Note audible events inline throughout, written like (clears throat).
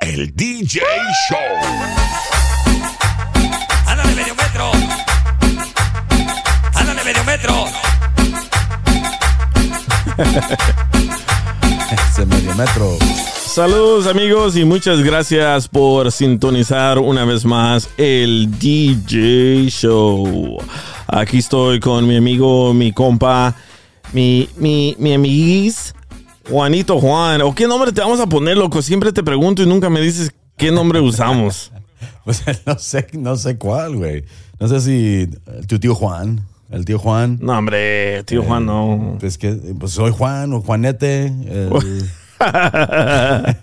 El DJ Show. Ándale medio metro. Ándale medio metro. (laughs) Ese medio metro. Saludos amigos y muchas gracias por sintonizar una vez más el DJ Show. Aquí estoy con mi amigo, mi compa, mi, mi, mi amiguis, Juanito Juan. ¿O qué nombre te vamos a poner, loco? Siempre te pregunto y nunca me dices qué nombre usamos. (laughs) Pues no sé, no sé cuál, güey. No sé si eh, tu tío Juan, el tío Juan. No, hombre, tío Juan, no. Pues que pues soy Juan o Juanete. el- (laughs)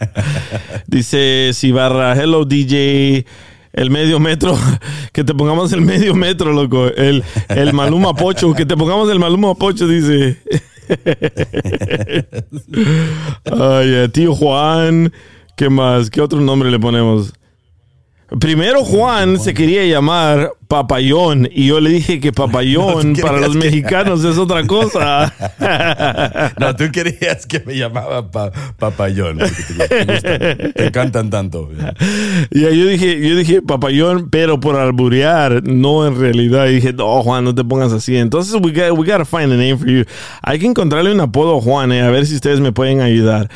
Dice Sibarra, hello DJ, el medio metro, (laughs) que te pongamos el medio metro, loco. El, el Maluma Pocho, que te pongamos el Maluma Pocho, dice. (laughs) Ay, eh, tío Juan, ¿qué más? ¿Qué otro nombre le ponemos? Primero Juan se quería llamar Papayón y yo le dije que Papayón (laughs) No, para los que- mexicanos es otra cosa. (laughs) No, tú querías que me llamaba pa- Papayón. Te, gusta- te cantan tanto. Y yo dije, yo dije papayón, pero por alburear, no en realidad. Y dije, no, Juan, no te pongas así. Entonces, we, got, we gotta find a name for you. Hay que encontrarle un apodo a Juan, eh, a ver si ustedes me pueden ayudar.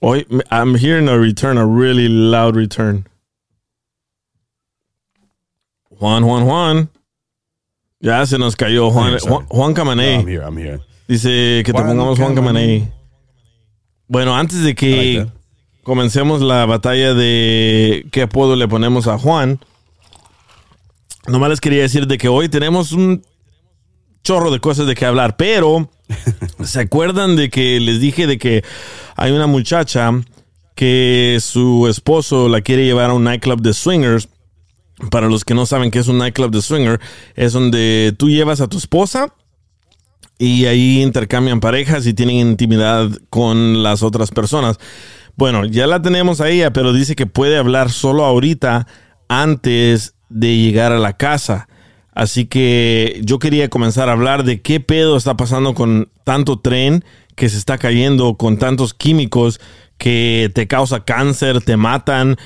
Hoy, I'm hearing a return, a really loud return. Juan, Juan, Juan. Ya se nos cayó Juan. Juan, Juan No, Camané. I'm here, I'm here. Dice que te pongamos Juan Camané. Bueno, antes de que like comencemos la batalla de qué apodo le ponemos a Juan, nomás les quería decir de que hoy tenemos un chorro de cosas de que hablar, pero (laughs) ¿se acuerdan de que les dije de que hay una muchacha que su esposo la quiere llevar a un nightclub de swingers? Para los que no saben qué es un nightclub de swinger, es donde tú llevas a tu esposa y ahí intercambian parejas y tienen intimidad con las otras personas. Bueno, ya la tenemos a ella, pero dice que puede hablar solo ahorita antes de llegar a la casa. Así que yo quería comenzar a hablar de qué pedo está pasando con tanto tren que se está cayendo, con tantos químicos que te causa cáncer, te matan,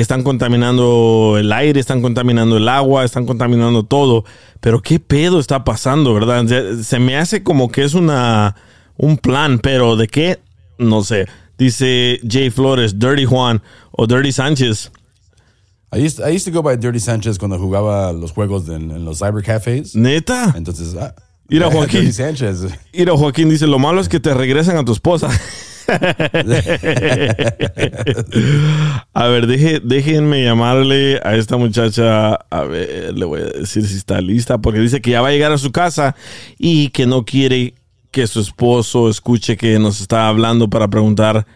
están contaminando el aire, están contaminando el agua, están contaminando todo. Pero qué pedo está pasando, ¿verdad? Se- me hace como que es una un plan, pero de qué no sé. Dice Jay Flores, Dirty Juan o Dirty Sánchez. I used, I used to go by Dirty Sanchez cuando jugaba los juegos en, en los cybercafés. Neta. Entonces, ah, Mira, (laughs) Joaquín. Dirty Sanchez. Mira, Joaquín dice, lo malo es que te regresan a tu esposa. (laughs) (laughs) a ver, deje- déjenme llamarle a esta muchacha. A ver, le voy a decir si está lista, porque dice que ya va a llegar a su casa y que no quiere que su esposo escuche que nos está hablando para preguntar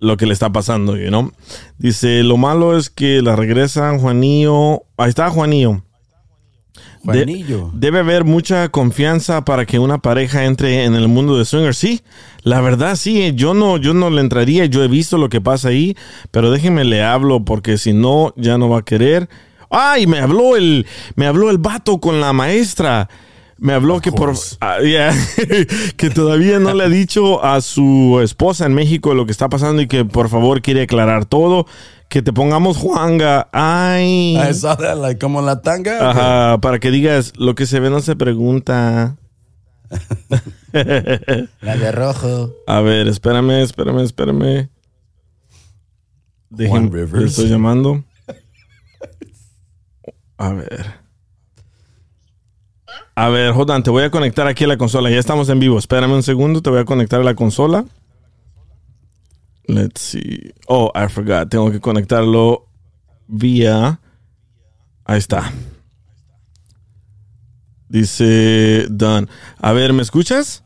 lo que le está pasando, know? Dice, lo malo es que la regresan Juanillo. Ahí está Juanillo. De- debe haber mucha confianza para que una pareja entre en el mundo de swingers. Sí, la verdad sí. Yo no, yo no le entraría. Yo he visto lo que pasa ahí, pero déjenme le hablo porque si no ya no va a querer. Ay, me habló el, me habló el vato con la maestra. Me habló que por ah, yeah, (laughs) que todavía no le ha dicho a su esposa en México lo que está pasando y que por favor quiere aclarar todo. Que te pongamos Juanga. Ay. I saw that, like, como la tanga. Ajá, para que digas, lo que se ve no se pregunta. (laughs) La de rojo. A ver, espérame, espérame, espérame. Dejen- Juan Rivers. estoy llamando. A ver. A ver, Jodan, te voy a conectar aquí a la consola. Ya estamos en vivo. Espérame un segundo, te voy a conectar a la consola. Let's see. Oh, I forgot. Tengo que conectarlo vía. Ahí está. Dice done. A ver, ¿me escuchas?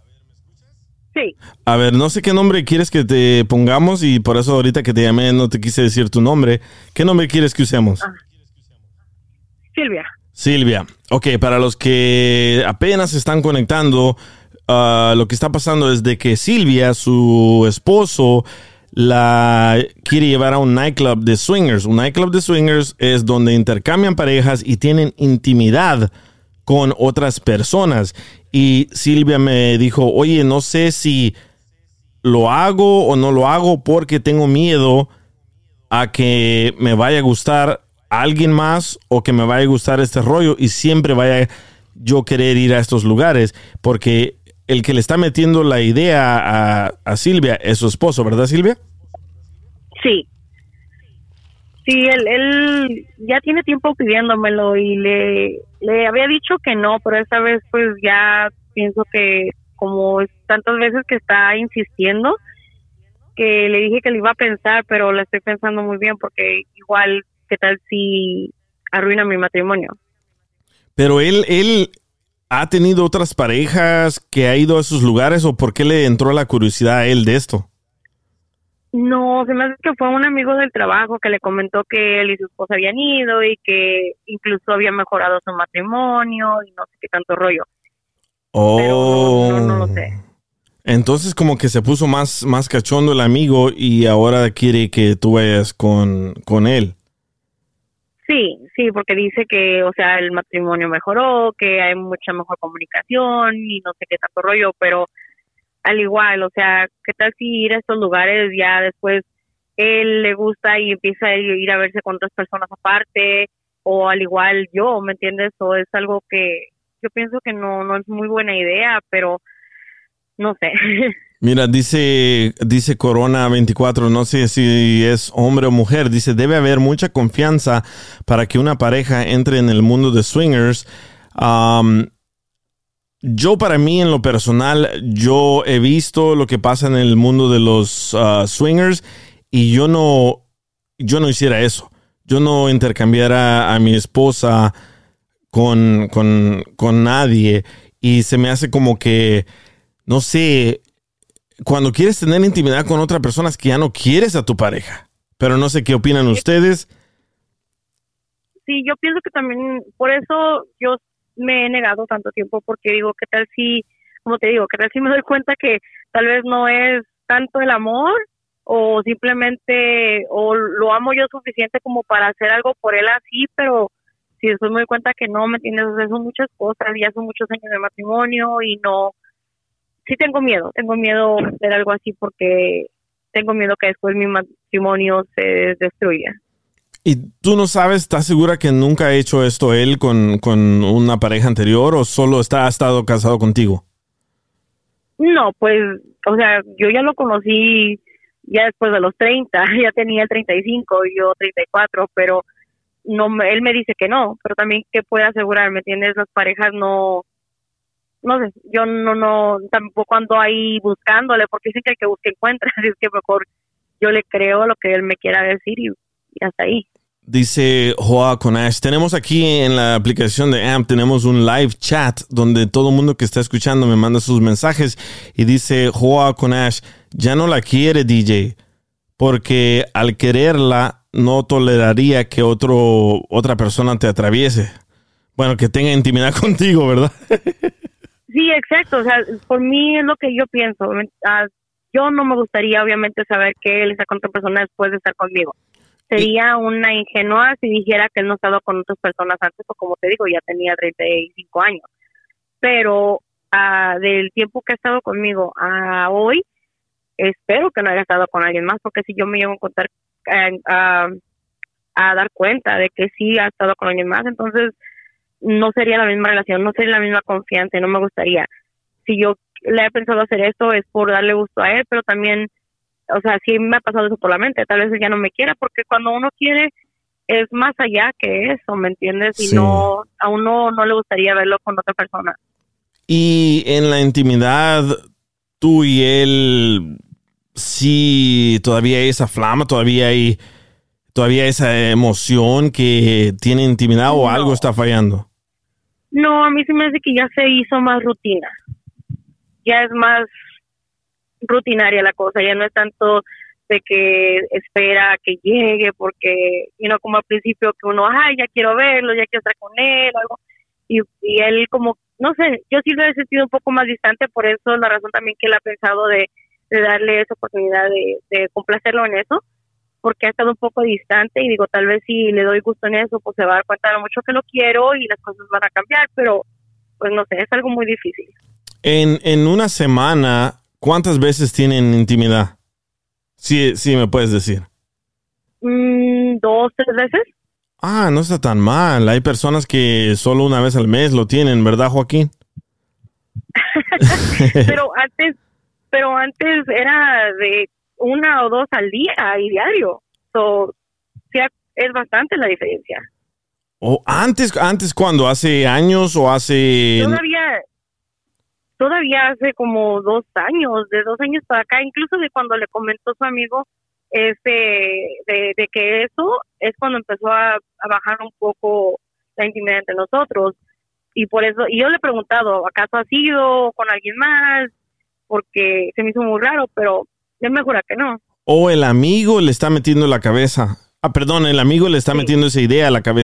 Sí, A ver, no sé qué nombre quieres que te pongamos y por eso ahorita que te llamé no te quise decir tu nombre. ¿Qué nombre quieres que usemos? Silvia. Silvia. Ok, para los que apenas se están conectando, ah, lo que está pasando es de que Silvia, su esposo, la quiere llevar a un nightclub de swingers. Un nightclub de swingers es donde intercambian parejas y tienen intimidad con otras personas. Y Silvia me dijo, oye, no sé si lo hago o no lo hago porque tengo miedo a que me vaya a gustar alguien más o que me vaya a gustar este rollo y siempre vaya yo querer ir a estos lugares porque el que le está metiendo la idea a, a Silvia es su esposo, ¿verdad Silvia? Sí. Sí, él, él ya tiene tiempo pidiéndomelo y le, le había dicho que no, pero esta vez pues ya pienso que como tantas veces que está insistiendo, que le dije que le iba a pensar, pero le estoy pensando muy bien porque igual, ¿qué tal si arruina mi matrimonio? Pero él, él ha tenido otras parejas que ha ido a esos lugares o por qué le entró la curiosidad a él de esto? No, se me hace que fue un amigo del trabajo que le comentó que él y su esposa habían ido y que incluso había mejorado su matrimonio y no sé qué tanto rollo. Oh. no, no lo sé. Entonces como que se puso más, más cachondo el amigo y ahora quiere que tú vayas con, con él. Sí, sí, porque dice que, o sea, el matrimonio mejoró, que hay mucha mejor comunicación y no sé qué tanto rollo, pero al igual, o sea, ¿qué tal si ir a estos lugares ya después él le gusta y empieza a ir a verse con otras personas aparte o al igual yo, ¿me entiendes? O es algo que yo pienso que no no es muy buena idea, pero no sé. (laughs) Mira, dice, dice Corona 24, no sé si es hombre o mujer, dice, debe haber mucha confianza para que una pareja entre en el mundo de swingers. Um, yo para mí en lo personal, yo he visto lo que pasa en el mundo de los uh, swingers y yo no, yo no hiciera eso. Yo no intercambiara a mi esposa con, con, con nadie y se me hace como que, no sé, cuando quieres tener intimidad con otra persona es que ya no quieres a tu pareja. Pero no sé qué opinan ustedes. Sí, yo pienso que también por eso yo me he negado tanto tiempo porque digo, ¿qué tal si, como te digo, qué tal si me doy cuenta que tal vez no es tanto el amor o simplemente o lo amo yo suficiente como para hacer algo por él así, pero si después me doy cuenta que no, ¿me entiendes? O son muchas cosas, ya son muchos años de matrimonio y no, sí tengo miedo, tengo miedo de hacer algo así porque tengo miedo que después mi matrimonio se destruya. ¿Y tú no sabes, estás segura que nunca ha hecho esto él con, con una pareja anterior o solo está, ha estado casado contigo? No, pues, o sea, yo ya lo conocí ya después de los 30, (laughs) ya tenía 35, yo 34, pero no él me dice que no, pero también que puede asegurar, ¿me entiendes? Las parejas no no sé, yo no no tampoco ando ahí buscándole porque dicen que el que busca encuentra, así (laughs) es que mejor yo le creo lo que él me quiera decir y hasta ahí. Dice Joa Conash, tenemos aquí en la aplicación de AMP, tenemos un live chat donde todo el mundo que está escuchando me manda sus mensajes y dice Joa Conash, ya no la quiere DJ, porque al quererla no toleraría que otro, otra persona te atraviese. Bueno, que tenga intimidad (laughs) contigo, ¿verdad? Sí, exacto. O sea, por mí es lo que yo pienso. Ah, yo no me gustaría, obviamente, saber que él está con otra persona después de estar conmigo. Sería una ingenua si dijera que él no estaba con otras personas antes, o como te digo, ya tenía 35 años. Pero ah, del tiempo que ha estado conmigo a hoy, espero que no haya estado con alguien más, porque si yo me llevo a contar, eh, a, dar cuenta de que sí ha estado con alguien más, entonces no sería la misma relación, no sería la misma confianza, no me gustaría. Si yo le he pensado hacer esto es por darle gusto a él, pero también o sea, sí me ha pasado eso por la mente, tal vez ella no me quiera, porque cuando uno quiere es más allá que eso, ¿me entiendes? Y Sí. no, a uno no le gustaría verlo con otra persona. Y en la intimidad, tú y él, sí, todavía hay esa flama, todavía hay, todavía esa emoción que tiene intimidad o No. algo está fallando. No, a mí se me hace que ya se hizo más rutina. Ya es más rutinaria la cosa, ya no es tanto de que espera que llegue, porque, you know, como al principio que uno, ay, ya quiero verlo, ya quiero estar con él. Y, y él como, no sé, yo sí lo he sentido un poco más distante, por eso es la razón también que él ha pensado de, de darle esa oportunidad de, de complacerlo en eso, porque ha estado un poco distante y digo, tal vez si le doy gusto en eso, pues se va a dar cuenta lo mucho que lo quiero y las cosas van a cambiar, pero pues no sé, es algo muy difícil. En, en una semana, ¿cuántas veces tienen intimidad? Sí, sí, me puedes decir. Mm, dos, tres veces. Ah, no está tan mal. Hay personas que solo una vez al mes lo tienen, ¿verdad, Joaquín? (laughs) pero antes, pero antes era de una o dos al día y diario. So, es bastante la diferencia. ¿O antes, antes cuándo? ¿Hace años o hace...? Todavía, todavía hace como dos años, de dos años para acá, incluso de cuando le comentó su amigo este de, de que eso es cuando empezó a, a bajar un poco la intimidad entre nosotros y por eso y yo le he preguntado acaso ha sido con alguien más porque se me hizo muy raro pero él me jura que no O el amigo le está metiendo la cabeza. Ah, perdón, el amigo le está metiendo esa idea a la cabeza.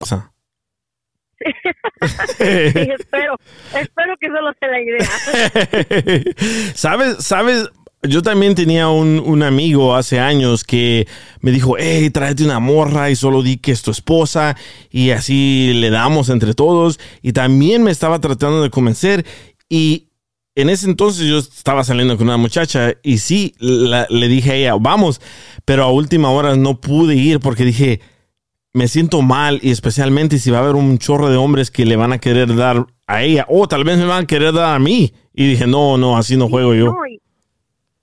(laughs) Sí, espero espero que solo sea la idea (laughs) ¿Sabes? ¿Sabes? Yo también tenía un, un amigo hace años que me dijo, hey, tráete una morra y solo di que es tu esposa y así le damos entre todos. Y también me estaba tratando de convencer y en ese entonces yo estaba saliendo con una muchacha y sí, la- le dije a ella, vamos, pero a última hora no pude ir porque dije, me siento mal y especialmente si va a haber un chorro de hombres que le van a querer dar a ella o tal vez me van a querer dar a mí. Y dije, no, no, así no juego yo. No, y,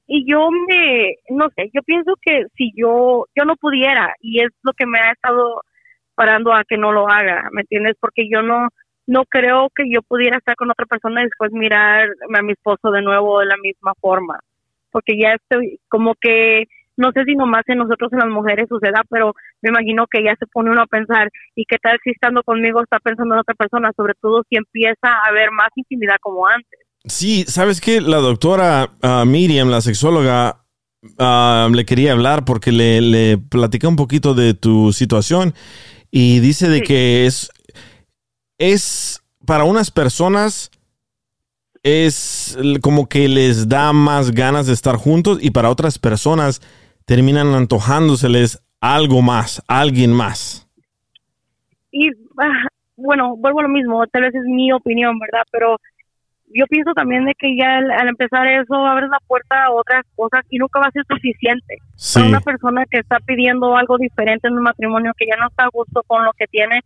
y yo me, no sé, yo pienso que si yo, yo no pudiera, y es lo que me ha estado parando a que no lo haga, ¿me entiendes? Porque yo no, no creo que yo pudiera estar con otra persona y después mirar a mi esposo de nuevo de la misma forma. Porque ya estoy, como que, no sé si nomás en nosotros en las mujeres suceda, pero me imagino que ya se pone uno a pensar, ¿y qué tal si estando conmigo está pensando en otra persona? Sobre todo si empieza a haber más intimidad como antes. Sí, ¿sabes qué? La doctora ah, Miriam, la sexóloga, ah, le quería hablar porque le, le platicé un poquito de tu situación y dice de Sí. que es, es para unas personas es como que les da más ganas de estar juntos y para otras personas terminan antojándoseles algo más, alguien más. y ah, bueno, vuelvo a lo mismo, tal vez es mi opinión, ¿verdad? Pero yo pienso también de que ya al, al empezar eso abres la puerta a otras cosas y nunca va a ser suficiente. Sí. Para una persona que está pidiendo algo diferente en un matrimonio, que ya no está a gusto con lo que tiene,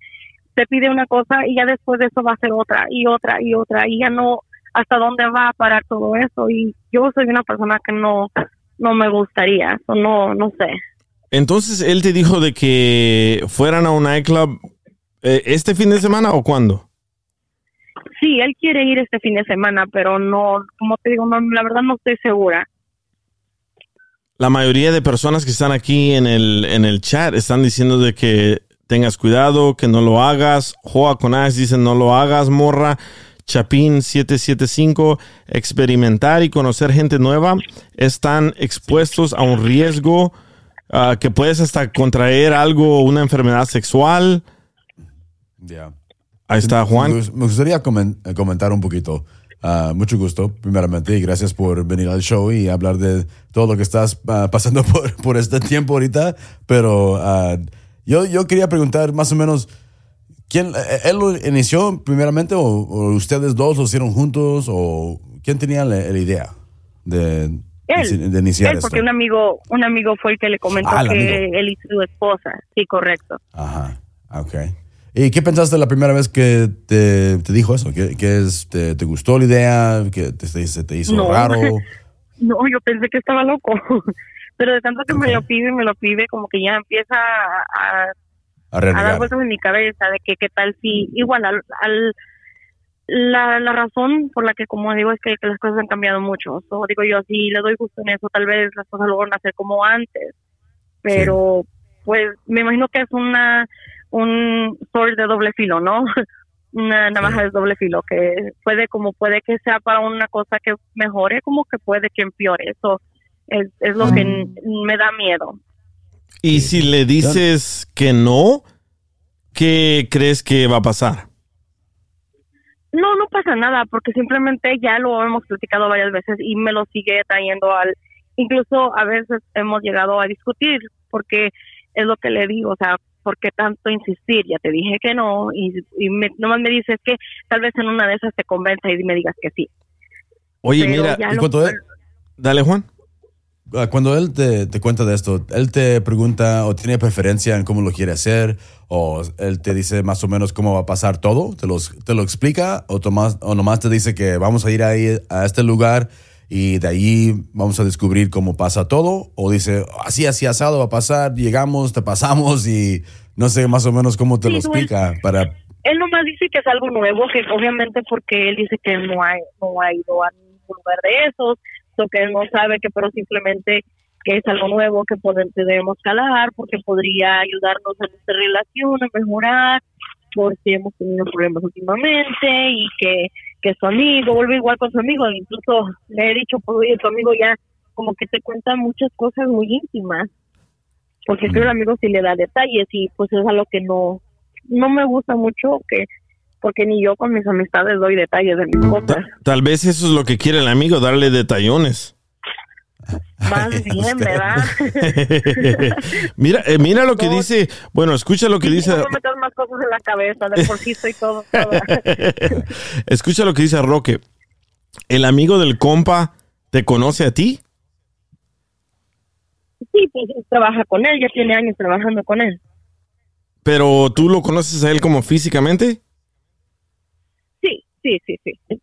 te pide una cosa y ya después de eso va a ser otra y otra y otra y ya no hasta dónde va a parar todo eso y yo soy una persona que no no me gustaría, no no sé. Entonces él te dijo de que fueran a un nightclub eh, este fin de semana o cuándo? Sí, él quiere ir este fin de semana, pero no, como te digo, no, la verdad no estoy segura. La mayoría de personas que están aquí en el, en el chat están diciendo de que tengas cuidado, que no lo hagas. Joa Conás dice no lo hagas, morra. Chapín 775, experimentar y conocer gente nueva están expuestos a un riesgo ah, que puedes hasta contraer algo, una enfermedad sexual. Ya. Ahí está Juan. Me gus- me gustaría eh, comentar un poquito. Ah, mucho gusto, primeramente, y gracias por venir al show y hablar de todo lo que estás ah, pasando (laughs) por, por este tiempo ahorita. Pero yo, yo quería preguntar más o menos, ¿quién, eh, ¿él lo inició primeramente o, o ustedes dos lo hicieron juntos? ¿O quién tenía la, la idea de, Él, de iniciar él, esto? porque un amigo, un amigo fue el que le comentó Ah, que amigo. él y su esposa. Sí, correcto. Ajá, ok. ¿Y qué pensaste la primera vez que te, te dijo eso? ¿Qué, qué es, te, te gustó la idea? ¿Que te, se te hizo No. raro? (laughs) No, yo pensé que estaba loco. (laughs) Pero de tanto que me lo pide, me lo pide, como que ya empieza a, a- A a dar vueltas en mi cabeza de que qué tal si, igual, al, al- la, la razón por la que, como digo, es que, que las cosas han cambiado mucho. So, digo yo, si le doy gusto en eso, tal vez las cosas logran hacer como antes. Pero, pues, me imagino que es una un sword de doble filo, ¿no? (laughs) una navaja de doble filo que puede como puede que sea para una cosa que mejore como que puede que empeore eso es, es lo que n- me da miedo Y si le dices que no, ¿qué crees que va a pasar? no no pasa nada porque simplemente ya lo hemos platicado varias veces y me lo sigue trayendo al incluso a veces hemos llegado a discutir porque es lo que le digo o sea ¿por qué tanto insistir? Ya te dije que no y, y me, nomás me dices que tal vez en una de esas te convenza y me digas que sí. Oye, Pero mira, ya Y lo- cuando él, dale Juan. Ah, cuando él te, te cuenta de esto, él te pregunta o tiene preferencia en cómo lo quiere hacer, o él te dice más o menos cómo va a pasar todo, te, los, te lo explica, o, tomás, o nomás te dice que vamos a ir ahí a este lugar y de ahí vamos a descubrir cómo pasa todo, o dice así, así asado va a pasar, llegamos, te pasamos y no sé más o menos cómo te Sí, lo explica para... él nomás dice que es algo nuevo, que obviamente porque él dice que no ha, no ha ido a ningún lugar de esos, que él no sabe que pero simplemente que es algo nuevo que podemos, debemos calar porque podría ayudarnos a nuestra relación a mejorar por si hemos tenido problemas últimamente y que, que su amigo vuelve igual con su amigo incluso le he dicho pues oye tu amigo ya como que te cuenta muchas cosas muy íntimas porque creo que el amigo sí le da detalles y pues es algo que no no me gusta mucho que porque ni yo con mis amistades doy detalles de mis cosas. Tal vez eso es lo que quiere el amigo, darle detallones. Más (laughs) bien, ¿verdad? (laughs) mira, eh, mira lo que dice, bueno, escucha lo que dice, No me metas más cosas en la cabeza, de por sí todo. (laughs) escucha lo que dice Roque. El amigo del compa te conoce a ti, Sí, pues trabaja con él, ya tiene años trabajando con él. pero tú lo conoces a él como físicamente. Sí, sí, sí.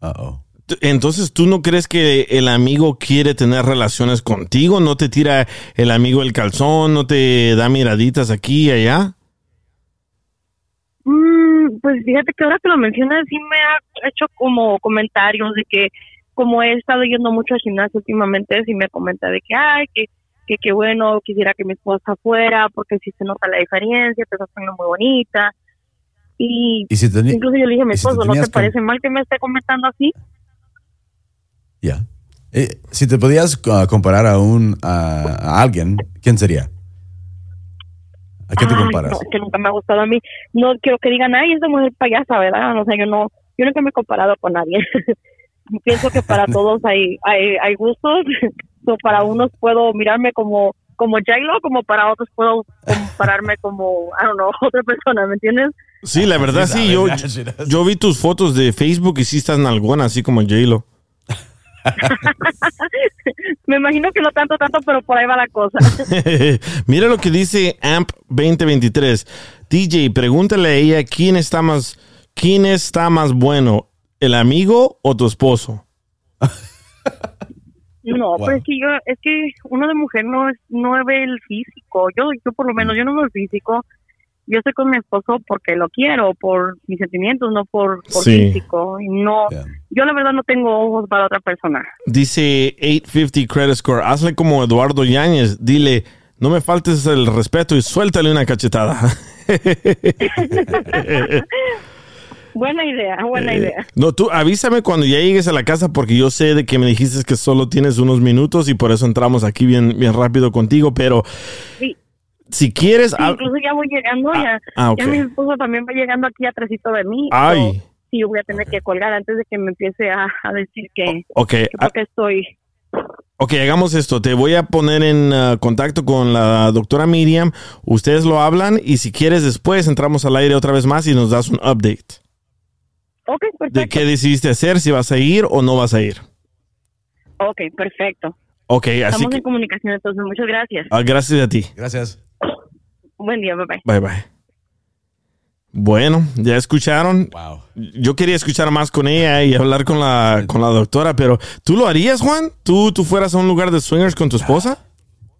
Uh-oh. T- Entonces, ¿tú no crees que el amigo quiere tener relaciones contigo? ¿No te tira el amigo el calzón? ¿No te da miraditas aquí y allá? Mm, pues fíjate que ahora que lo mencionas, sí me ha hecho como comentarios de que como he estado yendo mucho al gimnasio últimamente, sí me comenta de que, ay, que que qué bueno, quisiera que mi esposa fuera porque sí se nota la diferencia, te estás poniendo muy bonita. Y, Y si teni- incluso yo le dije a mi y si te esposo, ¿no te que- parece mal que me esté comentando así? Ya. Eh, si te podías ah, comparar a un a, a alguien, ¿quién sería? ¿A qué te Ay, comparas? no, es que nunca me ha gustado a mí. No quiero que digan, ay, esa mujer payasa, ¿verdad? O sea, yo no, yo nunca me he comparado con nadie. (laughs) Pienso que para (laughs) todos hay, hay, hay gustos. (laughs) So, para unos puedo mirarme como como J-Lo, como para otros puedo compararme como, I don't know, otra persona, ¿me entiendes? Sí, la verdad Sí, sí. Yo, yo vi tus fotos de Facebook y sí estás nalgona, así como J-Lo. (laughs) Me imagino que no tanto, tanto, pero por ahí va la cosa. (laughs) Mira lo que dice AMP 2023. DJ, pregúntale a ella quién está más, quién está más bueno, el amigo o tu esposo. No, Wow. pues es que yo, es que uno de mujer no es, no ve el físico. Yo, yo por lo menos, yo no veo el físico. Yo estoy con mi esposo porque lo quiero, por mis sentimientos, no por, por Sí. físico. Y no, yo la verdad no tengo ojos para otra persona. Dice 850 Credit Score. Hazle como Eduardo Yáñez. Dile, no me faltes el respeto y suéltale una cachetada. (laughs) Buena idea, buena Eh, idea. No, tú avísame cuando ya llegues a la casa porque yo sé de que me dijiste que solo tienes unos minutos y por eso entramos aquí bien, bien rápido contigo, pero Sí. Si quieres... Sí, incluso ya voy llegando, ya, ah, ya mi esposo también va llegando aquí atrásito de mí. Ay. So, sí, yo voy a tener que colgar antes de que me empiece a, a decir que, Ok, que ah, porque estoy... ok, hagamos esto. Te voy a poner en ah, contacto con la doctora Miriam. Ustedes lo hablan y si quieres después entramos al aire otra vez más y nos das un update Ok, perfecto. de qué decidiste hacer, si vas a ir o no vas a ir. Ok, perfecto. Ok, así Estamos que en comunicación, entonces muchas gracias. ah, gracias a ti. Gracias. Buen día, bye bye. Bye bye. Bueno, ya escucharon. Wow. Yo quería escuchar más con ella y hablar con la, con la doctora, pero ¿tú lo harías, Juan? ¿Tú, ¿Tú fueras a un lugar de swingers con tu esposa?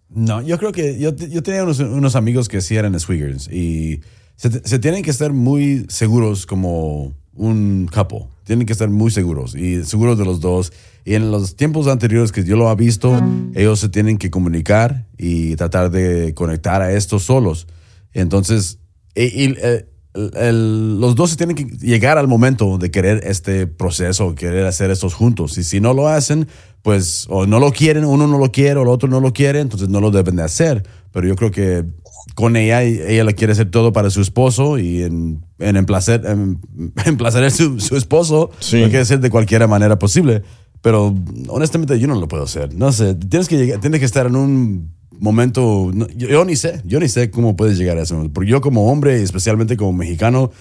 No, yo creo que yo, yo tenía unos, unos amigos que sí eran swingers y se, se tienen que estar muy seguros como un couple. Tienen que estar muy seguros y seguros de los dos. Y en los tiempos anteriores que yo lo he visto, ellos se tienen que comunicar y tratar de conectar a estos solos. Entonces, y- y, eh, el- los dos se tienen que llegar al momento de querer este proceso, querer hacer estos juntos. Y si no lo hacen, pues o no lo quieren, uno no lo quiere o el otro no lo quiere, entonces no lo deben de hacer. Pero yo creo que con ella, ella le quiere hacer todo para su esposo y en, en, emplacer, en, (laughs) en placer su, su esposo, Sí. lo quiere hacer de cualquier manera posible. Pero honestamente yo no lo puedo hacer. No sé, tienes que, llegar, tienes que estar en un momento, no, yo, yo ni sé, yo ni sé cómo puedes llegar a eso. Porque yo como hombre, especialmente como mexicano,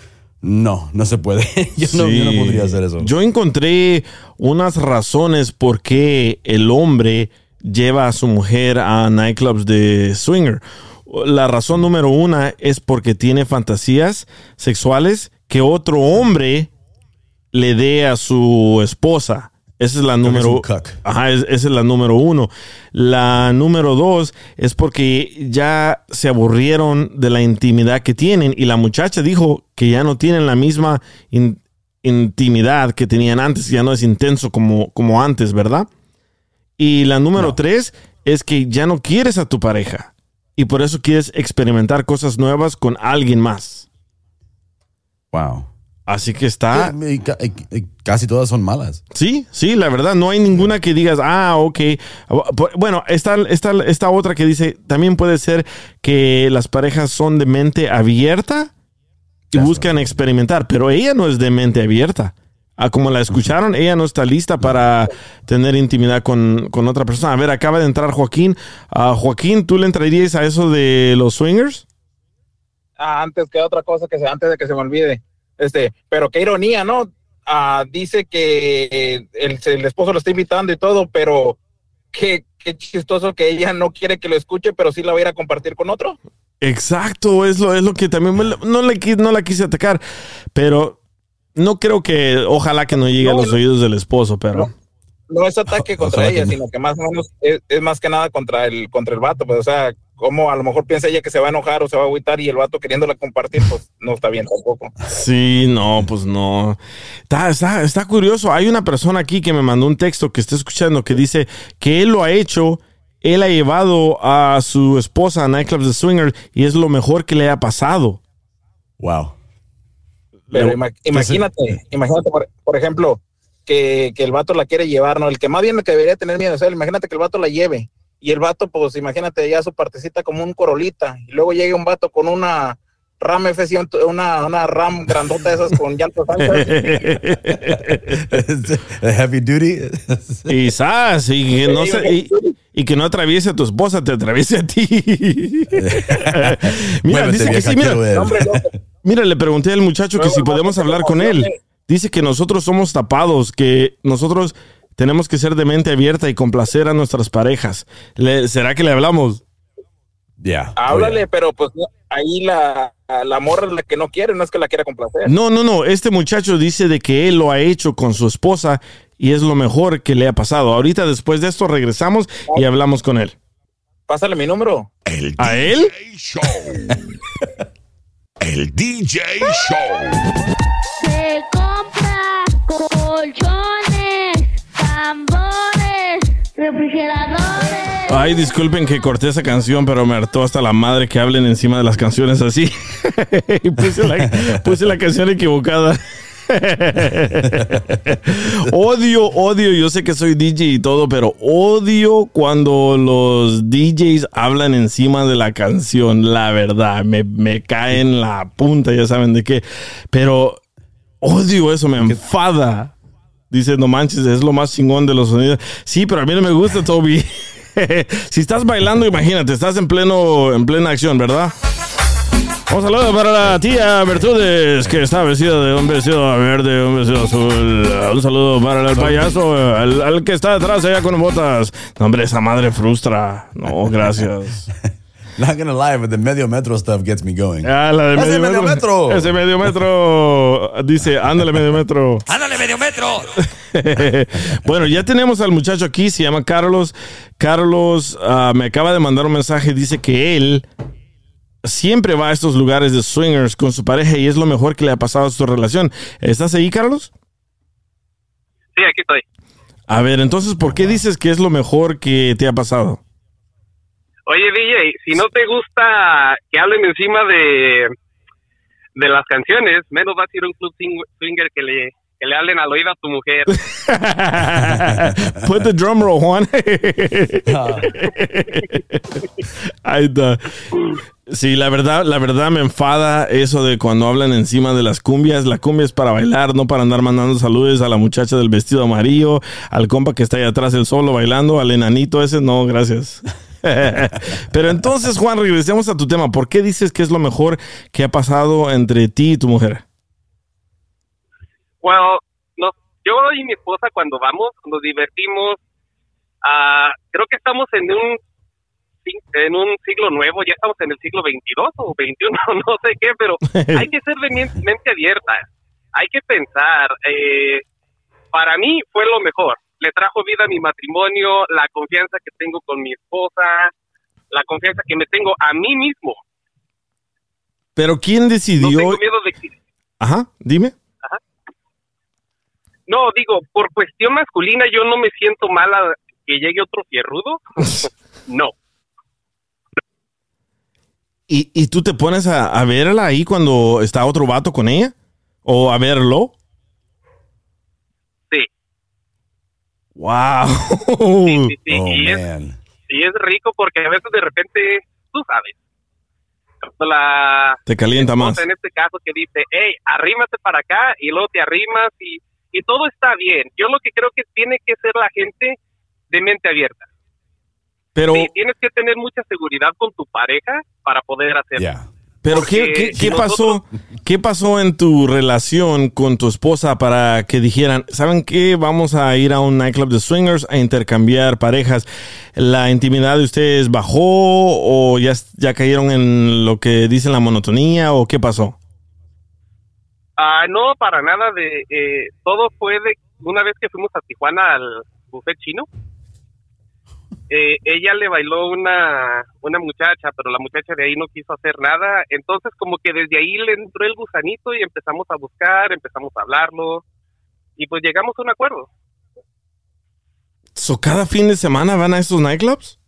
no, no se puede. (laughs) yo, no, yo no podría hacer eso. Yo encontré unas razones por qué el hombre lleva a su mujer a nightclubs de swinger. La razón número una es porque tiene fantasías sexuales que otro hombre le dé a su esposa. Esa es la número. Ajá, esa es la número uno. La número dos es porque ya se aburrieron de la intimidad que tienen y la muchacha dijo que ya no tienen la misma in- intimidad que tenían antes, ya no es intenso como, como antes, ¿verdad? Y la número No. tres es que ya no quieres a tu pareja y por eso quieres experimentar cosas nuevas con alguien más. Wow. Así que está... Y ca- y- y casi todas son malas. Sí, sí, la verdad, no hay ninguna que digas, ah, ok. Bueno, está, está, está otra que dice, también puede ser que las parejas son de mente abierta y buscan experimentar, pero ella no es de mente abierta. Ah, como la escucharon, ella no está lista para tener intimidad con, con otra persona. A ver, acaba de entrar Joaquín. Ah, Joaquín, ¿tú le entrarías a eso de los swingers? Ah, antes que otra cosa que se, antes de que se me olvide. Este, pero qué ironía, ¿no? Ah, dice que eh, el, el esposo lo está invitando y todo, pero qué, qué chistoso que ella no quiere que lo escuche, pero sí la va a ir a compartir con otro. Exacto, es lo, es lo que también me- no, le, no la quise atacar, pero no creo que, ojalá que no llegue a los oídos del esposo, pero... No es ataque (laughs) contra Ojalá ella, no. sino que más o menos es, es más que nada contra el, contra el vato, pues, o sea, como a lo mejor piensa ella que se va a enojar o se va a agüitar y el vato queriéndola compartir, pues no está bien tampoco. Sí, no, pues no. Está, está, está curioso. Hay una persona aquí que me mandó un texto que está escuchando que dice que él lo ha hecho, él ha llevado a su esposa a nightclubs de swinger y es lo mejor que le ha pasado. Wow. Pero ima- imagínate, imagínate, por, por ejemplo, que, que el vato la quiere llevar, ¿no? El que más bien que debería tener miedo es él. Imagínate que el vato la lleve. Y el vato, pues imagínate ya su partecita como un corolita. Y luego llega un vato con una RAM F100, una, una RAM grandota de esas con llantas anchas. (laughs) Heavy duty. Y sas, y que no, se- y, y que no atraviese a tu esposa, te atraviese a ti. (laughs) mira, Muévete, dice que sí, mira. Mira, le pregunté al muchacho que si podemos hablar con él. Dice que nosotros somos tapados, que nosotros tenemos que ser de mente abierta y complacer a nuestras parejas. Le- ¿Será que le hablamos? Yeah. Háblale, pero pues ahí la, la morra es la que no quiere, no es que la quiera complacer. No, no, no. Este muchacho dice de que él lo ha hecho con su esposa y es lo mejor que le ha pasado. Ahorita después de esto regresamos y hablamos con él. Pásale mi número. El ¿A DJ él? Show. (laughs) El DJ Show. Se compra tambores, refrigeradores. Ay, disculpen que corté esa canción, pero me hartó hasta la madre que hablen encima de las canciones así. (laughs) y puse la, puse la canción equivocada. (laughs) odio, odio, yo sé que soy DJ y todo, pero odio cuando los DJs hablan encima de la canción, la verdad, me, me cae en la punta, ya saben de qué, pero odio eso, me enfada. Dice, no manches, es lo más chingón de los sonidos. Sí, pero a mí no me gusta, Toby. (laughs) si estás bailando, imagínate, estás en pleno, en plena acción, ¿verdad? Un saludo para la tía Bertudes, que está vestida de un vestido verde, un vestido azul. Un saludo para el payaso, al, al que está detrás allá con botas. No, hombre, esa madre frustra. No, gracias. (laughs) Not gonna lie, but the medio metro stuff gets me going. Ah, la de ¡Ese medio metro! Ese medio metro. Dice, ándale, medio metro. (laughs) ¡Ándale, medio metro! (laughs) bueno, ya tenemos al muchacho aquí, se llama Carlos. Carlos ah, me acaba de mandar un mensaje, dice que él siempre va a estos lugares de swingers con su pareja y es lo mejor que le ha pasado a su relación. ¿Estás ahí, Carlos? Sí, aquí estoy. A ver, entonces, ¿por qué dices que es lo mejor que te ha pasado? Oye, DJ, si no te gusta que hablen encima de, de las canciones, menos vas a ir a un club swing- swinger que le, que le hablen al oído a tu mujer. (laughs) Put the drum roll, Juan. (laughs) Ahí está. Sí, la verdad, la verdad me enfada eso de cuando hablan encima de las cumbias. La cumbia es para bailar, no para andar mandando saludos a la muchacha del vestido amarillo, al compa que está ahí atrás el solo bailando, al enanito ese, no, gracias. (laughs) Pero entonces, Juan, regresemos a tu tema. ¿Por qué dices que es lo mejor que ha pasado entre ti y tu mujer? Well, no, yo y mi esposa cuando vamos, nos divertimos. ah, creo que estamos en un en un siglo nuevo, ya estamos en el siglo 22 o 21, (laughs) no sé qué, pero (laughs) hay que ser de men- mente abierta. Hay que pensar. eh, para mí fue lo mejor. Le trajo vida a mi matrimonio, la confianza que tengo con mi esposa, la confianza que me tengo a mí mismo. Pero ¿quién No decidió? tengo miedo de que Ajá, dime. No, digo, por cuestión masculina yo no me siento mala que llegue otro fierrudo. (laughs) no. ¿Y, y tú te pones a, a verla ahí cuando está otro vato con ella? ¿O a verlo? Sí. ¡Wow! Sí, sí, sí. Oh, y, es, man. y es rico porque a veces de repente, tú sabes, la Te calienta más. en este caso que dice, hey, arrímate para acá y luego te arrimas y, y todo está bien. Yo lo que creo que tiene que ser la gente de mente abierta. Pero, Sí, tienes que tener mucha seguridad con tu pareja para poder hacerlo. Yeah. Pero ¿qué, porque qué- si qué pasó? ¿Qué pasó en tu relación con tu esposa para que dijeran, ¿saben qué? Vamos a ir a un nightclub de swingers a intercambiar parejas. ¿La intimidad de ustedes bajó o ya, ya cayeron en lo que dicen la monotonía o qué pasó? Ah, no, para nada. De eh, todo fue de una vez que fuimos a Tijuana al buffet chino. Eh, ella le bailó una una muchacha, pero la muchacha de ahí no quiso hacer nada. Entonces, como que desde ahí le entró el gusanito y empezamos a buscar, empezamos a hablarlo y pues llegamos a un acuerdo. So, ¿Cada fin de semana van a estos nightclubs?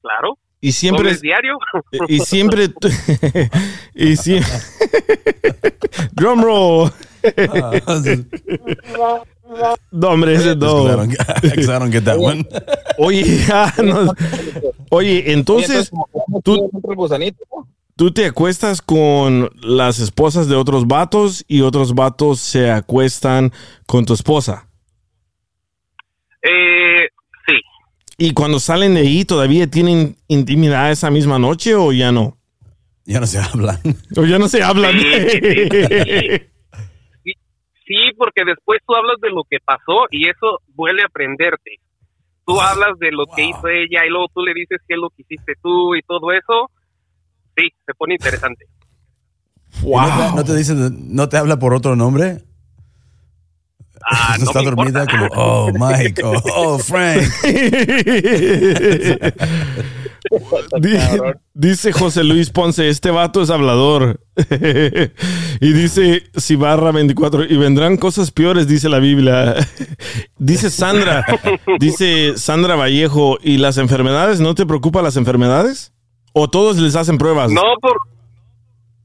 Claro. Y siempre ¿Doble es- diario. (laughs) y siempre (laughs) y si (laughs) drum roll no hombre ese no I don't get- that one. oye (laughs) ya, no. oye entonces tú, te acuestas con las esposas de otros vatos y otros vatos se acuestan con tu esposa Eh, sí. y cuando salen de ahí todavía tienen intimidad esa misma noche o ya no Ya no se hablan. o ya no se hablan Sí, Sí, (laughs) porque después tú hablas de lo que pasó y eso duele aprenderte. Tú hablas de lo que hizo ella y luego tú le dices qué es lo que hiciste tú y todo eso. Sí, se pone interesante. ¿Y ¿No, te, no te dice, no te habla por otro nombre? Ah, (laughs) no está me dormida importa. como, oh, Mike, oh, oh, Frank. (laughs) Di- dice José Luis Ponce, este vato es hablador. (laughs) y dice si barra 24, y vendrán cosas peores, dice la Biblia. (laughs) dice Sandra, dice Sandra Vallejo, ¿y las enfermedades? ¿No te preocupan las enfermedades? ¿O todos les hacen pruebas? No, por,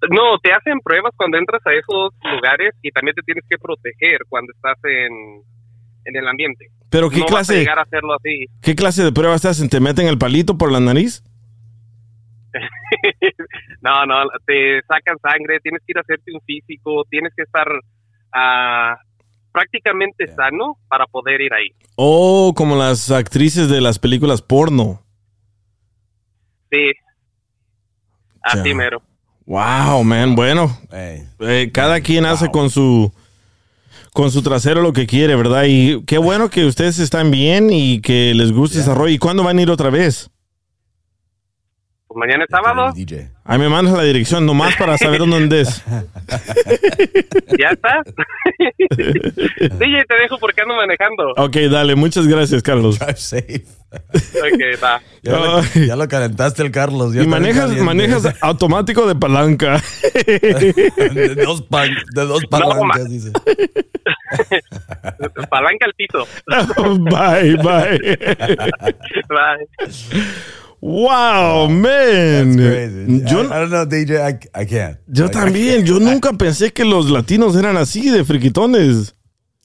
no, te hacen pruebas cuando entras a esos lugares y también te tienes que proteger cuando estás en, en el ambiente. Pero ¿qué no vas a clase, llegar a hacerlo así. qué clase de pruebas te hacen? ¿Te meten el palito por la nariz? (laughs) no, no, te sacan sangre, tienes que ir a hacerte un físico, tienes que estar ah, prácticamente sano para poder ir ahí. Oh, como las actrices de las películas porno. Sí. Así Ya. mero. Wow, man. Bueno, eh, cada quien hace con su con su trasero lo que quiere, ¿verdad? Y qué bueno que ustedes están bien y que les guste ese rollo. ¿Y cuándo van a ir otra vez? Pues mañana es sábado. Ahí me mandas la dirección nomás para saber dónde es. (laughs) ¿Ya está? (laughs) DJ, te dejo porque ando manejando. Ok, dale, muchas gracias, Carlos. Ok, va. Ya, lo, ya lo calentaste el Carlos. ya Y manejas, manejas automático de palanca. de dos, pan- de dos palancas, dice. (laughs) Palanca al piso. (laughs) bye, bye. Bye. Wow, man. Yo, I, I don't know, DJ, I, I can't. yo también, yo nunca pensé que los latinos eran así de friquitones.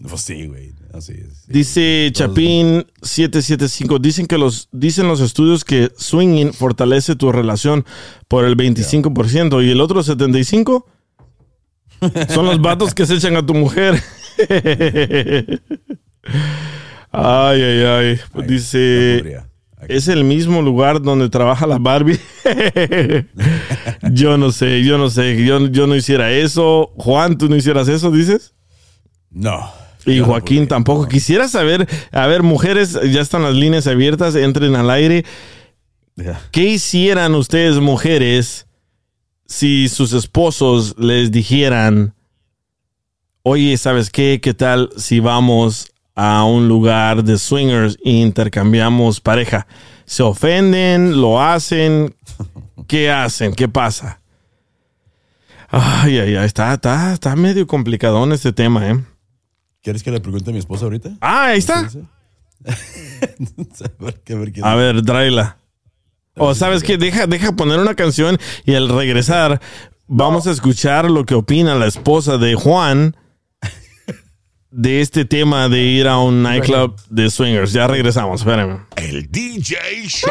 (laughs) Pues sí, güey. Así es. Dice Chapín 775, dicen que los dicen los estudios que swinging fortalece tu relación por el 25% y el otro 75 (laughs) son los vatos que se echan a tu mujer. ay, ay, ay. Pues dice es el mismo lugar donde trabaja la Barbie. (laughs) yo no sé, yo no sé, yo, yo no hiciera eso. Juan, ¿tú no hicieras eso, dices? No. Y Joaquín tampoco. Quisiera saber, a ver, mujeres, ya están las líneas abiertas, entren al aire. ¿Qué hicieran ustedes, mujeres, si sus esposos les dijeran, oye, ¿sabes qué? ¿Qué tal si vamos a un lugar de swingers e intercambiamos pareja? ¿Se ofenden? ¿Lo hacen? ¿Qué hacen? ¿Qué pasa? Ay, ay, ay, está, está, está medio complicadón este tema, ¿eh? ¿Quieres que le pregunte a mi esposa ahorita? Ah, ahí está. A (laughs) ver, a ver qué- A ver, tráela. O sabes que deja, deja poner una canción y al regresar vamos a escuchar lo que opina la esposa de Juan de este tema de ir a un nightclub de swingers. Ya regresamos, espérenme. El DJ Show.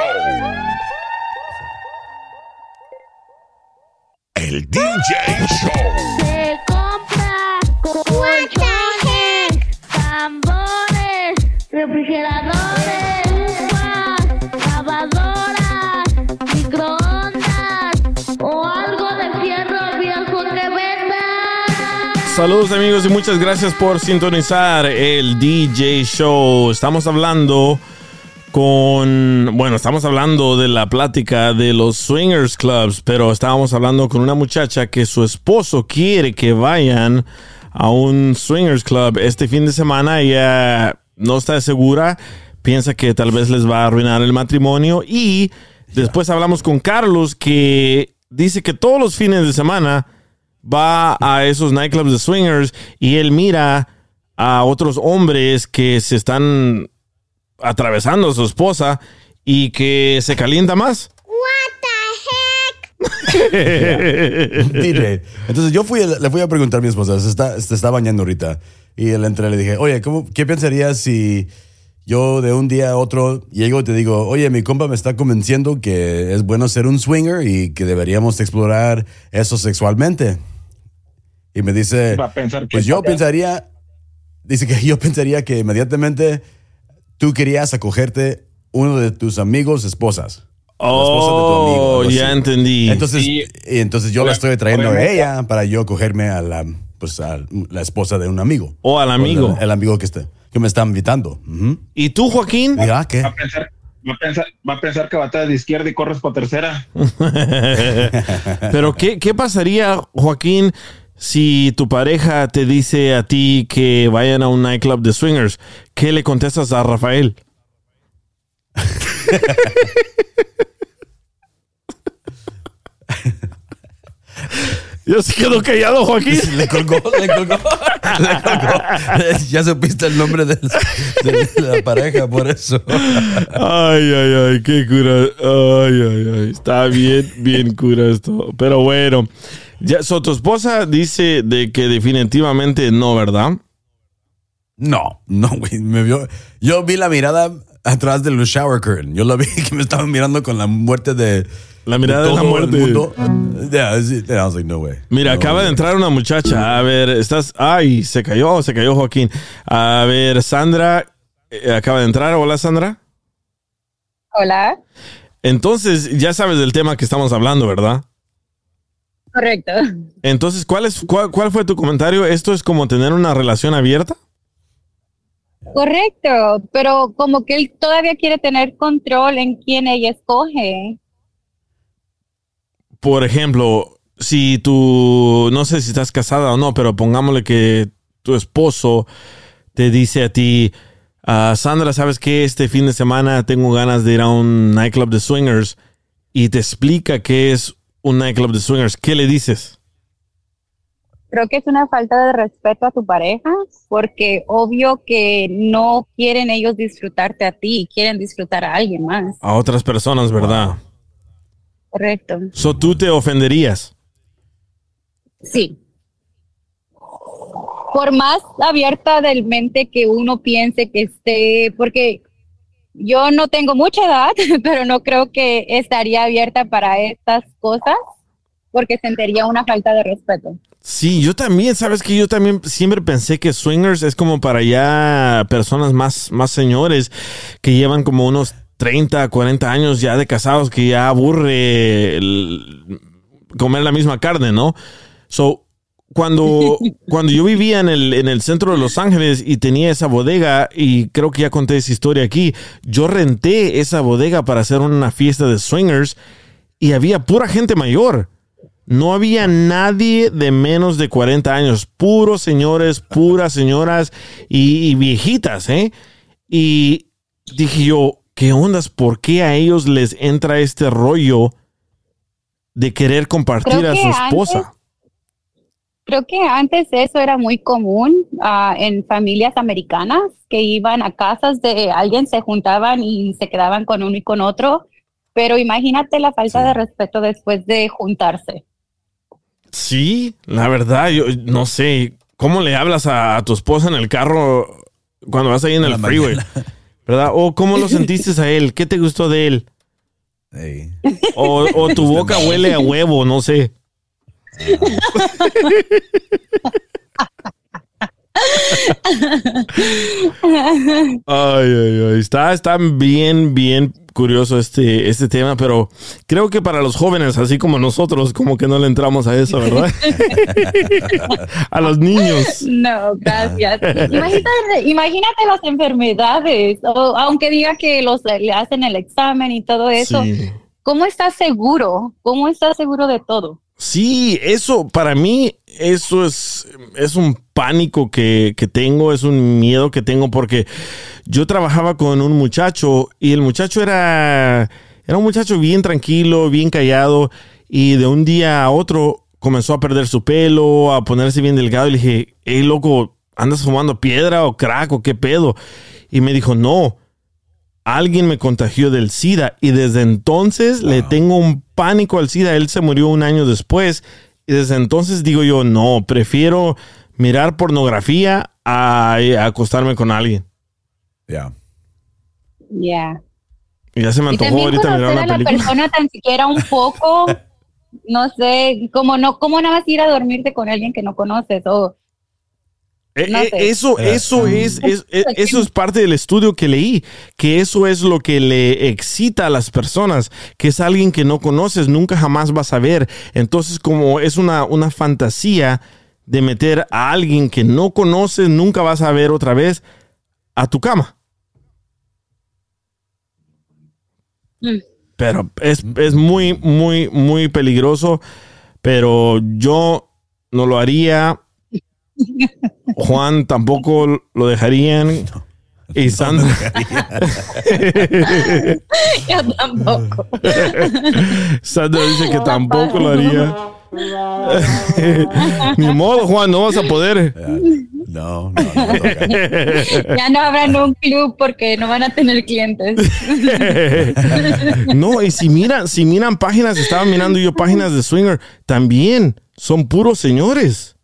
El DJ Show. Refrigeradores, uvas, lavadoras, microondas o algo de fierro viejo que venda. Saludos amigos y muchas gracias por sintonizar el DJ Show. Estamos hablando con, bueno, estamos hablando de la plática de los swingers clubs, pero estábamos hablando con una muchacha que su esposo quiere que vayan a un swingers club este fin de semana. Ella no está segura, piensa que tal vez les va a arruinar el matrimonio y después hablamos con Carlos que dice que todos los fines de semana va a esos nightclubs de swingers y él mira a otros hombres que se están atravesando a su esposa y que se calienta más. (laughs) Entonces yo fui, le fui a preguntar a mi esposa, se está, se está bañando ahorita. Y le entré y le dije, oye, ¿cómo, ¿qué pensarías si yo de un día a otro llego y te digo, oye, mi compa me está convenciendo que es bueno ser un swinger y que deberíamos explorar eso sexualmente? Y me dice, pues yo pensaría, dice que (laughs) yo pensaría que inmediatamente tú querías acogerte uno de tus amigos esposas. La esposa de tu amigo, Oh, algo ya así. entendí. Entonces, Y- y entonces yo la estoy trayendo a ella para yo cogerme a la, pues a la esposa de un amigo. O al amigo. El, el amigo que, está, que me está invitando. ¿Y tú, Joaquín? Y, ah, ¿qué? Va a pensar, va a pensar, va a pensar que bateas de izquierda y corres por tercera. (laughs) Pero ¿qué, ¿qué pasaría, Joaquín, si tu pareja te dice a ti que vayan a un nightclub de swingers? ¿Qué le contestas a Rafael? (laughs) Ya se quedó callado, Joaquín. (laughs) Le colgó, le colgó. Le colgó. Ya supiste el nombre del- de, la pareja, por eso. Ay, ay, ay, qué cura. Ay, ay, ay. Está bien, bien cura esto. Pero bueno. Ya, so, tu esposa dice de que definitivamente no, ¿verdad? No, no, güey. Me vio. Yo vi la mirada atrás del shower curtain. Yo la vi (laughs) que me estaban mirando con la muerte de. La mirada de la todo el muerte. mundo. Yeah, I was like, no way. Mira, No acaba way. de entrar una muchacha. A ver, estás. Ay, se cayó, se cayó Joaquín. A ver, Sandra eh, acaba de entrar. Hola, Sandra. Hola. Entonces, ya sabes del tema que estamos hablando, ¿verdad? Correcto. Entonces, ¿cuál, es, cuál, cuál fue tu comentario? ¿Esto es como tener una relación abierta? Correcto, pero como que él todavía quiere tener control en quién ella escoge. Por ejemplo, si tú, no sé si estás casada o no, pero pongámosle que tu esposo te dice a ti, "Ah, Sandra, ¿sabes qué? Este fin de semana tengo ganas de ir a un nightclub de swingers y te explica qué es un nightclub de swingers. ¿Qué le dices? Creo que es una falta de respeto a tu pareja, porque obvio que no quieren ellos disfrutarte a ti, quieren disfrutar a alguien más. A otras personas, ¿verdad? Correcto. So tú te ofenderías. Sí. Por más abierta del mente que uno piense que esté, porque yo no tengo mucha edad, (laughs) pero no creo que estaría abierta para estas cosas, porque sentiría una falta de respeto. Sí, yo también, sabes que yo también siempre pensé que swingers es como para ya personas más, más señores que llevan como unos 30, 40 años ya de casados que ya aburre el- comer la misma carne, ¿no? So, cuando, (laughs) cuando yo vivía en el, en el centro de Los Ángeles y tenía esa bodega, y creo que ya conté esa historia aquí, yo renté esa bodega para hacer una fiesta de swingers y había pura gente mayor. No había nadie de menos de 40 años, puros señores, puras señoras y, y viejitas, ¿eh? Y dije yo, ¿qué ondas? ¿Por qué a ellos les entra este rollo de querer compartir a su esposa? Creo que antes eso era muy común ah, en familias americanas que iban a casas de alguien, se juntaban y se quedaban con uno y con otro. Pero imagínate la falta de respeto después de juntarse. Sí, la verdad, yo no sé, ¿cómo le hablas a, a tu esposa en el carro cuando vas ahí en el freeway? (laughs) ¿Verdad? ¿O cómo lo sentiste a él? ¿Qué te gustó de él? O, o tu boca huele a huevo, no sé. (laughs) Ay, ay, ay. Está, está bien, bien curioso este, este tema, pero creo que para los jóvenes, así como nosotros, como que no le entramos a eso, ¿verdad? (laughs) a los niños. No, gracias. Imagínate, imagínate las enfermedades, o aunque diga que los le hacen el examen y todo eso. Sí. ¿Cómo estás seguro? ¿Cómo estás seguro de todo? Sí, eso para mí, eso es, es un pánico que, que tengo, es un miedo que tengo porque yo trabajaba con un muchacho y el muchacho era, era un muchacho bien tranquilo, bien callado y de un día a otro comenzó a perder su pelo, a ponerse bien delgado y le dije, hey loco, ¿andas fumando piedra o crack o qué pedo? Y me dijo, no, alguien me contagió del SIDA y desde entonces le tengo un pánico al SIDA. Él se murió un año después y desde entonces digo yo, no, prefiero mirar pornografía a, a acostarme con alguien. Ya. Ya. Y ya se me Y antojó también ahorita mirar una a la película. persona tan siquiera un poco, (laughs) no sé, como no, como nada más ir a dormirte con alguien que no conoces o Eh, no eh, sé. Eso, eso es, es- es- eso es parte del estudio que leí, que eso es lo que le excita a las personas, que es alguien que no conoces, nunca jamás vas a ver. Entonces, como es una, una fantasía de meter a alguien que no conoces, nunca vas a ver otra vez a tu cama. Mm. Pero es, es muy, muy, muy peligroso. Pero yo no lo haría. (laughs) Juan tampoco lo dejarían. (laughs) Y Sandra. (laughs) yo tampoco. Sandra dice que tampoco lo haría. Ni (laughs) modo, Juan, no vas a poder. No, Ya no (laughs) habrán un club porque no van a tener clientes. no, y si miran, si miran páginas, estaba mirando yo páginas de swinger, también son puros señores.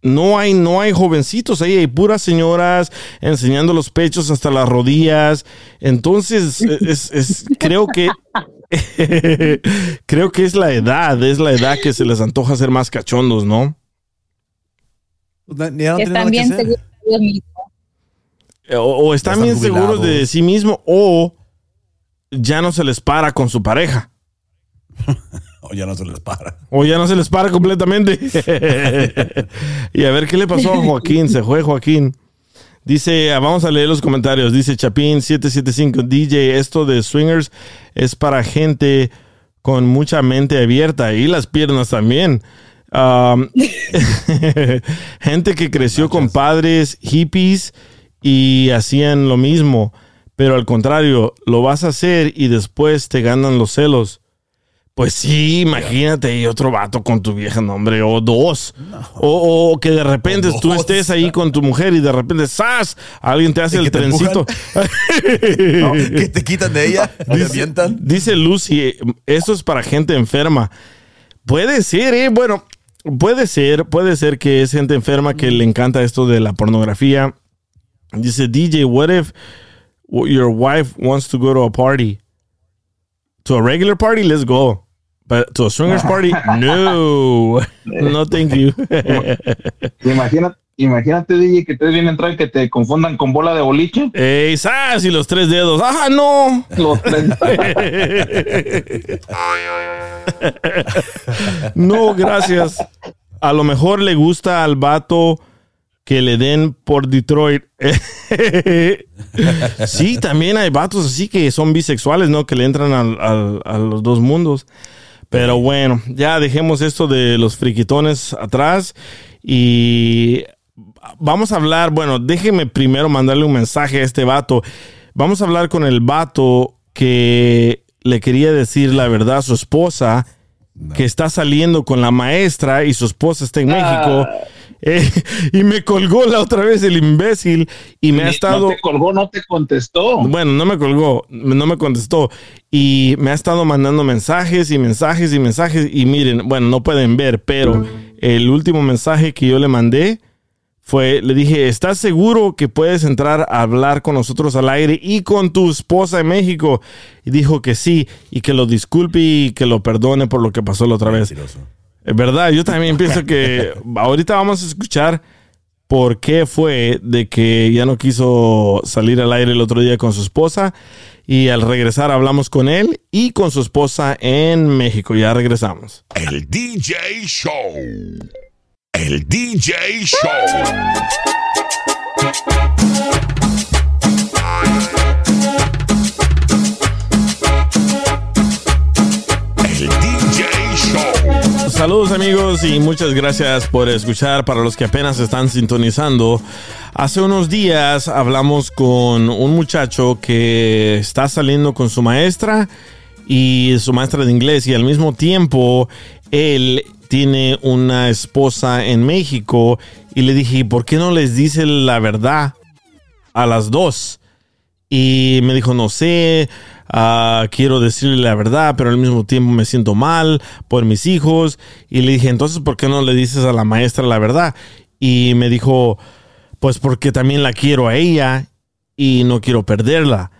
No hay, no hay jovencitos ahí, hay puras señoras enseñando los pechos hasta las rodillas. Entonces, es, es- creo que (laughs) creo que es la edad, es la edad que se les antoja ser más cachondos, ¿no? están bien seguros de ellos mismos. O, o están están bien seguros de sí mismo o ya no se les para con su pareja. (laughs) O ya no se les para. O ya no se les para completamente. (laughs) y a ver qué le pasó a Joaquín. Se fue Joaquín. Dice, ah, vamos a leer los comentarios. Dice Chapín 775, DJ, esto de swingers es para gente con mucha mente abierta y las piernas también. Um, (laughs) gente que creció con padres hippies y hacían lo mismo, pero al contrario, lo vas a hacer y después te ganan los celos. Pues sí, imagínate y otro vato con tu vieja nombre, o dos. O, o que de repente tú estés ahí con tu mujer y de repente, ¡zas! Alguien te hace el te trencito. (laughs) No, que te quitan de ella, te Dice, avientan. dice Lucy, eso es para gente enferma. Puede ser, ¿eh? Bueno, puede ser, puede ser que es gente enferma que le encanta esto de la pornografía. Dice DJ, what if your wife wants to go to a party? To a regular party, let's go. But to a swingers party, (laughs) no. No, thank you. Imagínate, imagínate, DJ, que te vienen a entrar y que te confundan con bola de boliche. ¡Ey, sas! Y los tres dedos. ¡Ajá, no! Los tres. (laughs) no, gracias. A lo mejor le gusta al vato que le den por Detroit. (laughs) sí, también hay vatos así que son bisexuales, ¿no? Que le entran al- al- a los dos mundos. Pero bueno, ya dejemos esto de los friquitones atrás y vamos a hablar, bueno, déjeme primero mandarle un mensaje a este vato. Vamos a hablar con el vato que le quería decir la verdad a su esposa, que está saliendo con la maestra y su esposa está en México. Eh, y me colgó la otra vez el imbécil y me ha estado... No te colgó, no te contestó. Bueno, no me colgó, no me contestó. Y me ha estado mandando mensajes y mensajes y mensajes. Y miren, bueno, no pueden ver, pero el último mensaje que yo le mandé fue, le dije, ¿estás seguro que puedes entrar a hablar con nosotros al aire y con tu esposa en México? Y dijo que sí, y que lo disculpe y que lo perdone por lo que pasó la otra vez. Es verdad, yo también pienso que ahorita vamos a escuchar por qué fue de que ya no quiso salir al aire el otro día con su esposa y al regresar hablamos con él y con su esposa en México. Ya regresamos. El DJ Show. El DJ Show. Saludos amigos y muchas gracias por escuchar para los que apenas están sintonizando. Hace unos días hablamos con un muchacho que está saliendo con su maestra y su maestra de inglés y al mismo tiempo él tiene una esposa en México y le dije, ¿por qué no les dice la verdad a las dos? Y me dijo, no sé, ah, quiero decirle la verdad, pero al mismo tiempo me siento mal por mis hijos. Y le dije, entonces, ¿por qué no le dices a la maestra la verdad? Y me dijo, pues porque también la quiero a ella y no quiero perderla.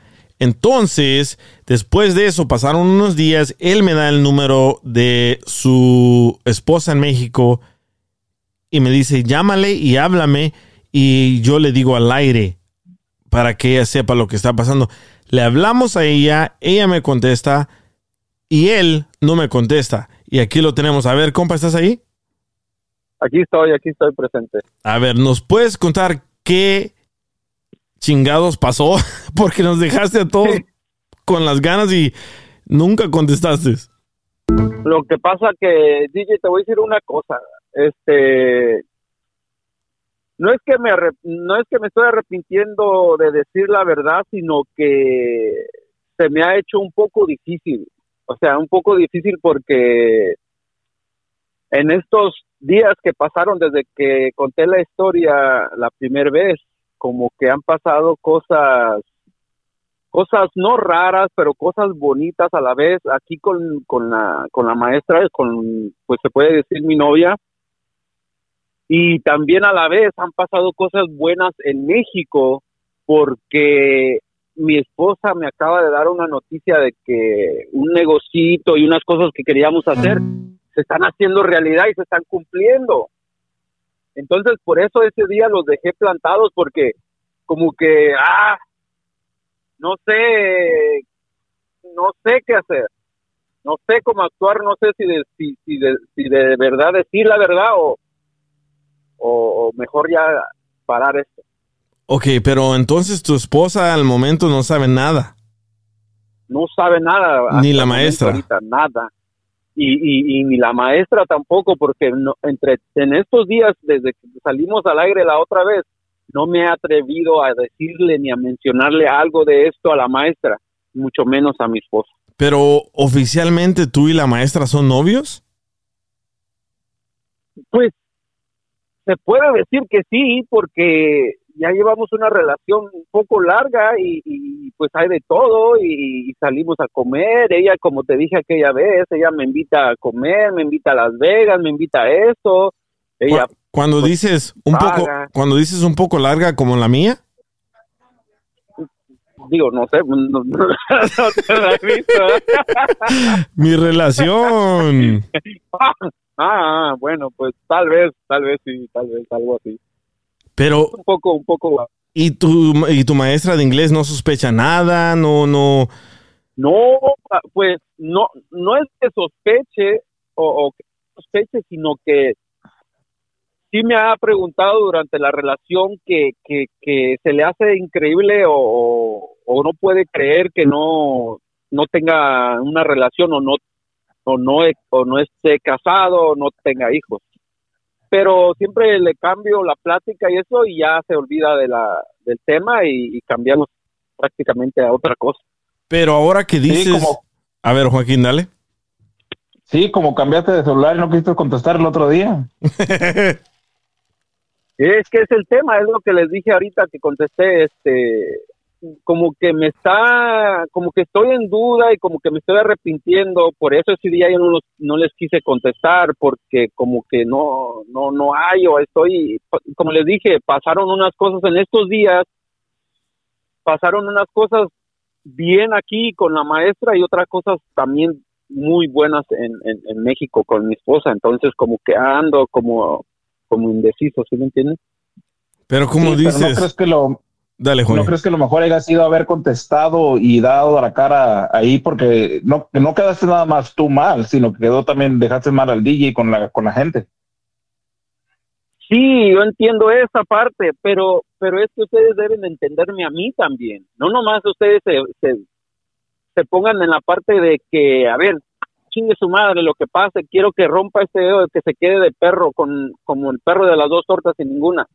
Entonces, después de eso, pasaron unos días, él me da el número de su esposa en México y me dice, llámale y háblame y yo le digo al aire para que ella sepa lo que está pasando. Le hablamos a ella, ella me contesta y él no me contesta. Y aquí lo tenemos. A ver, compa, ¿estás ahí? Aquí estoy, aquí estoy presente. A ver, ¿nos puedes contar qué chingados pasó? (laughs) Porque nos dejaste a todos con las ganas y nunca contestaste. Lo que pasa que, DJ, te voy a decir una cosa. Este, no es que me no es que me estoy arrepintiendo de decir la verdad, sino que se me ha hecho un poco difícil. O sea, un poco difícil porque en estos días que pasaron desde que conté la historia la primera vez, como que han pasado cosas, cosas no raras, pero cosas bonitas a la vez. Aquí con, con la, con la maestra, con, pues se puede decir mi novia, y también a la vez han pasado cosas buenas en México porque mi esposa me acaba de dar una noticia de que un negocito y unas cosas que queríamos hacer se están haciendo realidad y se están cumpliendo. Entonces, por eso ese día los dejé plantados porque como que, ah, no sé, no sé qué hacer. No sé cómo actuar, no sé si de, si, si de, si de verdad decir la verdad o, o, o mejor ya parar esto. Ok, pero entonces tu esposa al momento no sabe nada. No sabe nada. Ni la maestra. ahorita, nada. Y, y, y ni la maestra tampoco, porque no, entre en estos días, desde que salimos al aire la otra vez, no me he atrevido a decirle ni a mencionarle algo de esto a la maestra, mucho menos a mi esposa. Pero oficialmente tú y la maestra son novios. Pues se puede decir que sí, porque ya llevamos una relación un poco larga y, y, pues hay de todo y, y salimos a comer. Ella, como te dije aquella vez, ella me invita a comer, me invita a Las Vegas, me invita a esto. Ella, Cu- Cuando pues, dices un poco, cuando dices un poco larga como la mía. digo, no sé, no, no- (laughs) no te la he visto. Mi relación. (laughs) ah, bueno, pues tal vez, tal vez sí, tal vez algo así. Pero Un poco, un poco. y tu y tu maestra de inglés no sospecha nada, no no. No, pues no, no es que sospeche o, o que sospeche, sino que sí me ha preguntado durante la relación que, que, que se le hace increíble o, o, o no puede creer que no, no tenga una relación o no, o no, o no esté casado o no tenga hijos. Pero siempre le cambio la plática y eso y ya se olvida de la, del tema y, y cambiamos prácticamente a otra cosa. Pero ahora que dices, como- a ver Joaquín, dale. Sí, como cambiaste de celular y no quisiste contestar el otro día. (laughs) Es que es el tema, es lo que les dije ahorita que contesté, este, como que me está, como que estoy en duda y como que me estoy arrepintiendo, por eso ese día yo no, los- no les quise contestar, porque como que no, no, no hay, o estoy, como les dije, pasaron unas cosas en estos días, pasaron unas cosas bien aquí con la maestra y otras cosas también muy buenas en, en, en México con mi esposa, entonces como que ando como, como indeciso, ¿sí me entiendes? Pero como Sí, pero dices, ¿no crees que lo dale ¿No crees que lo mejor haya sido haber contestado y dado la cara ahí? Porque no, que no quedaste nada más tú mal, sino que quedó también, dejaste mal al DJ con la, con la gente. Sí, yo entiendo esa parte, pero pero es que ustedes deben de entenderme a mí también. No nomás ustedes se, se, se pongan en la parte de que, a ver, chingue su madre, lo que pase, quiero que rompa este dedo, que se quede de perro, con como el perro de las dos tortas sin ninguna.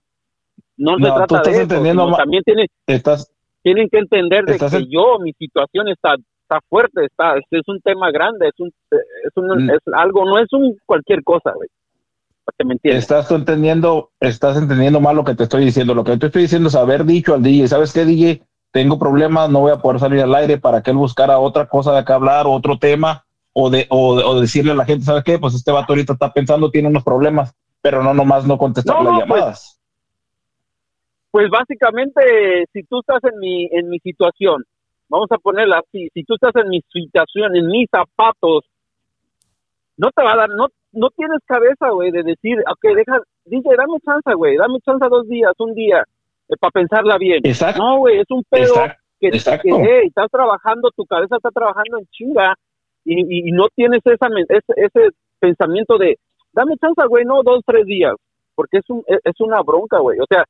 No, se No, tú trata de eso, entendiendo sino también tienen, Estás, tienen que entender de que en- yo, mi situación está está fuerte, está es, es un tema grande, es un es, un, Mm. es algo, no es un cualquier cosa, güey. Me estás tú entendiendo, estás entendiendo mal lo que te estoy diciendo. Lo que te estoy diciendo es haber dicho al DJ, ¿sabes qué, DJ? Tengo problemas, no voy a poder salir al aire para que él buscara otra cosa de qué hablar, otro tema, o de, o, o decirle a la gente, ¿sabes qué? Pues este vato ahorita está pensando, tiene unos problemas, pero no nomás no contestar No, las no, pues, llamadas. Pues básicamente, si tú estás en mi, en mi situación, vamos a ponerla así, si tú estás en mi situación, en mis zapatos, no te va a dar, no, no tienes cabeza, güey, de decir, ok, deja, DJ, dame chance, güey, dame chance dos días, un día, para pensarla bien. Exacto. No, güey, es un pedo Exacto. que, Exacto. que, hey, estás trabajando, tu cabeza está trabajando en chinga y, y, no tienes esa, ese, ese pensamiento de, dame chance, güey, no, dos, tres días, porque es, un, es es una bronca, güey, o sea,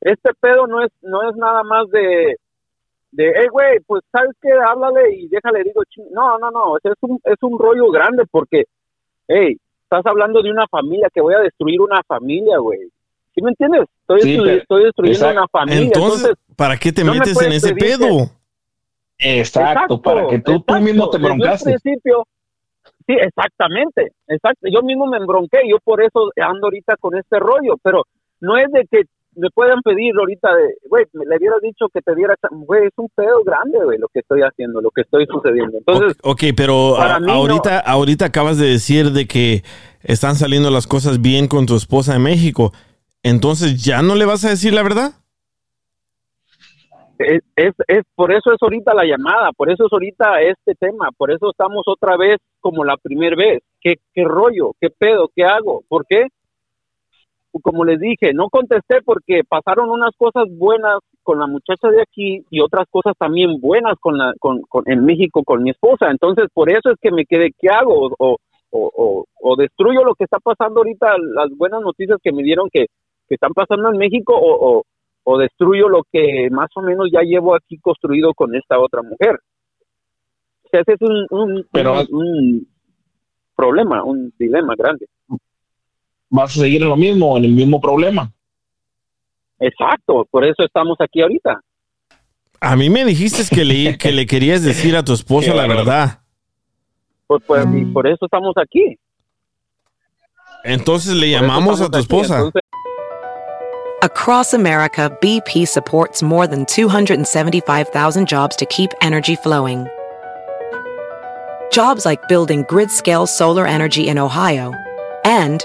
este pedo no es no es nada más de de hey güey pues sabes qué háblale y déjale digo ching-". no no no es un es un rollo grande porque hey estás hablando de una familia que voy a destruir una familia güey ¿sí me entiendes? estoy Sí, estoy destruyendo exacto. una familia Entonces, entonces ¿para qué te no me metes en puedes ese pedir que- pedo? Exacto, para que tú, tú exacto. mismo te Desde un broncaste. principio Sí, exactamente, exacto. Yo mismo me embronqué, yo por eso ando ahorita con este rollo, pero no es de que me puedan pedir ahorita de, güey, me le hubieras dicho que te diera, güey, es un pedo grande, güey, lo que estoy haciendo, lo que estoy sucediendo. Entonces, Ok, pero a- mí no. ahorita, ahorita acabas de decir de que están saliendo las cosas bien con tu esposa en México. Entonces, ¿ya no le vas a decir la verdad? es, es, es- por eso es ahorita la llamada, por eso es ahorita este tema, por eso estamos otra vez como la primera vez. ¿Qué, qué rollo? ¿Qué pedo? ¿Qué hago? ¿Por qué? Como les dije, no contesté porque pasaron unas cosas buenas con la muchacha de aquí y otras cosas también buenas con la, con, con- en México con mi esposa. Entonces, por eso es que me quedé, ¿qué hago? O, o, o, o destruyo lo que está pasando ahorita, las buenas noticias que me dieron que, que están pasando en México, o, o, o destruyo lo que más o menos ya llevo aquí construido con esta otra mujer. O sea, ese es un, un, Pero- un- un problema, un dilema grande. Vas a seguir en lo mismo, en el mismo problema. Exacto, por eso estamos aquí ahorita. A mí me dijiste que le, (laughs) que le querías decir a tu esposa la verdad. Por, por- y por eso estamos aquí. Entonces le llamamos a tu esposa. Across America, BP supports more than 275,000 jobs to keep energy flowing. Jobs like building grid scale solar energy in Ohio and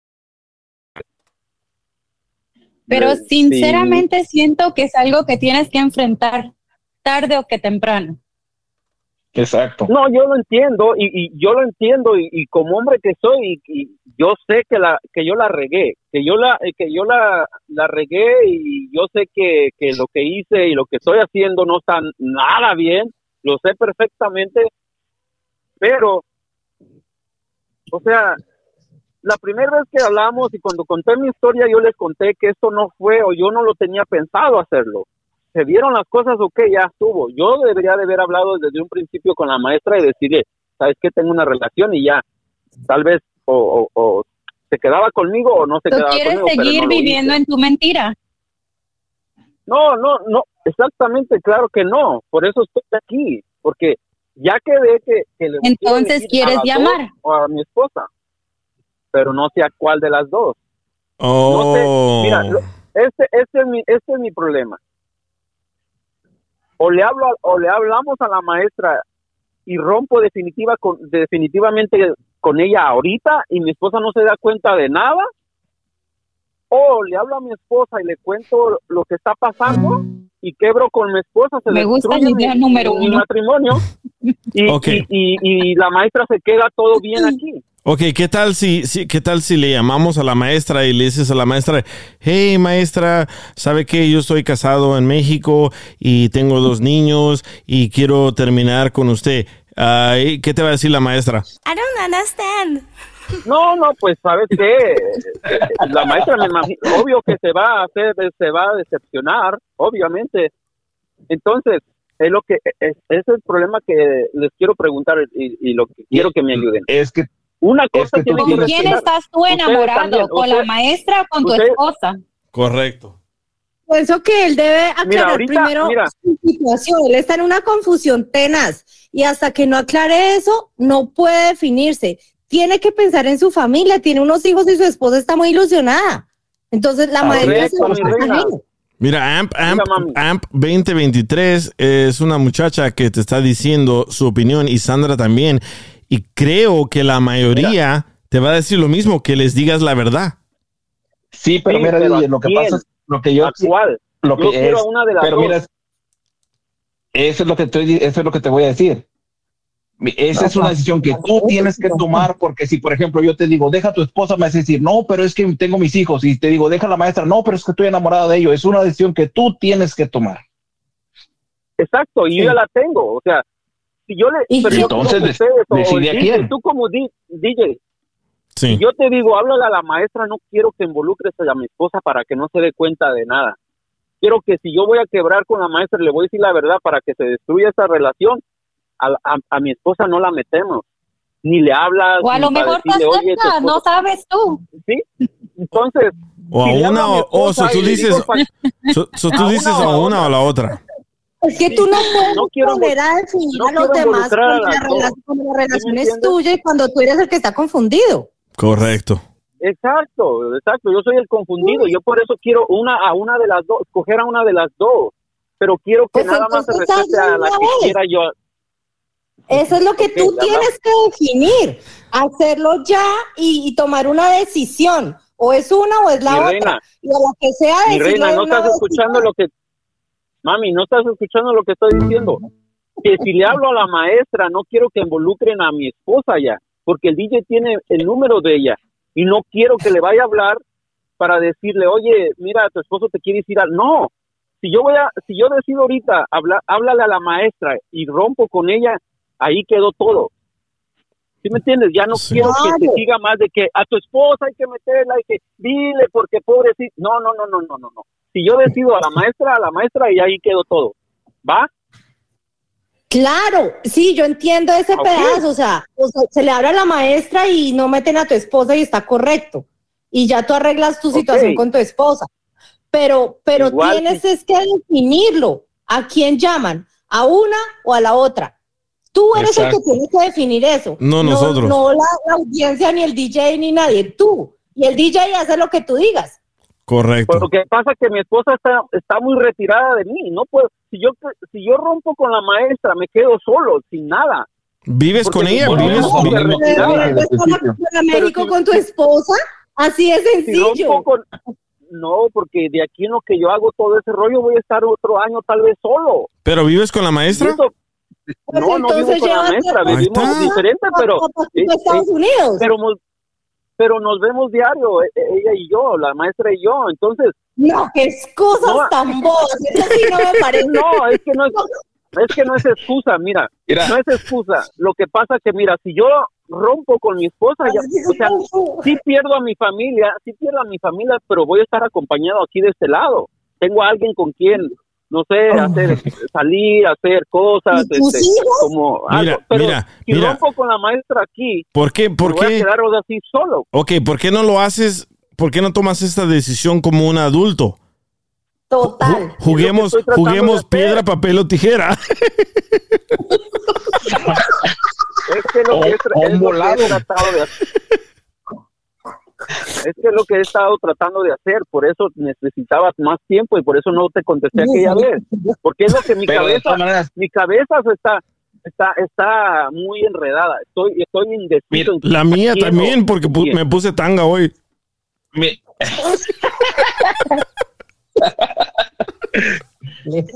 Pero Sí. sinceramente siento que es algo que tienes que enfrentar tarde o que temprano. Exacto. No, yo lo entiendo y, y yo lo entiendo y, y como hombre que soy y, y yo sé que la que yo la regué, que yo la eh, que yo la, la regué y yo sé que, que lo que hice y lo que estoy haciendo no está nada bien, lo sé perfectamente, pero o sea, la primera vez que hablamos y cuando conté mi historia yo les conté que esto no fue o yo no lo tenía pensado hacerlo se dieron las cosas, ok, ya estuvo. Yo debería de haber hablado desde un principio con la maestra y decirle, sabes que tengo una relación y ya, tal vez o, o- o se quedaba conmigo o no se Tú quedaba quieres conmigo. seguir no viviendo en tu mentira. No, no, no, exactamente, claro que no. Por eso estoy aquí, porque ya quedé que, que le Entonces, a ¿quieres las llamar? dos O a mi esposa, pero no sé a cuál de las dos. No Oh. sé, mira, lo- este, este, es mi, este es mi problema. O le hablo, a- o le hablamos a la maestra y rompo definitiva con, definitivamente con ella ahorita y mi esposa no se da cuenta de nada. O le hablo a mi esposa y le cuento lo que está pasando y quebro con mi esposa. Se Me gusta la idea mi- número mi uno. matrimonio (laughs) y, Ok. y, y- y la maestra se queda todo bien (clears throat) aquí. Ok, ¿qué tal si, si- qué tal si le llamamos a la maestra y le dices a la maestra, hey maestra, sabe que yo estoy casado en México y tengo dos niños y quiero terminar con usted? ¿y ¿Qué te va a decir la maestra? I don't understand. No, no, pues sabes qué, la maestra me imagino, obvio que se va a hacer, se va a decepcionar, obviamente. Entonces, es lo que, es, ese es el problema que les quiero preguntar y, y lo que quiero que me ayuden. Es que una cosa que tú tiene que ¿Con quién respetar- estás tú enamorado? ¿Con la maestra o con tu esposa? Correcto. Pienso que él debe aclarar Mira, ahorita, primero mira. su situación. Él está en una confusión tenaz y hasta que no aclare eso, no puede definirse. Tiene que pensar en su familia, tiene unos hijos y su esposa está muy ilusionada. Entonces la maestra se va. Mira, AMP, AMP. AMP 2023 es una muchacha que te está diciendo su opinión y Sandra también. Y creo que la mayoría te va a decir lo mismo, que les digas la verdad. sí, pero Sí, mira, pero DJ, ¿a lo que pasa es lo que yo ¿A cuál? lo que Yo es, a una de las pero dos. mira, eso es lo que estoy, eso es lo que te voy a decir. Esa es una decisión que tú tienes que tomar porque si, por ejemplo, yo te digo, deja a tu esposa, me vas a decir, no, pero es que tengo mis hijos. Y te digo, deja a la maestra, no, pero es que estoy enamorada de ellos. Es una decisión que tú tienes que tomar. Exacto, y yo ya la tengo. O sea, si yo le. Y pero yo entonces ustedes, o decide a DJ, quién. Tú como di- DJ, Sí. si yo te digo, háblale a la maestra, no quiero que involucres a mi esposa para que no se dé cuenta de nada. Quiero que si yo voy a quebrar con la maestra, le voy a decir la verdad para que se destruya esa relación. A, la- a, a mi esposa no la metemos. Ni le hablas. O a lo mejor decirle, "Oye, no esposa-". sabes tú. Sí, entonces. O a si una o, o so tú dices, digo, "Pa- (laughs) so- so tú a dices a o a una o a la otra. Es que tú no puedes no quiero poner a definir no a los demás cuando la, relación, cuando la relación es tuya y cuando tú eres el que está confundido. Correcto. Exacto, exacto. Yo soy el confundido. Yo por eso quiero una a una de las dos, escoger a una de las dos. Pero quiero que Pues nada más se respete a la que quiera yo. Eso es lo que Ok, tú tienes que definir, hacerlo ya y, y tomar una decisión. O es una o es la Mi otra. reina, y a la que sea Mi reina, no estás escuchando lo que. Mami, no estás escuchando lo que estoy diciendo. Que si le hablo a la maestra, no quiero que involucren a mi esposa ya, porque el DJ tiene el número de ella y no quiero que le vaya a hablar para decirle, oye, mira, tu esposo te quiere decir algo. No, si yo voy a, si yo decido ahorita hablar, háblale a la maestra y rompo con ella, ahí quedó todo. ¿Sí me entiendes? Ya no quiero que Claro. siga más de que a tu esposa hay que meterla, hay que dile porque pobrecito. No, no, no, no, no, no, no. Si yo decido a la maestra, a la maestra y ahí quedó todo. ¿Va? Claro, sí, yo entiendo ese pedazo, o sea, o sea, se le habla a la maestra y no meten a tu esposa y está correcto. Y ya tú arreglas tu situación con tu esposa. Pero, pero Igual tienes si- es que definirlo. ¿A quién llaman? ¿A una o a la otra? Tú eres el que tienes que definir eso. No nosotros. No, la, la audiencia, ni el DJ, ni nadie. Tú. Y el DJ hace lo que tú digas. Correcto. Lo que pasa es que mi esposa está, está muy retirada de mí. No puedo. Si yo, si yo rompo con la maestra, me quedo solo, sin nada. ¿Vives Porque con ella? esposa ¿Vives? no México si- con tu esposa. Así es Si sencillo. rompo con- No, porque de aquí en lo que yo hago todo ese rollo, voy a estar otro año tal vez solo. ¿Pero vives con la maestra? Eso- Pues no, no vivo con la maestra, vivimos diferente, pero... eh, Estados eh, Unidos. Pero, pero nos vemos diario, eh, ella y yo, la maestra y yo, entonces... No, qué excusas No. tan. Eso sí no me parece. (laughs) No, es que no es, es que no es excusa, mira, Mira. no es excusa. Lo que pasa que, mira, si yo rompo con mi esposa, ya, o sea, sí pierdo a mi familia, sí pierdo a mi familia, pero voy a estar acompañado aquí de este lado. Tengo a alguien con quien, no sé, hacer, salir, hacer cosas, ¿Y tus este, como algo. Mira, pero mira, si mira. rompo con la maestra aquí, ¿Por qué? ¿Por me voy a qué? quedar así solo. Ok, ¿por qué no lo haces? ¿Por qué no tomas esta decisión como un adulto? Total. Ju- Juguemos, juguemos piedra, papel o tijera. (laughs) Es que lo O- que he, es lo que he tratado de hacer. Es que es lo que he estado tratando de hacer, por eso necesitaba más tiempo y por eso no te contesté aquella vez, porque es lo que mi Pero cabeza, maneras, mi cabeza se está, está, está muy enredada, estoy, estoy indeciso. en La mía también, porque pu- me puse tanga hoy. mi- (laughs)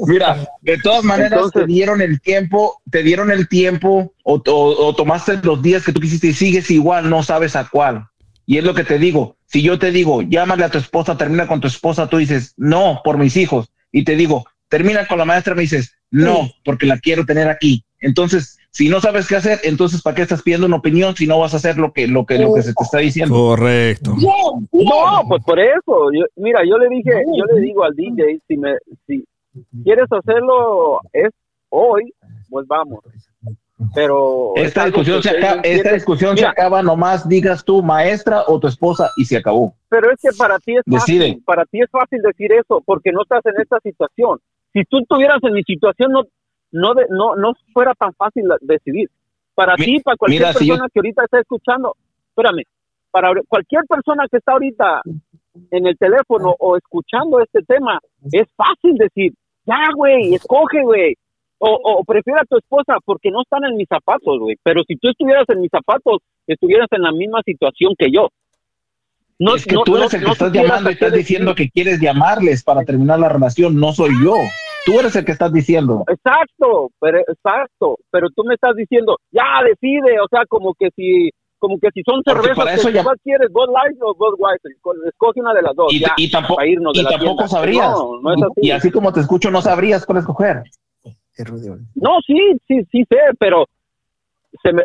Mira, de todas maneras Entonces- te dieron el tiempo, te dieron el tiempo o, o- o tomaste los días que tú quisiste y sigues igual, no sabes a cuál. Y es lo que te digo, si yo te digo, llámale a tu esposa, termina con tu esposa, tú dices, no, por mis hijos. Y te digo, termina con la maestra, me dices, no, porque la quiero tener aquí. Entonces, si no sabes qué hacer, entonces ¿para qué estás pidiendo una opinión si no vas a hacer lo que, lo que, lo que se te está diciendo? Correcto. Bien. No, pues por eso. Yo- mira, yo le dije, yo le digo al DJ, si me, si quieres hacerlo es hoy, pues vamos. Pero es Esta discusión, se acaba, esta discusión se acaba nomás digas tú maestra o tu esposa y se acabó. Pero es que para ti es fácil, para ti es fácil decir eso porque no estás en esta situación. Si tú estuvieras en mi situación no no de- no no fuera tan fácil decidir. Para Mi- ti, para cualquier mira, si yo- persona que ahorita está escuchando, espérame, para cualquier persona que está ahorita en el teléfono o escuchando este tema, es fácil decir, ya, güey, escoge, güey. O, o prefiere a tu esposa porque no están en mis zapatos, güey. Pero si tú estuvieras en mis zapatos, estuvieras en la misma situación que yo. No, es que no- tú eres no- el que estás llamando y estás diciendo decir. que quieres llamarles para terminar la relación, no soy yo. Tú eres el que estás diciendo. Exacto, pero exacto, pero tú me estás diciendo, ya decide, o sea, como que si como que si son Porque cervezas, que ya- ¿cuál quieres? ¿Bud Light o Bud White? Escoge una de las dos. Y, ya, y tampoco, para irnos de y la tampoco sabrías. No, no es así. Y así como te escucho, no sabrías cuál escoger. No, sí, sí, sí sé, pero se me,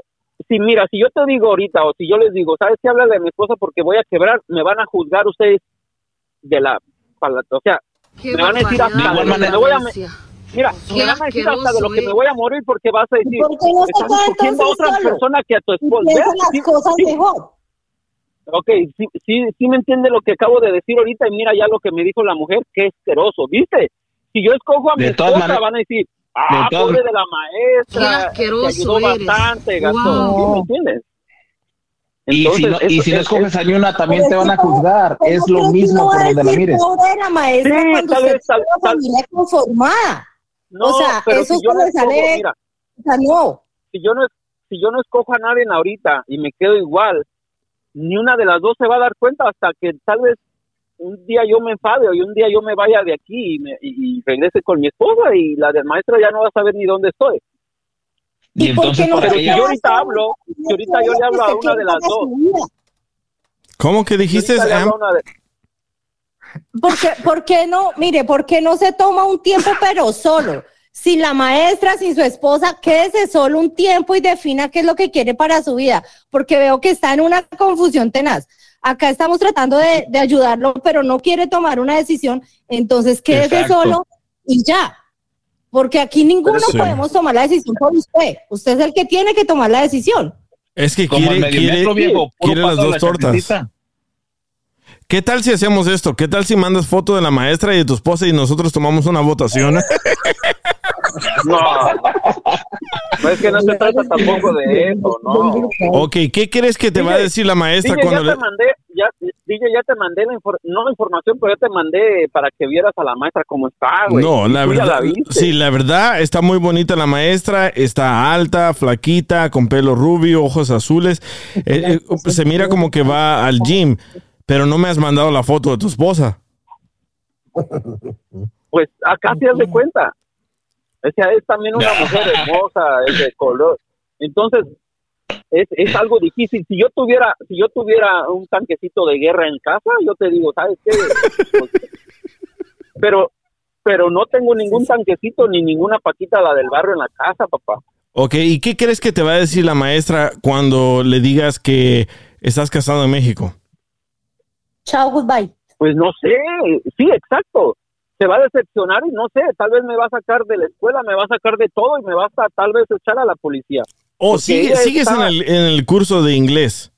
si mira, si yo te digo ahorita o si yo les digo, ¿sabes qué? Habla de mi esposa porque voy a quebrar, me van a juzgar ustedes de la, pala- o sea, Qué me van a decir hasta de lo que me voy a, mira, Qué me van a decir hasta de lo que me voy a morir porque vas a decir, ¿Por qué no estás escogiendo a otra solo? persona que a tu esposa. las Sí, cosas sí. mejor. Ok, sí, sí, sí me entiende lo que acabo de decir ahorita y mira ya lo que me dijo la mujer, qué asqueroso, ¿viste? Si yo escojo a mi De esposa, van a decir, ah, pobre de la Qué maestra, asqueroso te ayudó eres. bastante, gastó, Wow. ¿sí me entiendes? Y si no, y si no es- escoges a ni una, también te van que a ¿cómo- juzgar. Es lo que mismo por donde la mires. la maestra Sí, cuando tal usted vez, tal- tal- familia conformada? No, o sea, pero eso si yo se no le sale, mira, o sea, no. si yo no si yo no escojo a nadie ahorita y me quedo igual, ni una de las dos se va a dar cuenta hasta que tal vez un día yo me enfade o un día yo me vaya de aquí y, me- y- y regrese con mi esposa y la del maestra ya no va a saber ni dónde estoy. Y ¿Y por entonces, qué no Pero si yo ahorita hablo, si ahorita yo le hablo a una de las dos, ¿Cómo que dijiste, ahorita le Am? hablo a una de- ¿Por qué, por qué no? Mire, ¿por qué no se toma un tiempo pero solo? Sin la maestra, sin su esposa, quédese solo un tiempo y defina qué es lo que quiere para su vida, porque veo que está en una confusión tenaz. Acá estamos tratando de, de ayudarlo, pero no quiere tomar una decisión, entonces quédese Exacto. solo y ya. Porque aquí ninguno Sí. podemos tomar la decisión por usted. Usted es el que tiene que tomar la decisión. Es que Como quiere, medio quiere, metro, viejo, puro quiere las dos la tortas. ¿Qué tal si hacemos esto? ¿Qué tal si mandas foto de la maestra y de tu esposa y nosotros tomamos una votación? (laughs) No, no (laughs) es que no se trata tampoco de eso, no. ok, ¿qué crees que te va a decir la maestra DJ, cuando ya le... te mandé, ya, DJ, ya te mandé la infor- no la información, pero ya te mandé para que vieras a la maestra cómo está, güey. No, la verdad, sí, la verdad está muy bonita la maestra, está alta, flaquita, con pelo rubio, ojos azules, Eh, eh, se mira como que va al gym, pero no me has mandado la foto de tu esposa. Pues acá te das de cuenta. O sea, es también una (laughs) mujer hermosa, es de color. Entonces, es, es algo difícil. Si yo tuviera, si yo tuviera un tanquecito de guerra en casa, yo te digo, ¿sabes qué? Pues, pero, pero no tengo ningún tanquecito ni ninguna paquita la del barrio en la casa, papá. Ok, ¿y qué crees que te va a decir la maestra cuando le digas que estás casado en México? Chao, goodbye. Pues no sé, sí, exacto. Se va a decepcionar y no sé, tal vez me va a sacar de la escuela, me va a sacar de todo y me va a tal vez echar a la policía. ¿O Porque sigue- sigues está- en, el, en el curso de inglés?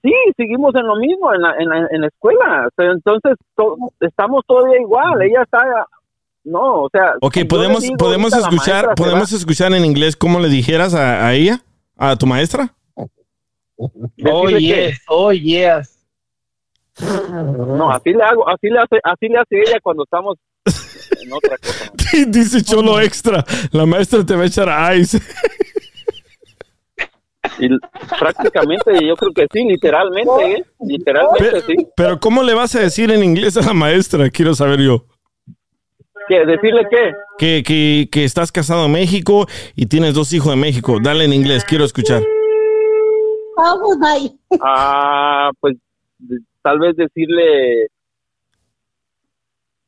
Sí, seguimos en lo mismo, en la, en la, en la escuela. Pero entonces to- estamos todavía igual. Ella está, no, o sea. Ok, si podemos, digo podemos escuchar, podemos escuchar en inglés cómo le dijeras a, a ella, a tu maestra. Oh, yes, oh, yes. No, así le hago, así le hace, así le hace ella cuando estamos en otra cosa. (laughs) Dice Cholo Extra, la maestra te va a echar ice. Y prácticamente yo creo que sí, literalmente, ¿eh? Literalmente Pero, sí. pero ¿cómo le vas a decir en inglés a la maestra? Quiero saber yo. ¿Qué? ¿Decirle qué? Que, que, que estás casado en México y tienes dos hijos en México. Dale en inglés, quiero escuchar. Ah, pues tal vez decirle,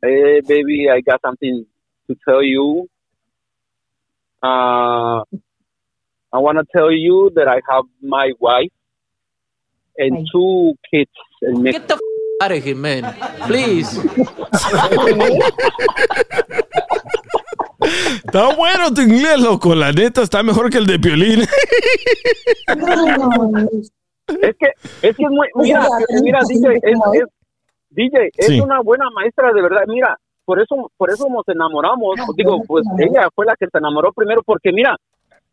hey, baby, I got something to tell you. Uh, I want to tell you that I have my wife and two kids in Mexico. Get the f out of here, man. Please. Está bueno tu inglés, loco. La neta está mejor que el de Piolín. Es que, es que es muy, mira, mira, DJ, es, es- DJ, es Sí. una buena maestra de verdad, mira, por eso, por eso nos enamoramos, digo, pues ella fue la que se enamoró primero, porque mira,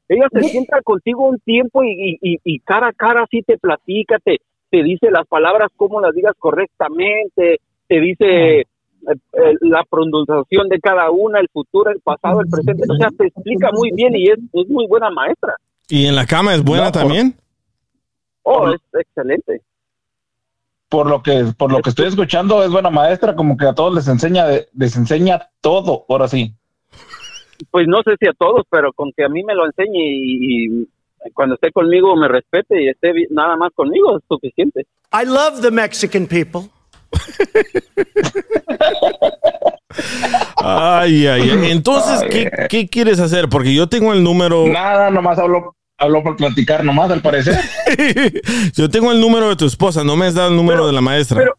ella se sienta contigo un tiempo y, y, y- cara a cara así te platica, te, te dice las palabras, cómo las digas correctamente, te dice eh, eh, la pronunciación de cada una, el futuro, el pasado, el presente, o sea, te explica muy bien y es, es muy buena maestra. ¿Y en la cama es buena No, por- Oh, es excelente. Por lo que, por lo que estoy escuchando, es buena maestra, como que a todos les enseña, les enseña todo, ahora sí. Pues no sé si a todos, pero con que a mí me lo enseñe y, y cuando esté conmigo me respete y esté nada más conmigo es suficiente. I love the Mexican people. Ay, ay, ay. Entonces, ¿qué, qué quieres hacer? Porque yo tengo el número. Nada, nomás habló, habló por platicar, nomás al parecer. (laughs) Yo tengo el número de tu esposa, no me has dado el número de la maestra. Pero,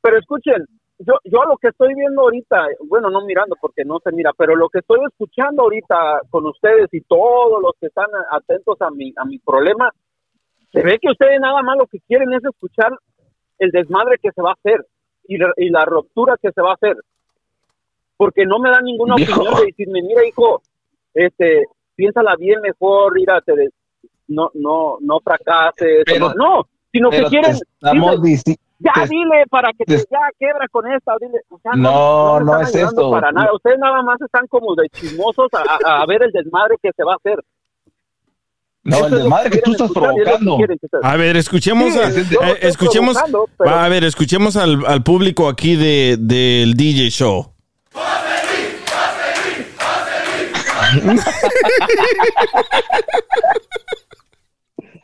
pero escuchen, yo, yo lo que estoy viendo ahorita, bueno, no mirando porque no se mira, pero lo que estoy escuchando ahorita con ustedes y todos los que están atentos a mi, a mi problema, se ve que ustedes nada más lo que quieren es escuchar el desmadre que se va a hacer y la, y la ruptura que se va a hacer. Porque no me dan ninguna opinión de decirme, mira hijo, este, piénsala bien mejor, mira, te de- no, no, no fracases, Pero- no, no, sino que quieren, estamos dile, dici- ya te- dile para que te, te- ya quebra con esta, dile, o sea, No, no es esto. para nada, ustedes nada más están como de chismosos a, a- a ver el desmadre que se va a hacer. No, el desmadre que tú estás provocando. A ver, escuchemos, Sí, a, eh, escuchemos, a ver, escuchemos al, al público aquí de, del DJ Show.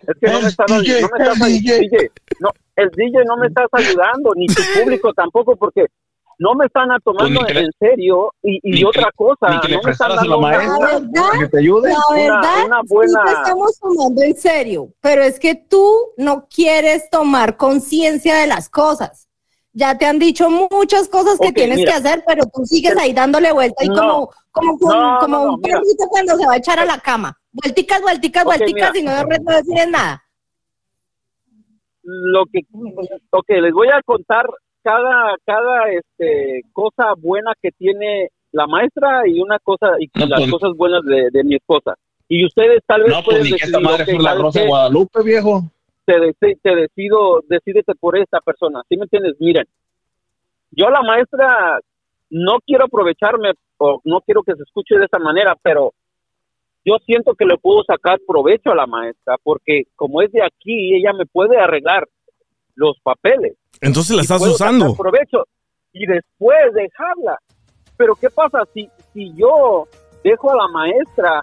Es que no me, están, no me estás DJ, no, el DJ no me estás ayudando, ni tu público tampoco, porque no me están tomando Pues le- en serio. Y, y otra cosa, ni que le no me están dando La verdad, para que te ayude. La Una- verdad, una sí buena- te estamos tomando en serio, pero es que tú no quieres tomar conciencia de las cosas. Ya te han dicho muchas cosas que tienes mira. que hacer, pero tú sigues ahí dándole vuelta y No. como, como, No, como no, un mira. perrito cuando se va a echar a la cama. Vuelticas, vuelticas, vuelticas mira. y no, no decides nada. lo que ok, les voy a contar cada cada este cosa buena que tiene la maestra y una cosa y No, las pues- cosas buenas de, de mi esposa y ustedes tal vez No, pues pueden esta decidir, madre fue la ¿sabes Rosa de Guadalupe, viejo. Te, deci- te decido, decídete por esta persona, ¿sí me entiendes? Miren, yo la maestra no quiero aprovecharme o no quiero que se escuche de esta manera, pero yo siento que le puedo sacar provecho a la maestra porque como es de aquí, ella me puede arreglar los papeles. Entonces la estás usando. provecho y después dejarla. Pero ¿qué pasa si, si yo dejo a la maestra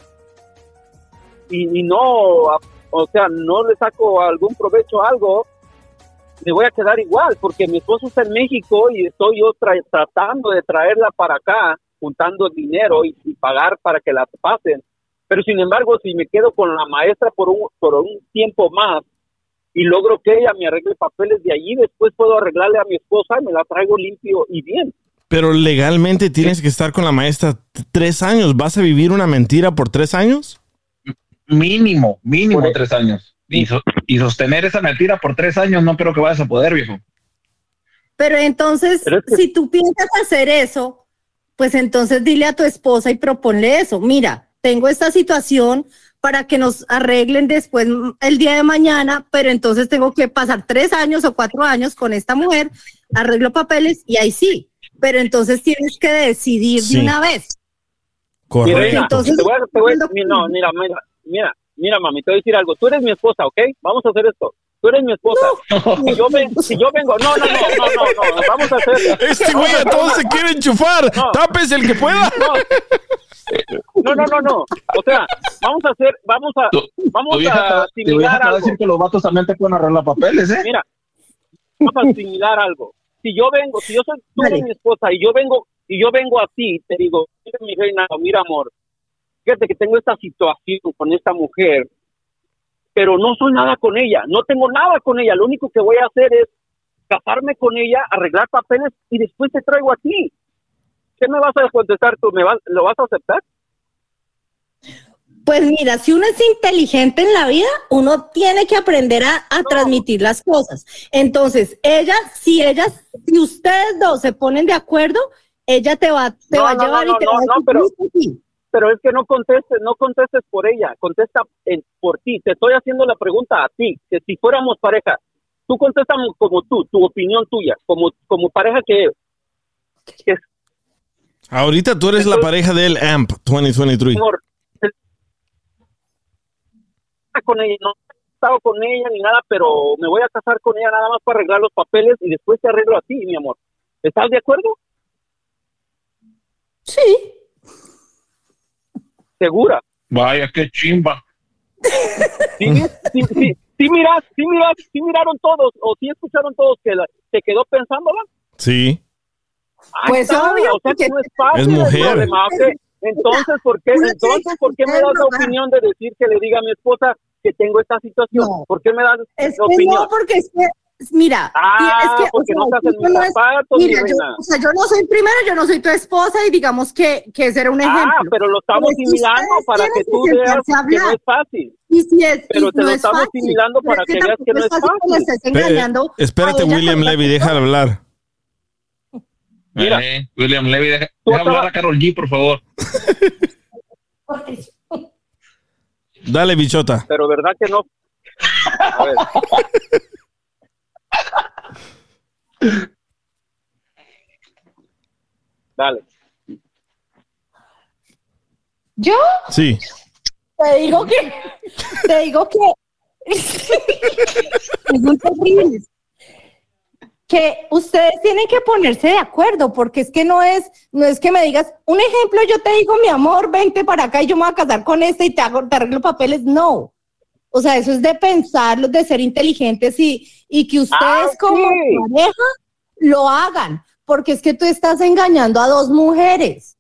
y, y no, o sea, no le saco algún provecho a algo, me voy a quedar igual, porque mi esposo está en México y estoy yo tra- tratando de traerla para acá, juntando dinero y, pagar para que la pasen. Pero sin embargo, si me quedo con la maestra por un, tiempo más y logro que ella me arregle papeles de allí, después puedo arreglarle a mi esposa y me la traigo limpio y bien. Pero legalmente tienes que estar con la maestra tres años. ¿Vas a vivir una mentira por tres años? Mínimo, mínimo Por- tres años. Y, so- y sostener esa mentira por tres años no creo que vayas a poder, viejo. Pero entonces, Pero es que- si tú piensas hacer eso, pues entonces dile a tu esposa y proponle eso. Mira, tengo esta situación para que nos arreglen después mm, el día de mañana, pero entonces tengo que pasar tres años o cuatro años con esta mujer, arreglo papeles y ahí sí. Pero entonces tienes que decidir Sí. de una vez. Correcto. Entonces, te voy a- te voy a- ¿cuándo- mi- no, mira, mira, mira, mira, mami, te voy a decir algo. Tú eres mi esposa, ¿ok? Vamos a hacer esto. Tú eres mi esposa. Si, yo ven- si yo vengo, no, no, no, no, no, no, vamos a hacer. Este güey a todos se quiere enchufar. No. Tápese el que pueda. No, no, no, no. O sea, vamos a hacer, vamos a, vamos a asimilar te va a algo. decir que los vatos también te pueden arreglar papeles, ¿eh? Mira, vamos a asimilar algo. Si yo vengo, si yo soy tú eres mi esposa y yo vengo y yo vengo a ti, te digo, mira mi reina, mira amor, fíjate que tengo esta situación con esta mujer, pero no soy nada con ella, no tengo nada con ella, lo único que voy a hacer es casarme con ella, arreglar papeles y después te traigo a ti. ¿Qué me vas a contestar tú? ¿Me vas, ¿Lo vas a aceptar? Pues mira, si uno es inteligente en la vida, uno tiene que aprender a, a transmitir las cosas. Entonces, ella, si ellas, si ustedes dos se ponen de acuerdo, ella te va, te No, va a no, llevar no, y te no, va a no, decir, pero-. Pero es que no contestes, no contestes por ella, contesta en- por ti. Te estoy haciendo la pregunta a ti, que si fuéramos pareja, tú contestas como tú, tu opinión tuya, como, como pareja que, que Ahorita tú eres la pareja del AMP 2023. amor, está con ella, no he estado con ella ni nada, pero me voy a casar con ella nada más para arreglar los papeles y después te arreglo a ti, mi amor. ¿Estás de acuerdo? Sí. ¿Segura? Vaya, qué chimba. Sí, sí, sí, sí, miras, sí, miras, sí miraron todos, o sí escucharon todos que la- se quedó pensándola. Sí. Ahí Pues está, obvio, o sea que no es fácil Es el mujer. problema, ¿ok? Entonces, ¿por qué, Una entonces, chica ¿por qué me das la opinión de decir que le diga a mi esposa que tengo esta situación? No. ¿Por qué me das Es la que opinión? no, porque es que, mira, Ah, es que, porque no esto mis no es- zapatos, mi mira, yo, o sea, yo no soy, primero, yo no soy tu esposa y digamos que, que ese era un ejemplo. Ah, pero lo estamos Pero si similando ustedes para que tú veas que no es fácil. Y si es, Pero y te no lo es estamos fácil, similando pero para es que veas que no es que fácil. estés Pe- engañando espérate, William Levy, déjala hablar. Mira. Eh, William Levy, deja, deja hablar a Carol G, por favor. Dale, bichota. Pero ¿verdad que no? A ver. (laughs) Dale. Yo Sí. te digo que, te digo que, (laughs) es muy terrible. que ustedes tienen que ponerse de acuerdo, porque es que no es, no es que me digas, un ejemplo, yo te digo, mi amor, vente para acá y yo me voy a casar con este y te hago, te arreglo papeles, no. O sea, eso es de pensarlo, de ser inteligentes y, y que ustedes Ah, como sí. pareja lo hagan, porque es que tú estás engañando a dos mujeres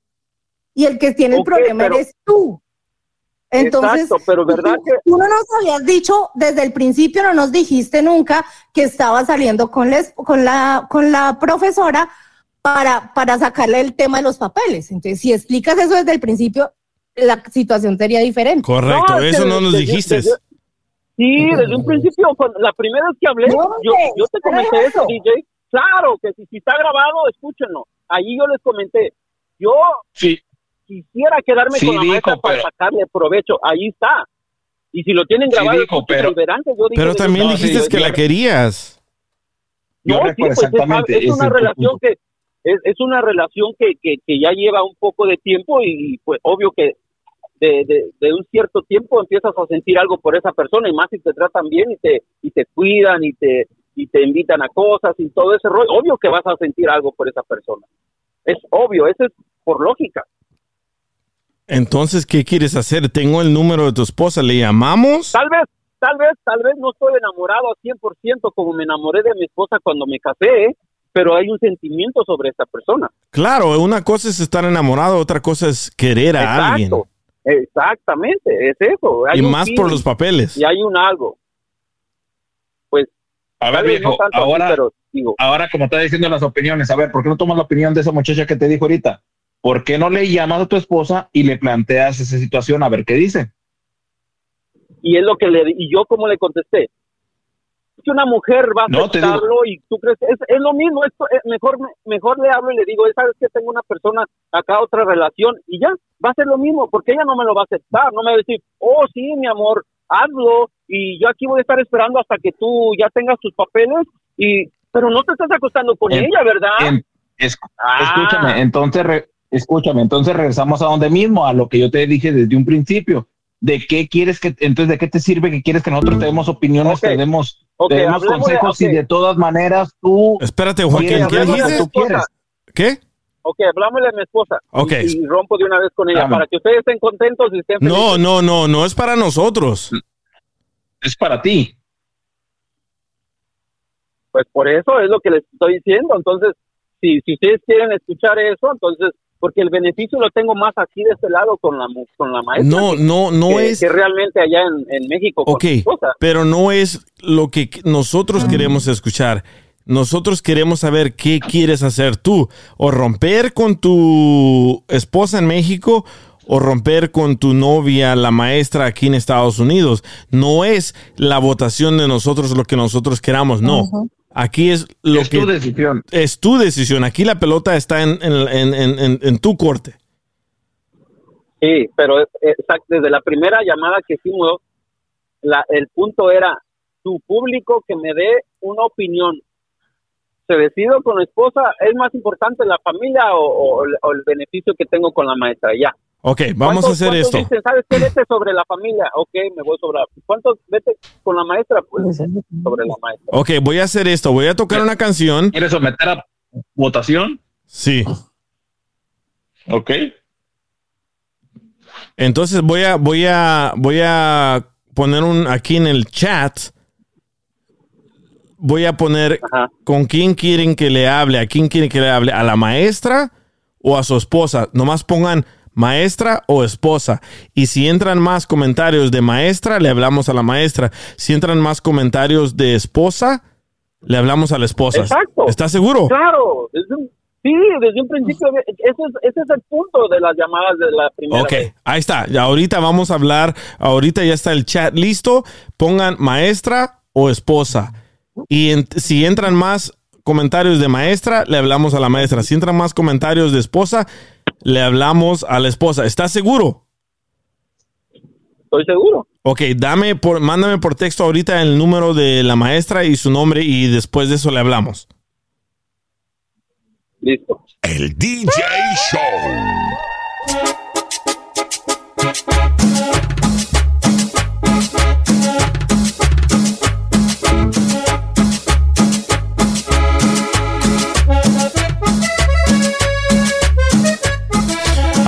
y el que tiene el problema pero- eres tú. Entonces, Exacto, pero ¿verdad tú, que- tú no nos habías dicho desde el principio, no nos dijiste nunca que estaba saliendo con, les- con, la, con la profesora para, para sacarle el tema de los papeles. Entonces, si explicas eso desde el principio, la situación sería diferente. Correcto, No, eso no nos dijiste. Sí, desde un principio, cuando- la primera vez que hablé, yo, yo te comenté ¿Era eso? DJ. Claro, que si, si está grabado, escúchenlo. Ahí yo les comenté. Yo Sí, quisiera quedarme Sí, con la dijo, maestra para pero- sacarle provecho. Ahí está. Y si lo tienen Sí, grabado, dijo, escuchen pero- y verán que yo dije Pero también no, dijiste sí, que yo- la querías. Yo no, sí, pues es, exactamente, es ese una relación punto. que es, es una relación que, que, que ya lleva un poco de tiempo y pues obvio que de, de, de un cierto tiempo empiezas a sentir algo por esa persona y más si te tratan bien y te y te cuidan y te y te invitan a cosas y todo ese rollo, obvio que vas a sentir algo por esa persona. Es obvio, eso es por lógica. Entonces, ¿qué quieres hacer? Tengo el número de tu esposa, ¿le llamamos? Tal vez, tal vez, tal vez no estoy enamorado al 100% como me enamoré de mi esposa cuando me casé, pero hay un sentimiento sobre esta persona. Claro, una cosa es estar enamorado, otra cosa es querer a alguien. Exactamente, es eso. Hay Y más por los papeles. Y hay un algo. Pues, A ver, viejo, no tanto así, ahora, pero digo, ahora como está diciendo las opiniones, a ver, ¿por qué no tomas la opinión de esa muchacha que te dijo ahorita? ¿Por qué no le llamas a tu esposa y le planteas esa situación a ver qué dice? y es lo que le y yo como le contesté. Que una mujer va a No, aceptarlo y tú crees es, es lo mismo, esto es mejor me- mejor le hablo y le digo, sabes que tengo una persona acá otra relación y ya, va a ser lo mismo porque ella no me lo va a aceptar, no me va a decir, "Oh, sí, mi amor, hazlo y yo aquí voy a estar esperando hasta que tú ya tengas tus papeles y pero no te estás acostando con En- ella, ¿verdad?" En- es- Ah. Escúchame, entonces, re- escúchame, entonces regresamos a donde mismo, a lo que yo te dije desde un principio. ¿De qué quieres que, entonces, de qué te sirve que quieres que nosotros te demos opiniones, te demos, te demos de- consejos y de todas maneras tú Espérate, Joaquín, ¿qué hacer lo que dijiste? tú quieres? ¿Qué? Ok, hablámosle a mi esposa Ok. y, y rompo de una vez con ella Dame. para que ustedes estén contentos y estén No, felices. no, no, no es para nosotros. Es para ti. Pues por eso es lo que les estoy diciendo. Entonces, si, si ustedes quieren escuchar eso, entonces, porque el beneficio lo tengo más aquí de este lado con la, mu- con la maestra. No, que- no, no que, es. que realmente allá en, en México. con Ok, pero no es lo que nosotros queremos escuchar. Nosotros queremos saber qué quieres hacer tú. O romper con tu esposa en México o romper con tu novia, la maestra aquí en Estados Unidos. No es la votación de nosotros lo que nosotros queramos, no. Aquí es lo es que tu decisión. es tu decisión. Aquí la pelota está en, en- en- en- en- en tu corte. Sí, pero eh, desde la primera llamada que hicimos, la, el punto era tu público que me dé una opinión. ¿Se decido con la esposa? ¿Es más importante la familia o, o el beneficio que tengo con la maestra? Ya. Ok, vamos a ¿Cuántos- hacer esto. Dicen, ¿sabes qué? Vete sobre la familia. Ok, me voy sobre la... ¿Cuántos vete con la maestra? Pues sobre la maestra. Ok, voy a hacer esto. Voy a tocar una canción. ¿Quieres someter a votación? Sí. Ok. Entonces voy a, voy a, voy a poner un aquí en el chat. Voy a poner con quién quieren que le hable, a quién quieren que le hable, a la maestra o a su esposa. Nomás pongan maestra o esposa. Y si entran más comentarios de maestra, le hablamos a la maestra. Si entran más comentarios de esposa, le hablamos a la esposa. Exacto. ¿Estás seguro? Claro, desde un- sí, desde un principio, ese es, ese es el punto de las llamadas de la primera Ok, vez. ahí está. Ahorita vamos a hablar. Ahorita ya está el chat listo. Pongan maestra o esposa. Y en- si entran más comentarios de maestra, le hablamos a la maestra. Si entran más comentarios de esposa, le hablamos a la esposa. ¿Estás seguro? Estoy seguro. Ok, dame por, mándame por texto ahorita el número de la maestra y su nombre y después de eso le hablamos. Listo. El DJ Show.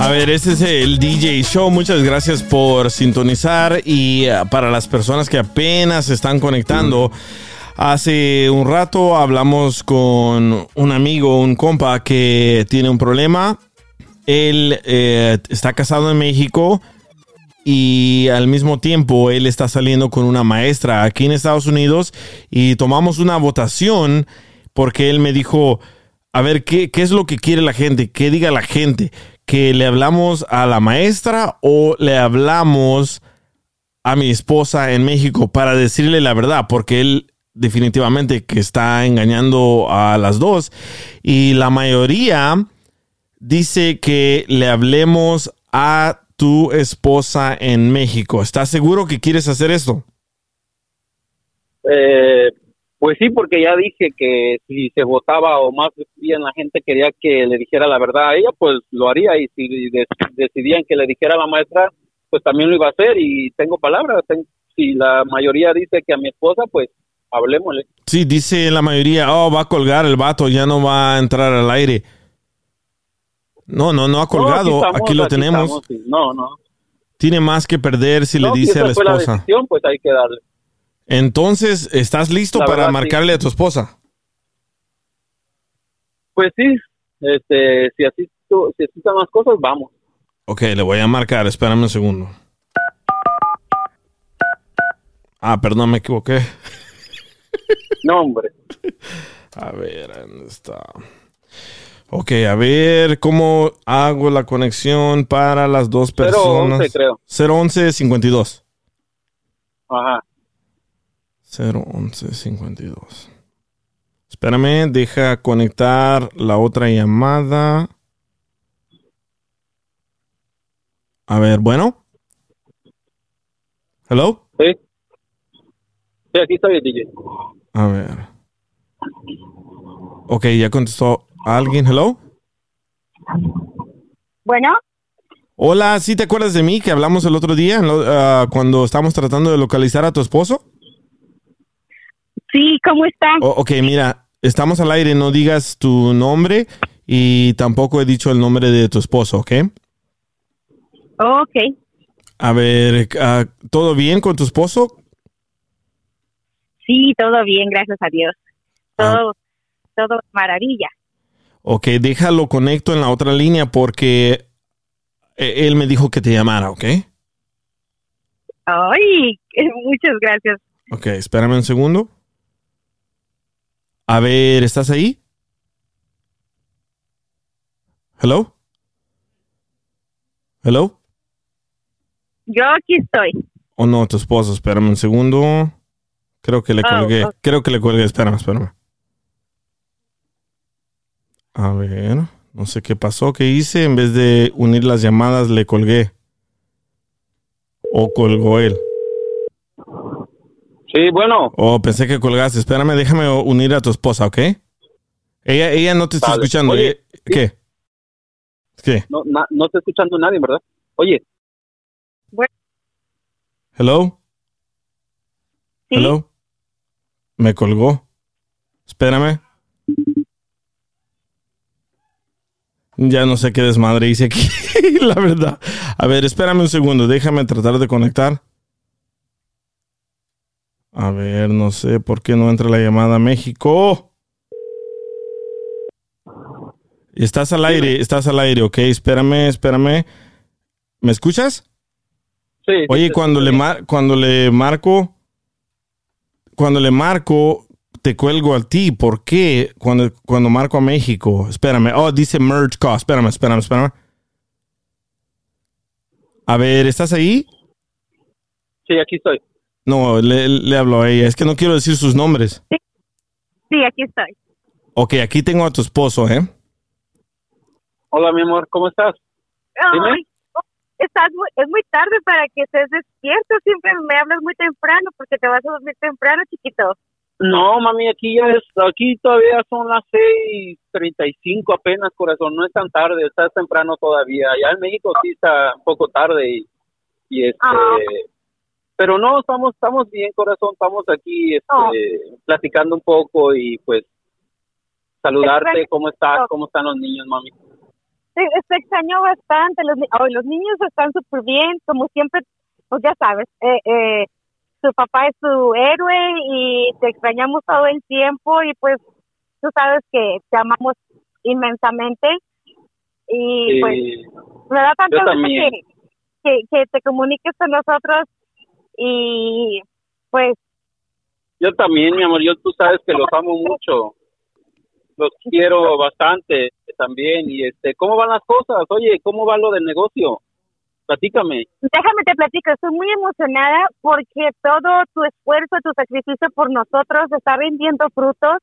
A ver, ese es el DJ Show. Muchas gracias por sintonizar y eh, para las personas que apenas están conectando. Hace un rato hablamos con un amigo, un compa que tiene un problema. Él eh, está casado en México y al mismo tiempo él está saliendo con una maestra aquí en Estados Unidos y tomamos una votación porque él me dijo, a ver, ¿qué, qué es lo que quiere la gente? ¿Qué diga la gente? ¿Que le hablamos a la maestra o le hablamos a mi esposa en México para decirle la verdad? Porque él definitivamente que está engañando a las dos y la mayoría dice que le hablemos a tu esposa en México. ¿Estás seguro que quieres hacer esto? Eh, pues sí, porque ya dije que si se votaba o más bien la gente quería que le dijera la verdad a ella, pues lo haría. Y si de- decidían que le dijera a la maestra, pues también lo iba a hacer. Y tengo palabras. si la mayoría dice que a mi esposa, pues hablemosle. Sí, dice la mayoría, oh, va a colgar el vato, ya no va a entrar al aire. No, no, no ha colgado, No, estamos, aquí lo tenemos. estamos, sí. No, no. Tiene más que perder si No, le si dice esa a la fue esposa. decisión, pues hay que darle. Entonces, ¿estás listo La para verdad, sí. marcarle a tu esposa? Pues sí, este, si así, si así están las cosas, vamos. Ok, le voy a marcar, espérame un segundo. Ah, perdón, me equivoqué. No, hombre. (laughs) A ver, ¿dónde está? Ok, a ver, ¿cómo hago la conexión para las dos 011 personas? creo. 011 52. Ajá. 011 52. Espérame, deja conectar la otra llamada. A ver, bueno. Hello. Sí. Sí, aquí estoy, DJ. A ver. Ok, ya contestó alguien. Hello. Bueno, Hola, ¿sí te acuerdas de mí que hablamos el otro día ah, cuando estábamos tratando de localizar a tu esposo? Sí, ¿cómo está? O- ok, mira, estamos al aire, no digas tu nombre y tampoco he dicho el nombre de tu esposo, ¿ok? Ok, A ver, ah, ¿todo bien con tu esposo? sí, todo bien, gracias a Dios. Ah. Todo, todo maravilla. Ok, déjalo conecto en la otra línea porque eh, él me dijo que te llamara, ¿ok? Ay, (laughs) muchas gracias. Ok, espérame un segundo. A ver, ¿estás ahí? Hello? Hello? Yo aquí estoy. Oh, no, tu esposo, espérame un segundo. Creo que le Oh, colgué. Creo que le colgué. Espérame, espérame. A ver, no sé qué pasó, qué hice. En vez de unir las llamadas, le colgué. O colgó él. Sí, bueno. Oh, pensé que colgaste. Espérame, déjame unir a tu esposa, ¿ok? Ella, ella no te está Vale. escuchando. Oye, ¿Qué? ¿Qué? No, na- no está escuchando nadie, ¿verdad? Oye, Hello? Hello? Me colgó. Espérame. Ya no sé qué desmadre hice aquí, (laughs) la verdad. A ver, espérame un segundo, déjame tratar de conectar. A ver, no sé por qué no entra la llamada a México. Estás al aire, estás al aire, ok, espérame, espérame. ¿Me escuchas? Sí. Oye, cuando le, mar- cuando le marco, cuando le marco, te cuelgo a ti. ¿Por qué? Cuando, cuando marco a México. Espérame. Oh, dice merge call. Espérame, espérame, espérame. A ver, ¿estás ahí? Sí, aquí estoy. No, le, le hablo a ella. Es que no quiero decir sus nombres. Sí, aquí estoy. Ok, aquí tengo a tu esposo, ¿eh? Hola, mi amor, ¿cómo estás? Dime. Ay, estás muy, es muy tarde para que estés despierto. Siempre me hablas muy temprano porque te vas a dormir temprano, chiquito. No, mami, aquí ya es, aquí todavía son las seis treinta y cinco apenas, corazón, no es tan tarde, está temprano todavía. Ya en México sí está un poco tarde y, y este, Ah. Pero no, estamos, estamos bien, corazón, estamos aquí, este, Oh. platicando un poco y pues saludarte. ¿cómo estás? ¿Cómo están los niños, mami? Te, te extraño bastante. Los, ay, los niños están súper bien, como siempre, pues ya sabes, eh, eh, su papá es su héroe y te extrañamos todo el tiempo y pues tú sabes que te amamos inmensamente y Sí. pues me da tanto gusto que, que te comuniques con nosotros y pues Yo también, mi amor, yo tú sabes que los amo mucho. Los quiero bastante también. Y este, ¿cómo van las cosas? Oye, ¿cómo va lo del negocio? Platícame. Déjame te platico, estoy muy emocionada porque todo tu esfuerzo, tu sacrificio por nosotros está rindiendo frutos.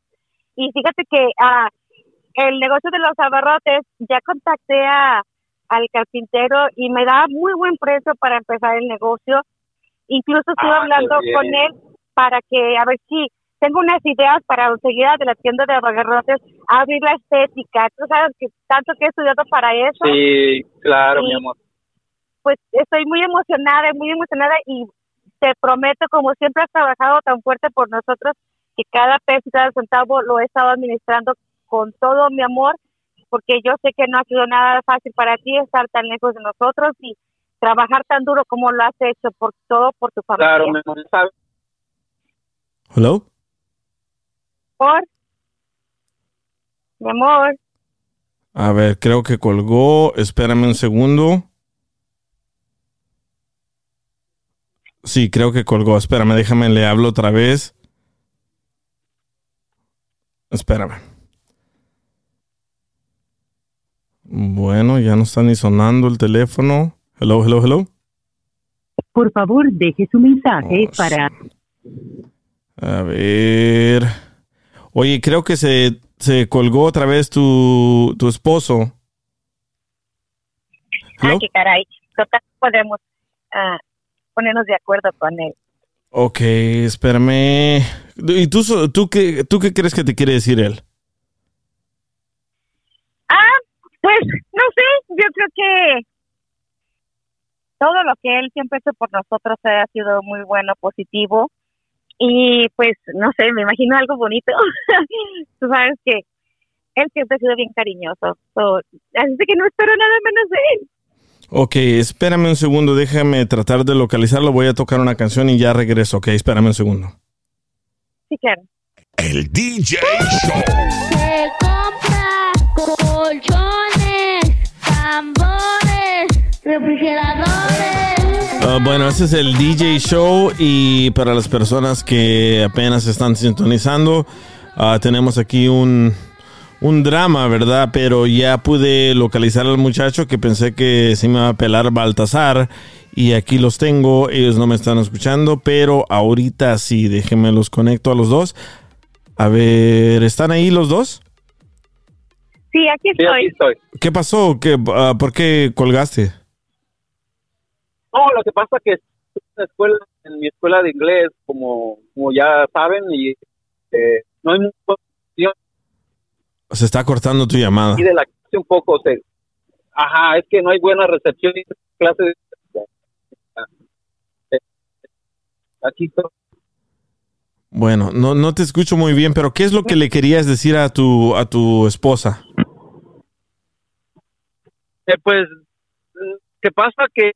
Y fíjate que ah, el negocio de los abarrotes, ya contacté a, al carpintero y me da muy buen precio para empezar el negocio. Incluso estuve Ah, hablando con él para que, a ver si tengo unas ideas para enseguida de la tienda de abarrotes, abrir la estética. Tú sabes que tanto que he estudiado para eso Sí, claro, mi amor. pues estoy muy emocionada, muy emocionada y te prometo, como siempre has trabajado tan fuerte por nosotros, que cada peso y cada centavo lo he estado administrando con todo mi amor, porque yo sé que no ha sido nada fácil para ti estar tan lejos de nosotros y trabajar tan duro como lo has hecho, por todo por tu familia. Claro, amor. ¿sabes? Hello. Por mi amor, A ver, creo que colgó. Espérame un segundo. Sí, creo que colgó. Espérame, déjame, le hablo otra vez. Espérame. Bueno, ya no está ni sonando el teléfono. Hello, hello, hello. Por favor, deje su mensaje para... A ver. Oye, creo que se, se colgó otra vez tu, tu esposo. ah, qué caray, total podemos ah, ponernos de acuerdo con él. Ok, espérame. ¿Y tú, tú, qué, tú qué crees que te quiere decir él? Ah, pues no sé, yo creo que todo lo que él siempre ha hecho por nosotros ha sido muy bueno, positivo. Y pues, no sé, me imagino algo bonito. (laughs) Tú sabes que él siempre ha sido bien cariñoso. So, así que no espero nada menos de él. Ok, espérame un segundo, déjame tratar de localizarlo. Voy a tocar una canción y ya regreso. Ok, espérame un segundo. Sí, claro. El DJ Show. Se compra colchones, tambores, refrigeradores. Ah, bueno, ese es el DJ Show y para las personas que apenas están sintonizando, ah, tenemos aquí un, un drama, ¿verdad? Pero ya pude localizar al muchacho que pensé que se me iba a pelar Baltasar y aquí los tengo, ellos no me están escuchando, pero ahorita sí, déjenme los conecto a los dos. A ver, ¿están ahí los dos? Sí, aquí Sí, aquí estoy. ¿Qué pasó? ¿Qué, ah, ¿Por qué colgaste? No, lo que pasa que en, la escuela, en mi escuela de inglés, como, como ya saben, y eh, no hay mucha Se está cortando tu llamada. y de la clase un poco se ajá es que no hay buena recepción en aquí estoy. Bueno, no, no te escucho muy bien, pero ¿qué es lo que le querías decir a tu, a tu esposa? Eh, pues, ¿qué pasa? Que,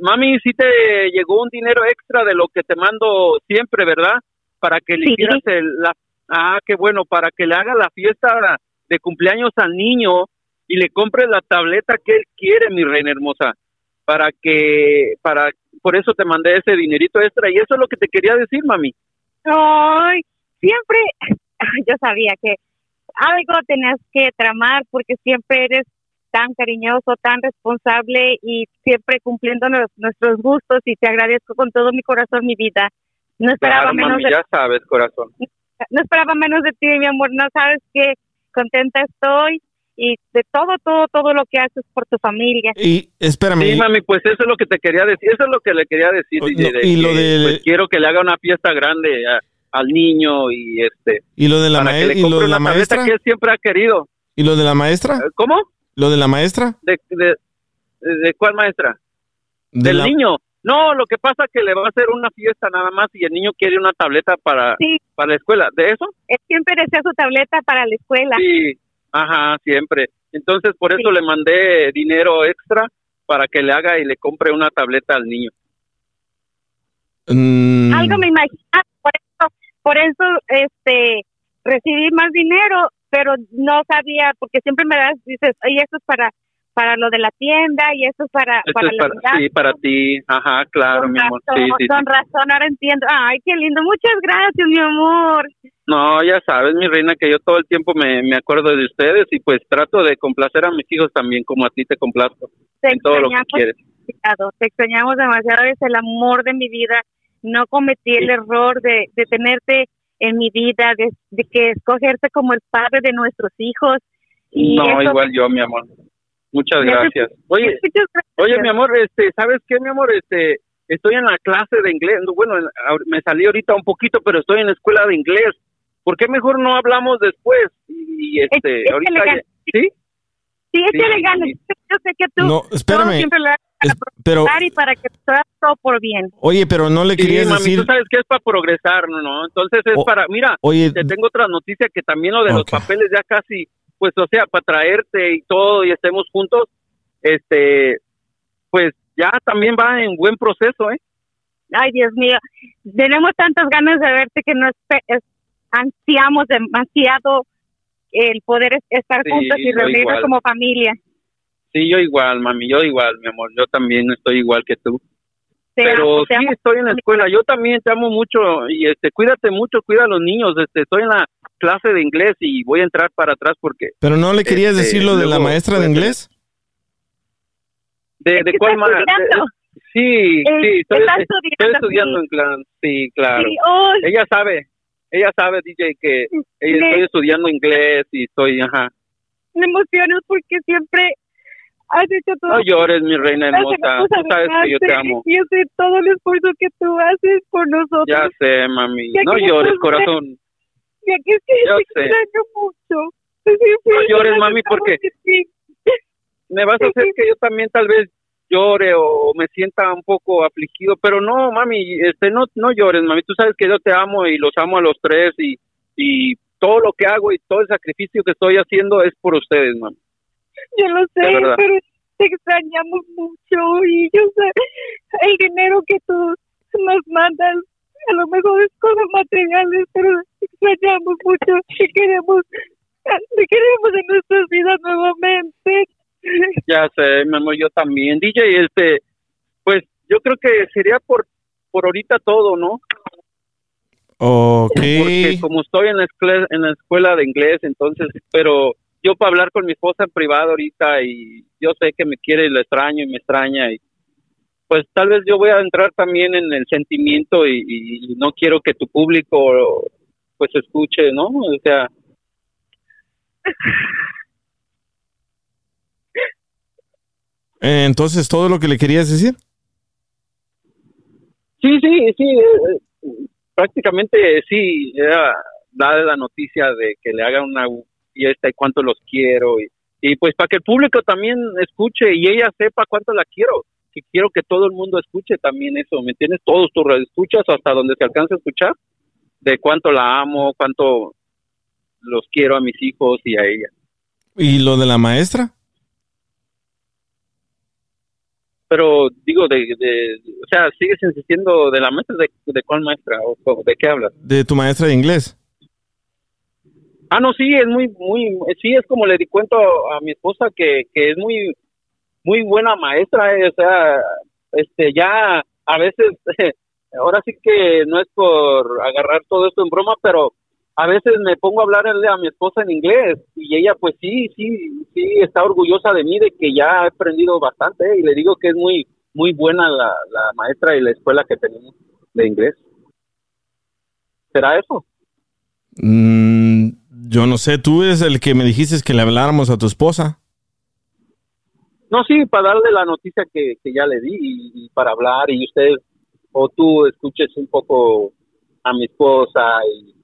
mami, sí te llegó un dinero extra de lo que te mando siempre, ¿verdad? Para que le hicieras el, la... Ah, qué bueno, para que le haga la fiesta de cumpleaños al niño y le compre la tableta que él quiere, mi reina hermosa. Para que, para, por eso te mandé ese dinerito extra y eso es lo que te quería decir, mami. Ay, siempre, (laughs) yo sabía que algo tenías que tramar porque siempre eres tan cariñoso, tan responsable y siempre cumpliendo nos- nuestros gustos y te agradezco con todo mi corazón, mi vida. No esperaba Claro, menos mami, de ya sabes, corazón. no esperaba menos de ti, mi amor. No sabes qué contenta estoy y de todo, todo, todo lo que haces por tu familia. Y espérame. Sí, mami, pues eso es lo que te quería decir, eso es lo que le quería decir. Oh, DJ, no, de y lo que, del- pues, quiero que le haga una fiesta grande a- al niño y este ¿Y lo de la, para mae- que le y lo de la maestra? que él siempre ha querido. ¿Y lo de la maestra? ¿Cómo? ¿Lo de la maestra? ¿De, de, de cuál maestra? De Del la- niño. No, lo que pasa es que le va a hacer una fiesta nada más y el niño quiere una tableta para, para la escuela. ¿De eso? Él siempre desea su tableta para la escuela. Sí, ajá, siempre. Entonces, por eso le mandé dinero extra para que le haga y le compre una tableta al niño. Mm, Algo me imaginaba, por eso, por eso este, recibí más dinero, pero no sabía, porque siempre me das, dices, oye, esto es para para lo de la tienda y esto es para, Esto para es la para, sí, para ti. Ajá, claro, Con mi amor. razón, Sí, sí, sí. con razón, ahora entiendo. Ay, qué lindo. Muchas gracias, mi amor. No, ya sabes, mi reina, que yo todo el tiempo me, me acuerdo de ustedes y pues trato de complacer a mis hijos también, como a ti te complazco Te en todo lo que quieres. demasiado, Te extrañamos demasiado. Eres el amor de mi vida. No cometí el error de, de tenerte en mi vida, de, de que escogerte como el padre de nuestros hijos. Y No, eso- igual yo, mi amor. Muchas gracias. Oye, (laughs) Muchas gracias. oye, mi amor, este, ¿sabes qué, mi amor? Este, estoy en la clase de inglés. Bueno, me salí ahorita un poquito, pero estoy en la escuela de inglés. ¿Por qué mejor no hablamos después? Y este, ahorita, ya- ¿sí? Sí, échale Sí, ganas. sí. Yo sé que tú No, espérame. todo siempre para pero- y para que todo, todo por bien. Oye, pero no le Sí, querías mami, decir... tú sabes que es para progresar, ¿no? ¿no? Entonces es O- para, mira, oye- te tengo otra noticia que también lo de los papeles ya casi, pues, o sea, para traerte y todo y estemos juntos, este, pues ya también va en buen proceso, ¿eh? Ay, Dios mío, tenemos tantas ganas de verte que nos espe- es- ansiamos demasiado el poder es- estar Sí, juntos y reunirnos como familia. Sí, yo igual, mami, yo igual, mi amor, yo también estoy igual que tú. Te Pero amo, sí, amo. estoy en la escuela, yo también te amo mucho y este, cuídate mucho, cuida a los niños, este, estoy en la clase de inglés y voy a entrar para atrás porque... Pero no le querías Este, decir lo de la luego maestra de inglés. ¿De, de cuál estudiando. Sí, Eh, sí, estoy, estoy estudiando, estudiando sí. en clase, sí, claro. Sí, ay. Ella sabe, ella sabe, DJ, que estoy estudiando inglés y estoy, ajá. Me emociono porque siempre has hecho todo. No llores, mi reina hermosa, tú sabes que yo te amo. Yo sé todo el esfuerzo que tú haces por nosotros. Ya sé, mami, Ya no llores, corazón. Ya que es que Yo te sé. extraño mucho. No llores, mami, porque me vas a hacer que yo también tal vez llore o me sienta un poco afligido, pero no, mami, este, no, no llores, mami, tú sabes que yo te amo y los amo a los tres y, y todo lo que hago y todo el sacrificio que estoy haciendo es por ustedes, mami. Yo lo sé, pero te extrañamos mucho y yo sé el dinero que tú nos mandas a lo mejor es cosas materiales, pero te extrañamos mucho y queremos te queremos en nuestras vidas nuevamente. Ya sé, mi amor, yo también. DJ, este, pues yo creo que sería por, por ahorita todo, ¿no? Ok. Porque como estoy en la, escuela, en la escuela de inglés, entonces, pero yo para hablar con mi esposa en privado ahorita y yo sé que me quiere y lo extraño y me extraña y pues tal vez yo voy a entrar también en el sentimiento y, y no quiero que tu público pues escuche, ¿no? O sea, Entonces, ¿todo lo que le querías decir? Sí, sí, sí, eh, eh, prácticamente sí, era darle la noticia de que le hagan una fiesta y cuánto los quiero y, y pues para que el público también escuche y ella sepa cuánto la quiero, que quiero que todo el mundo escuche también eso, ¿me entiendes? Todos tus escuchas hasta donde se alcance a escuchar de cuánto la amo, cuánto los quiero a mis hijos y a ella. ¿Y lo de la maestra? Pero digo, de, de, o sea, sigues insistiendo de la maestra, ¿de, de cuál maestra? ¿O, o de qué hablas? De tu maestra de inglés. Ah, no, sí, es muy, muy, sí, es como le di cuento a mi esposa que, que es muy, muy buena maestra, eh, o sea, este, ya a veces, (laughs) ahora sí que no es por agarrar todo esto en broma, pero a veces me pongo a hablarle a mi esposa en inglés y ella pues sí, sí, sí está orgullosa de mí de que ya he aprendido bastante eh, y le digo que es muy, muy buena la, la maestra y la escuela que tenemos de inglés. ¿Será eso? Mm, yo no sé, tú eres el que me dijiste que le habláramos a tu esposa. No, sí, para darle la noticia que, que ya le di y, y para hablar y usted o tú escuches un poco a mi esposa y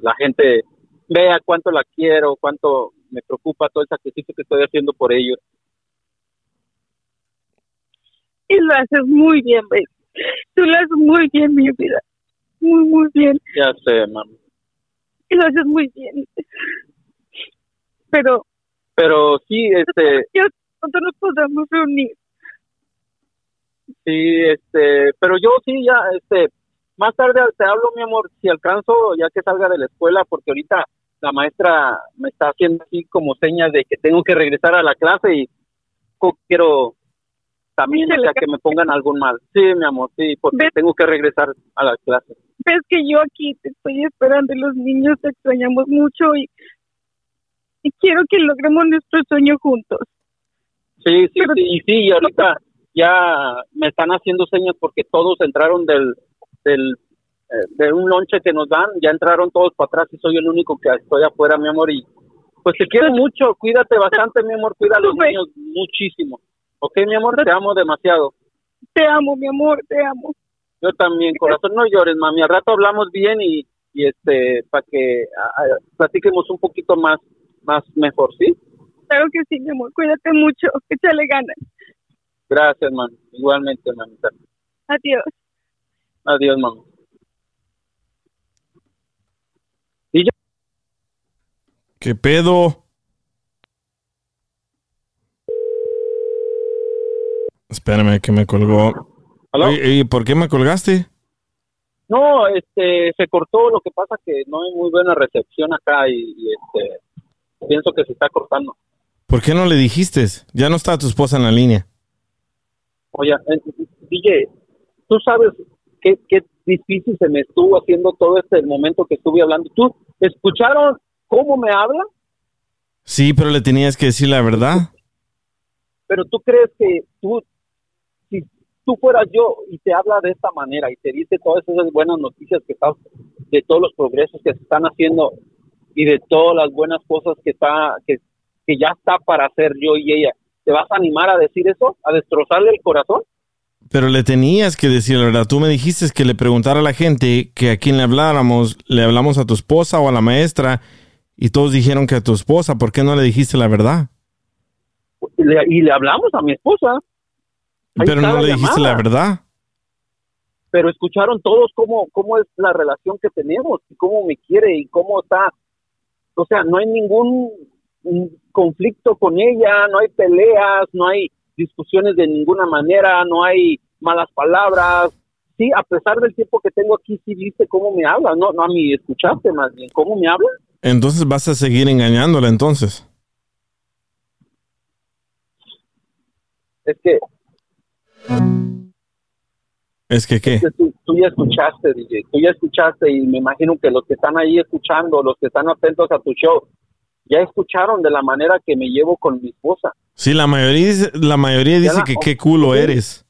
la gente vea cuánto la quiero, cuánto me preocupa todo el sacrificio que estoy haciendo por ellos. Y lo haces muy bien, baby. Tú lo haces muy bien, mi vida. Muy, muy bien. Ya sé, mami. Y (laughs) lo haces muy bien. Pero Pero sí, este, pronto nos podremos reunir. sí, este, pero yo sí ya, este, más tarde te hablo, mi amor, si alcanzo, ya que salga de la escuela, porque ahorita la maestra me está haciendo así como señas de que tengo que regresar a la clase y quiero también, o sea, que me pongan algún mal. Sí, mi amor, sí, porque tengo que regresar a la clase. Ves que yo aquí te estoy esperando y los niños te extrañamos mucho y, y quiero que logremos nuestro sueño juntos. Sí, sí, sí, y sí, y ahorita ya me están haciendo señas porque todos entraron del, del eh, de un lonche que nos dan, ya entraron todos para atrás y soy el único que estoy afuera, mi amor, y pues te quiero mucho, cuídate bastante, mi amor, cuida a los niños muchísimo. Ok, mi amor, te amo demasiado. Te amo, mi amor, te amo. Yo también, corazón, no llores, mami, al rato hablamos bien y, y este, para que ah, platiquemos un poquito más, más mejor, ¿sí? Claro que sí, mi amor. Cuídate mucho. Échale ganas. Gracias, mami, igualmente, mamita. Adiós. Adiós, mami. ¿Qué pedo? Espérame que me colgó. ¿Y por qué me colgaste? No, este, se cortó, lo que pasa que no hay muy buena recepción acá y, y, este, pienso que se está cortando. ¿Por qué no le dijiste? Ya no está tu esposa en la línea. Oye, eh, DJ, tú sabes qué, qué difícil se me estuvo haciendo todo este momento que estuve hablando. ¿Tú escucharon cómo me habla? Sí, pero le tenías que decir la verdad. Pero tú crees que tú, tú fueras yo y te habla de esta manera y te dice todas esas buenas noticias que estás, de todos los progresos que se están haciendo y de todas las buenas cosas que está, que, que ya está para hacer yo y ella, ¿te vas a animar a decir eso? ¿A destrozarle el corazón? Pero le tenías que decir la verdad. Tú me dijiste que le preguntara a la gente que a quién le habláramos, le hablamos a tu esposa o a la maestra, y todos dijeron que a tu esposa. ¿Por qué no le dijiste la verdad? Y le, y le hablamos a mi esposa. Pero no le dijiste la verdad. pero escucharon todos cómo, cómo es la relación que tenemos y cómo me quiere y cómo está. O sea, no hay ningún conflicto con ella, no hay peleas, no hay discusiones de ninguna manera, no hay malas palabras. Sí, a pesar del tiempo que tengo aquí, sí viste cómo me habla, no, no a mí escuchaste más bien cómo me habla. Entonces vas a seguir engañándola entonces. Es que, Es que qué. es que tú, tú ya escuchaste, DJ, tú ya escuchaste y me imagino que los que están ahí escuchando, los que están atentos a tu show, ya escucharon de la manera que me llevo con mi esposa. Sí, la mayoría dice, la mayoría dice la- que qué culo sí. eres.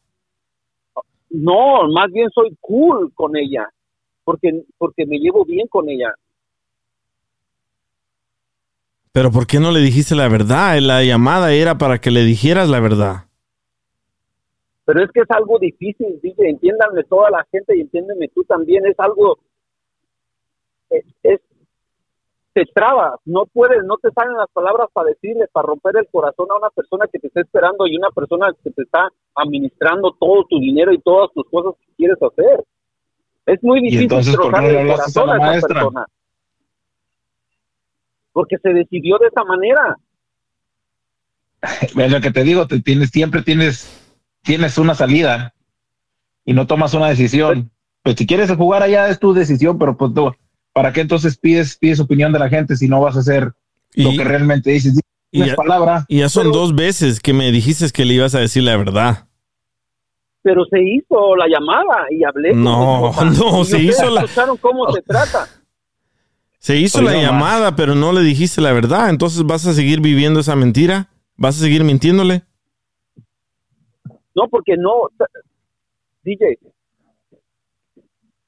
No, más bien soy cool con ella, porque porque me llevo bien con ella. Pero ¿por qué no le dijiste la verdad? La llamada era para que le dijeras la verdad. Pero es que es algo difícil, dice, entiéndanme toda la gente y entiéndeme tú también, es algo, es, es- te trabas, no puedes, no te salen las palabras para decirle, para romper el corazón a una persona que te está esperando y una persona que te está administrando todo tu dinero y todas tus cosas que quieres hacer. Es muy difícil entonces, ¿por qué no trozarle le el a corazón la a esa persona. Porque se decidió de esa manera. (laughs) Es lo que te digo, te tienes, siempre tienes tienes una salida y no tomas una decisión. Pues si quieres jugar allá es tu decisión, pero pues ¿para qué entonces pides, pides opinión de la gente si no vas a hacer lo que realmente dices? Y ya, palabra. y ya son dos veces que me dijiste que le ibas a decir la verdad. Pero se hizo la llamada y hablé. con No, (laughs) no, se hizo la- escucharon cómo se trata. Se hizo la no más. llamada, pero no le dijiste la verdad. Entonces vas a seguir viviendo esa mentira. ¿Vas a seguir mintiéndole? No, porque no, DJ,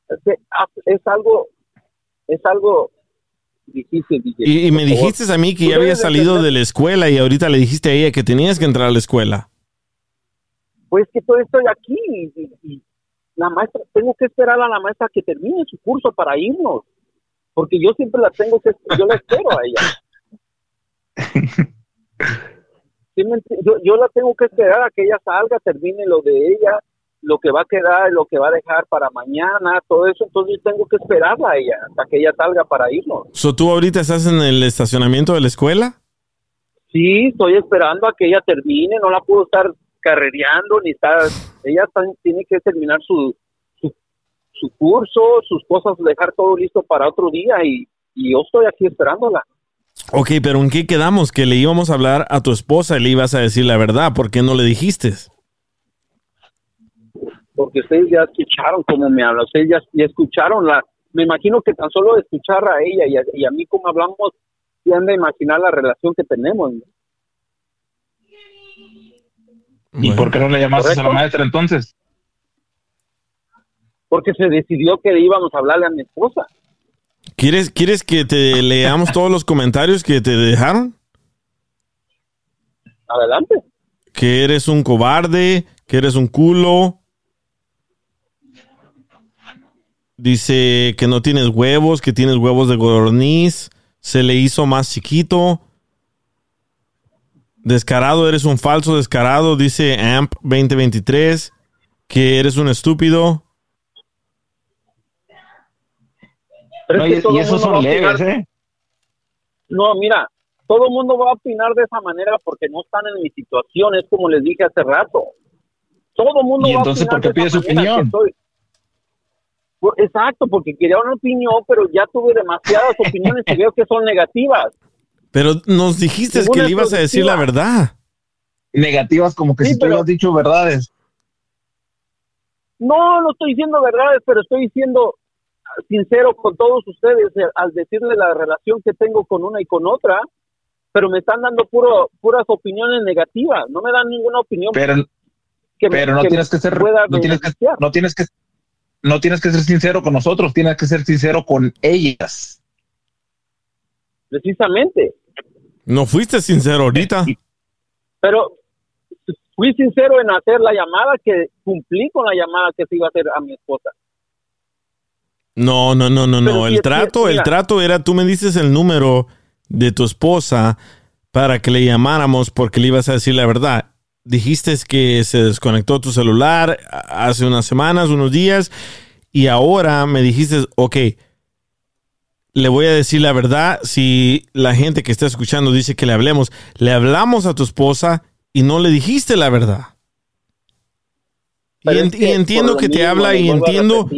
es, es algo, es algo difícil, DJ. Y, y me favor. dijiste a mí que ya había debes de salido entender- de la escuela y ahorita le dijiste a ella que tenías que entrar a la escuela. Pues que todavía estoy aquí y, y- y la maestra, tengo que esperar a la maestra que termine su curso para irnos, porque yo siempre la tengo que, yo la espero a ella. (laughs) Sí me enti- yo, yo la tengo que esperar a que ella salga, termine lo de ella, lo que va a quedar, lo que va a dejar para mañana, todo eso, entonces yo tengo que esperarla a ella, hasta que ella salga para irnos. So, ¿Tú ahorita estás en el estacionamiento de la escuela? Sí, estoy esperando a que ella termine, no la puedo estar carrereando ni estar, ella tiene que terminar su, su, su curso, sus cosas, dejar todo listo para otro día y, y yo estoy aquí esperándola. Ok, pero ¿en qué quedamos? Que le íbamos a hablar a tu esposa y le ibas a decir la verdad. ¿Por qué no le dijiste? porque ustedes ya escucharon cómo me habla, ustedes ya, ya escucharon la, me imagino que tan solo de escuchar a ella y a, y a mí cómo hablamos, ya han de imaginar la relación que tenemos. ¿no? ¿Y por qué no le llamaste a la maestra entonces? Porque se decidió que íbamos a hablarle a mi esposa. ¿Quieres, ¿Quieres que te leamos todos los comentarios que te dejaron? Adelante. Que eres un cobarde, que eres un culo. Dice que no tienes huevos, que tienes huevos de gorniz. Se le hizo más chiquito. Descarado, eres un falso descarado, dice AMP 2023. Que eres un estúpido. Pero No, es que y- todo y esos mundo son va a opinar- leves, ¿eh? No, mira, todo el mundo va a opinar de esa manera porque no están en mi situación, es como les dije hace rato. Todo el mundo ¿Y va entonces a opinar por qué de pide esa su manera que opinión? Exacto, porque quería una opinión, pero ya tuve demasiadas (laughs) opiniones y veo que son negativas. Pero nos dijiste que le ibas a decir la verdad. Negativas como que Sí, si tú has dicho verdades. No, no estoy diciendo verdades, pero estoy siendo sincero con todos ustedes eh, al decirle la relación que tengo con una y con otra, pero me están dando puro, puras opiniones negativas, no me dan ninguna opinión. Pero, que me- pero no que tienes que ser, pueda no tienes que, no tienes que, no tienes que ser sincero con nosotros, tienes que ser sincero con ellas. Precisamente, No fuiste sincero ahorita. pero fui sincero en hacer la llamada, que cumplí con la llamada que se iba a hacer a mi esposa. No, no, no, no, no. El trato, el trato era, tú me dices el número de tu esposa para que le llamáramos porque le ibas a decir la verdad. Dijiste que se desconectó tu celular hace unas semanas, unos días, y ahora me dijiste, ok, le voy a decir la verdad si la gente que está escuchando dice que le hablemos. Le hablamos a tu esposa y no le dijiste la verdad. Y, entiendo que te mismo, habla y entiendo.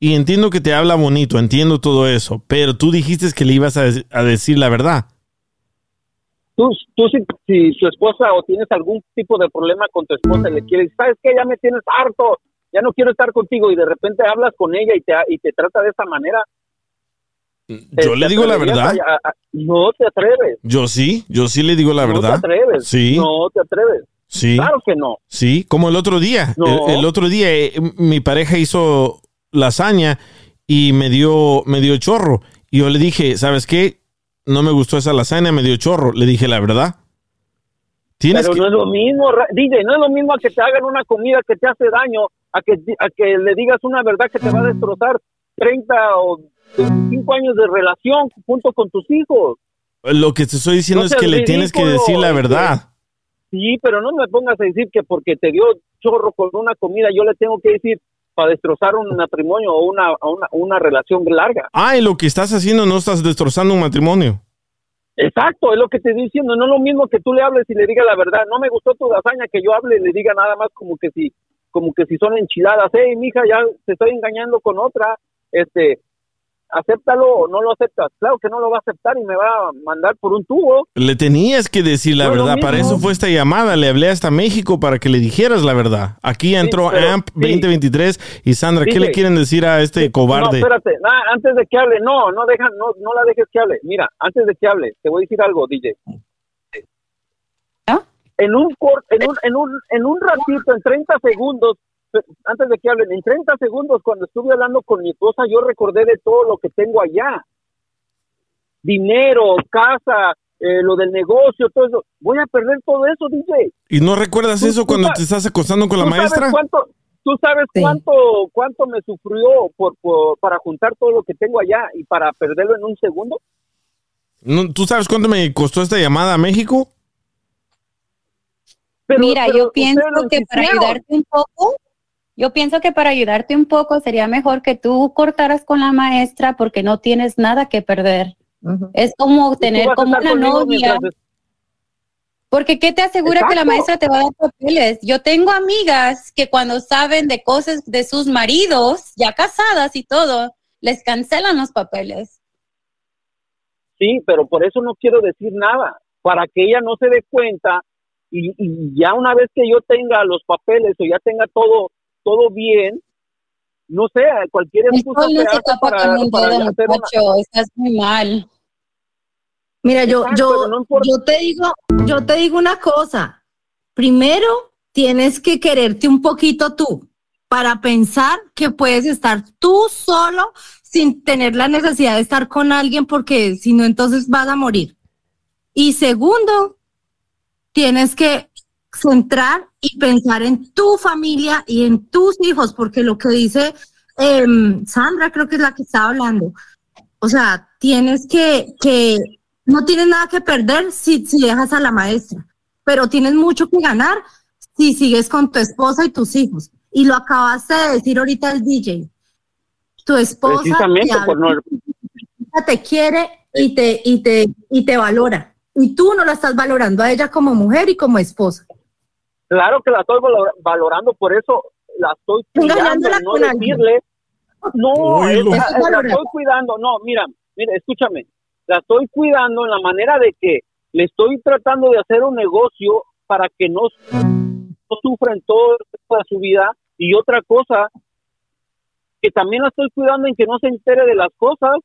Y entiendo que te habla bonito, entiendo todo eso, pero tú dijiste que le ibas a, dec- a decir la verdad. tú, tú si, si su esposa o tienes algún tipo de problema con tu esposa y le quieres, ¿sabes qué? Ya me tienes harto, ya no quiero estar contigo y de repente hablas con ella y te, y te trata de esa manera. ¿te- Yo le te digo la verdad. a- a- no te atreves. Yo sí, yo sí le digo la no verdad. te atreves. Sí. No te atreves. Sí. Claro que no. Sí, como el otro día. No. El, el otro día eh, mi pareja hizo lasaña y me dio, me dio chorro. Y yo le dije, ¿sabes qué? No me gustó esa lasaña, me dio chorro. Le dije la verdad. Tienes Pero que- no es lo mismo, DJ, no es lo mismo a que te hagan una comida que te hace daño, a que, a que le digas una verdad que te va a destrozar 30 o 25 años de relación junto con tus hijos. Lo que te estoy diciendo No es que le tienes que decir la verdad. Sí, pero no me pongas a decir que porque te dio chorro con una comida, yo le tengo que decir para destrozar un matrimonio o una, una, una relación larga. Ah, y lo que estás haciendo no estás destrozando un matrimonio. Exacto, es lo que te estoy diciendo. No es lo mismo que tú le hables y le digas la verdad. No me gustó tu lasaña, que yo hable y le diga nada más como que si, como que si son enchiladas. Hey, mija, ya te estoy engañando con otra. Este, acéptalo o no lo aceptas. Claro que no lo va a aceptar y me va a mandar por un tubo. Le tenías que decir la No verdad. Para eso fue esta llamada. Le hablé hasta México para que le dijeras la verdad. Aquí entró pero- AMP sí. 2023. Y Sandra, ¿qué le quieren decir a este No, cobarde? espérate, na- antes de que hable, no, no deja, no, no la dejes que hable. Mira, antes de que hable, te voy a decir algo, DJ. En un cor- en un, en un, en un ratito, en 30 segundos, antes de que hablen, en 30 segundos, cuando estuve hablando con mi esposa, yo recordé de todo lo que tengo allá. Dinero, casa, eh, lo del negocio, todo eso. Voy a perder todo eso, DJ. ¿Y no recuerdas eso cuando te estás acostando con la ¿Tú sabes maestra? cuánto, tú sabes cuánto, cuánto me sufrió por, por- para juntar todo lo que tengo allá y para perderlo en un segundo? No, ¿Tú sabes cuánto me costó esta llamada a México? Mira, pero yo pienso que para ayudarte un poco, yo pienso que para ayudarte un poco sería mejor que tú cortaras con la maestra porque no tienes nada que perder. Es como tener como una novia. mientras- Porque ¿qué te asegura que la maestra te va a dar papeles? Yo tengo amigas que cuando saben de cosas de sus maridos, ya casadas y todo, les cancelan los papeles. Sí, pero por eso no quiero decir nada, para que ella no se dé cuenta y, y ya una vez que yo tenga los papeles o ya tenga todo todo bien, no sé, cualquier excusa no se para, con un para dedo, hacer una- muchacho. Estás muy mal. Mira, yo, Exacto, yo, no yo te digo, yo te digo una cosa. Primero, tienes que quererte un poquito tú para pensar que puedes estar tú solo sin tener la necesidad de estar con alguien porque si no, entonces vas a morir. Y segundo, tienes que centrar y pensar en tu familia y en tus hijos, porque lo que dice em, Sandra, creo que es la que estaba hablando. O sea, tienes que, que no tienes nada que perder si, si dejas a la maestra, pero tienes mucho que ganar si sigues con tu esposa y tus hijos. Y lo acabaste de decir ahorita el DJ. Tu esposa Precisamente te, por no- habla, te quiere y te, y, te, y te valora. Y tú no la estás valorando a ella como mujer y como esposa. Claro que la estoy valor- valorando, por eso la estoy cuidando, no decirle, no, es- es la estoy cuidando, no, mira, mira, escúchame, la estoy cuidando en la manera de que le estoy tratando de hacer un negocio para que no, no sufra en toda su vida y otra cosa, que también la estoy cuidando en que no se entere de las cosas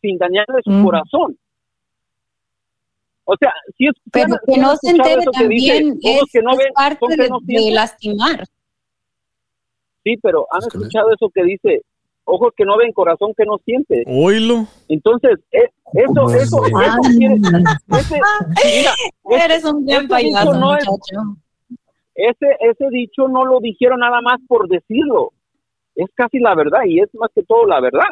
sin dañarle su corazón. O sea, si es Pero que no se escuchado entere eso que dice, también ojos es, que no es ven, parte que de, no de sienten. lastimar. Sí, pero han escuchado eso que dice, ojos que no ven, corazón que no siente. Oílo. Entonces, eh, eso, eso, eso quiere, ese, mira, ese- (laughs) Eres un gran ese payaso, dicho no es- muchacho. ese, ese dicho no lo dijeron nada más por decirlo. Es casi la verdad y es más que todo la verdad.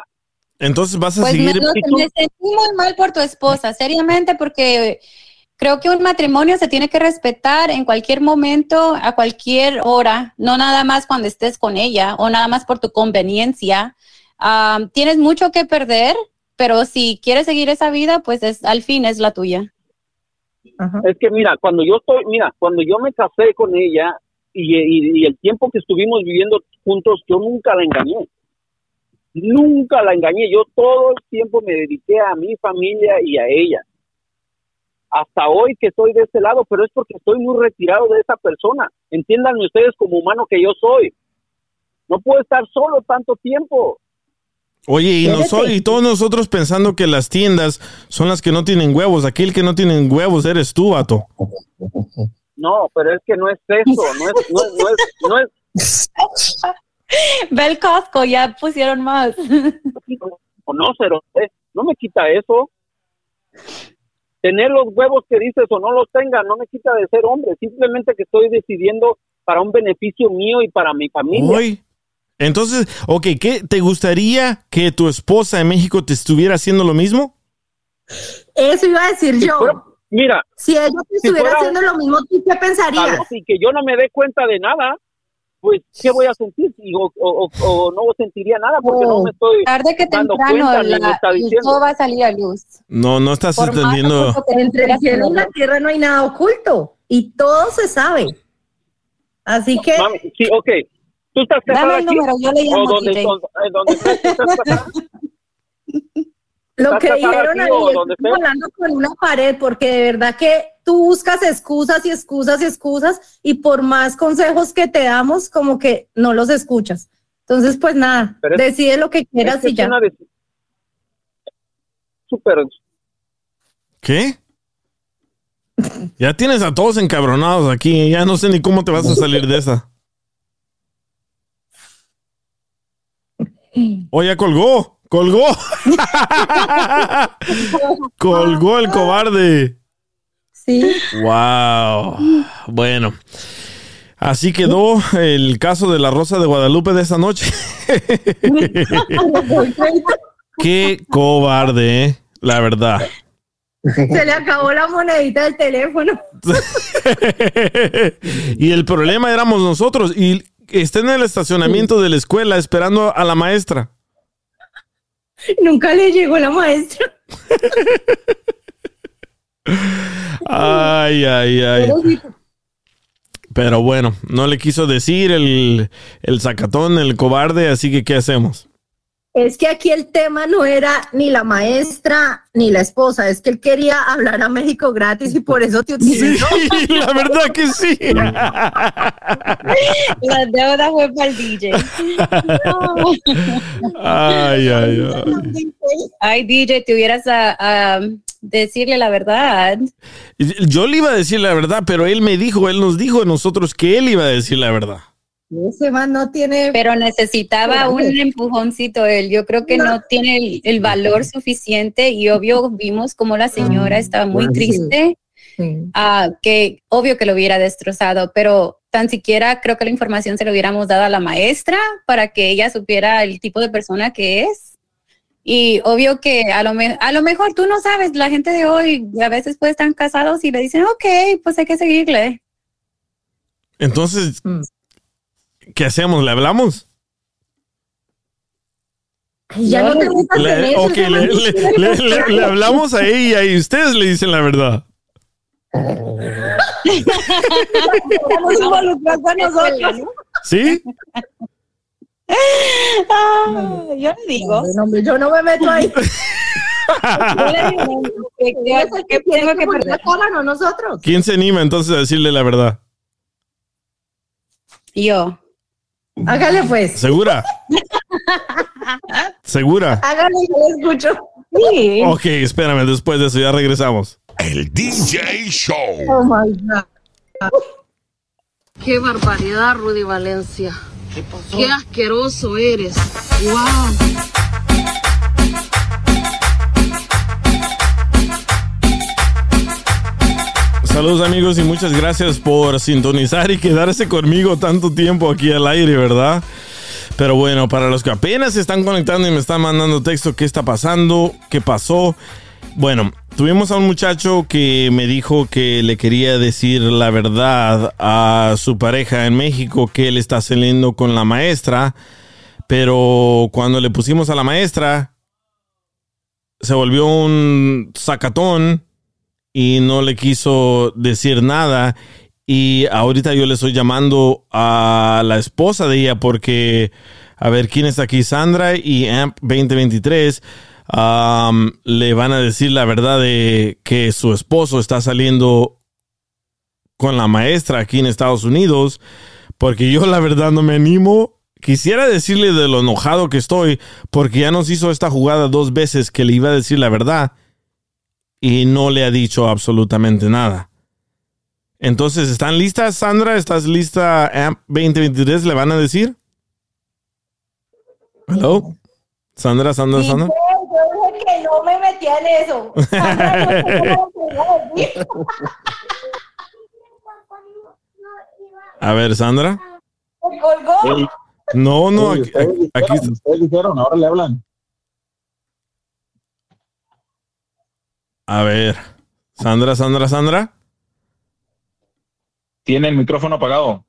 Entonces vas a Pues me, seguir. tú- me sentí muy mal por tu esposa, seriamente, porque creo que un matrimonio se tiene que respetar en cualquier momento, a cualquier hora, no nada más cuando estés con ella o nada más por tu conveniencia. Tienes mucho que perder, pero si quieres seguir esa vida, pues es, al fin es la tuya. Es que mira, cuando yo estoy, mira, cuando yo me casé con ella y, y- y el tiempo que estuvimos viviendo juntos, yo nunca la engañé. Nunca la engañé. Yo todo el tiempo me dediqué a mi familia y a ella. Hasta hoy que estoy de este lado, pero es porque estoy muy retirado de esa persona. Entiéndanme ustedes como humano que yo soy. No puedo estar solo tanto tiempo. Oye, y, y todos nosotros pensando que las tiendas son las que no tienen huevos. Aquí el que no tiene huevos eres tú, vato. No, pero es que no es eso. No es, no es, no es, no es, (laughs) (laughs) Ve el Costco, ya pusieron más. o (laughs) no, pero eh, no me quita eso. Tener los huevos que dices o no los tenga no me quita de ser hombre. Simplemente que estoy decidiendo para un beneficio mío y para mi familia. Hoy. Entonces, ok, ¿qué te gustaría que tu esposa en México te estuviera haciendo lo mismo? Eso iba a decir Si yo. fuera- mira, Si ella te si estuviera fuera haciendo lo mismo, ¿tú qué pensarías? así que yo no me dé cuenta de nada. Pues, ¿qué voy a sentir? Y, o, o- o- o no sentiría nada porque no me estoy Tarde que dando temprano cuenta me la, está diciendo. todo va a salir a luz. No, no estás Por entendiendo. Entre el cielo y la tierra no hay nada oculto y todo se sabe. Así que Mami, sí, ok. ¿Tú estás Dame el aquí? número, yo le llamo (laughs) lo ¿Estás que dijeron aquí ahí o es donde que estamos estés? hablando con una pared porque de verdad que tú buscas excusas y excusas y excusas y por más consejos que te damos como que no los escuchas. Entonces, pues nada, es- decide lo que quieras Es que y ya. ¿Qué? Ya tienes a todos encabronados aquí. Ya no sé ni cómo te vas a salir de esa. Oh, ya colgó. Colgó. (laughs) colgó el cobarde. Sí. Wow. Bueno. Así quedó el caso de la Rosa de Guadalupe de esta noche. (laughs) Qué cobarde, ¿eh? La verdad. Se le acabó la monedita del teléfono. (laughs) y el problema éramos nosotros. Y está en el estacionamiento de la escuela esperando a la maestra. Nunca le llegó la maestra. (laughs) Ay, ay, ay. Pero bueno, no le quiso decir el, el sacatón, el cobarde, así que ¿qué hacemos? Es que aquí el tema no era ni la maestra ni la esposa, es que él quería hablar a México gratis y por eso te utilizó. Sí, (laughs) la verdad que sí. (laughs) La deuda fue para el DJ. Ay, ay, ay. Ay, DJ, te hubieras a, a decirle la verdad. Yo le iba a decir la verdad, pero él me dijo, él nos dijo a nosotros que él iba a decir la verdad. Ese man no tiene. Pero necesitaba un empujoncito él. Yo creo que no tiene el, el valor suficiente y obvio vimos como la señora estaba muy triste. ah, que obvio que lo hubiera destrozado, pero tan siquiera creo que la información se lo hubiéramos dado a la maestra para que ella supiera el tipo de persona que es. Y obvio que a lo, me- a lo mejor tú no sabes, la gente de hoy a veces puede estar casados y le dicen, ok, pues hay que seguirle. Entonces, ¿qué hacemos? ¿Le hablamos? Ya no te en Le, eso, ok, le, le- quiere le- mostrar. le- le hablamos a ella y ustedes le dicen la verdad. ¿Sí? Ah, yo le digo. No, yo no me meto ahí. (laughs) Yo le digo tengo que perder. nosotros. ¿Quién se anima entonces a decirle la verdad? Yo. Hágale pues. ¿Segura? ¿Segura? Hágale, yo le escucho. Sí. Ok, espérame, después de eso ya regresamos. El DJ Show. Oh my God. Qué barbaridad, Rudy Valencia. ¿Qué asqueroso eres. Wow. Saludos amigos y muchas gracias por sintonizar y quedarse conmigo tanto tiempo aquí al aire, ¿verdad? Pero bueno, para los que apenas se están conectando y me están mandando texto, ¿qué está pasando? ¿Qué pasó? Bueno, tuvimos a un muchacho que me dijo que le quería decir la verdad a su pareja en México, que él está saliendo con la maestra, pero cuando le pusimos a la maestra, se volvió un sacatón y no le quiso decir nada. Y ahorita yo le estoy llamando a la esposa de ella porque, a ver, ¿quién está aquí? Sandra y AMP 2023 am, le van a decir la verdad de que su esposo está saliendo con la maestra aquí en Estados Unidos, porque yo la verdad no me animo. Quisiera decirle de lo enojado que estoy, porque ya nos hizo esta jugada dos veces que le iba a decir la verdad y no le ha dicho absolutamente nada. Entonces, ¿están listas, Sandra? ¿Estás lista, AMP 2023? ¿Le van a decir? ¿Hello? Sandra, Sandra, Sí, Sandra. yo dije que no me metía en eso. (laughs) A ver, Sandra. Me colgó. No, no, aquí, aquí- aquí- Ustedes dijeron, ahora le hablan. A ver. Sandra, Sandra, Sandra. Tiene el micrófono apagado.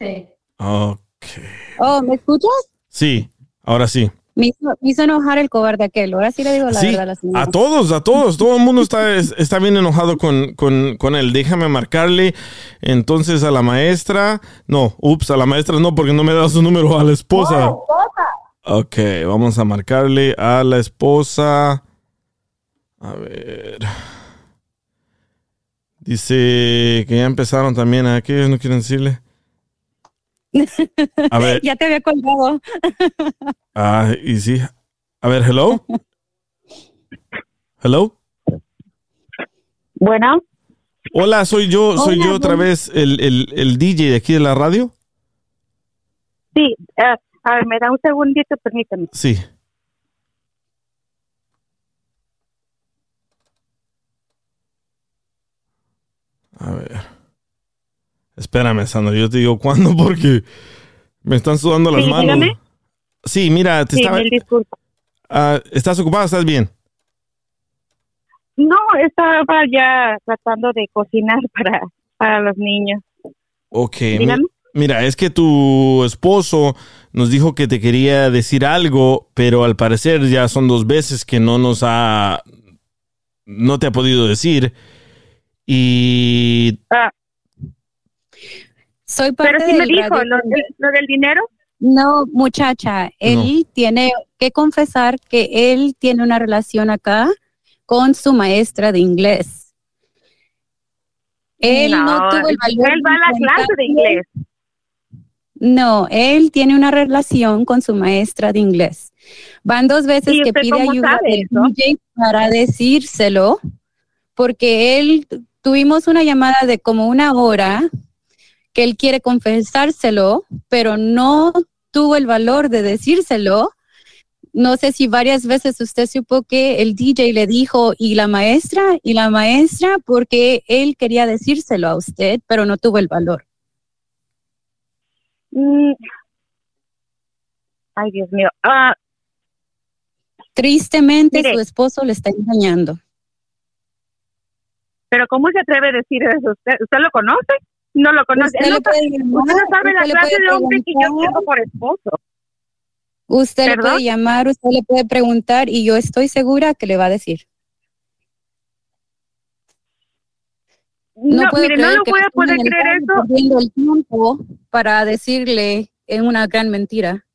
Sí. Ok. Oh, ¿me escuchas? Sí, ahora sí. Me hizo, me hizo enojar el cobarde aquel. Ahora sí le digo la Sí, verdad a la señora. a todos, a todos, todo el mundo está, es- está bien enojado con, con, con él. Déjame marcarle entonces a la maestra. No, ups, a la maestra no, porque no me da su número a la esposa. Ok, vamos a marcarle a la esposa. A ver. Dice que ya empezaron también. ¿A qué no quieren decirle? A ver. (laughs) ya te había colgado. Ah, y sí. A ver, hello. Hello. Bueno. Hola, soy yo, soy Hola, yo otra bueno. vez el, el, el DJ de aquí de la radio. Sí, eh, a ver, me da un segundito, permíteme. Sí. A ver. Espérame, Sandra, yo te digo cuándo (laughs) porque me están sudando las Sí, manos. dígame. Sí, mira, te Sí, estaba. Ah, ¿Estás ocupada? ¿Estás bien? No, estaba ya tratando de cocinar (laughs) para, para los niños. Ok. Dígame. Mira, es que tu esposo nos dijo que te quería decir algo, pero al parecer ya son dos veces que no nos ha. No te ha podido decir. Y. Ah, Soy parte pero sí me del dijo, radio lo, del dinero. No, muchacha, él tiene que confesar que él tiene una relación acá con su maestra de inglés. Él no, No, tuvo el valor. él va a la de clase de inglés. No, él tiene una relación con su maestra de inglés. Van dos veces ¿Y que pide ayuda del? DJ para decírselo, porque él tuvimos una llamada de como una hora que él quiere confesárselo, pero no tuvo el valor de decírselo. No sé si varias veces usted supo que el DJ le dijo y la maestra y la maestra porque él quería decírselo a usted, pero no tuvo el valor. Mm. Ay, Dios mío. Ah, Tristemente Mire. su esposo le está engañando. Pero ¿cómo se atreve a decir eso? ¿Usted, usted lo conoce? No lo conoce. Usted no, llamar, no sabe la clase de hombre que yo tengo por esposo. Usted le puede llamar, usted le puede preguntar y yo estoy segura que le va a decir. No, puedo mire, no lo voy a poder creer eso. perdiendo el tiempo para decirle en una gran mentira.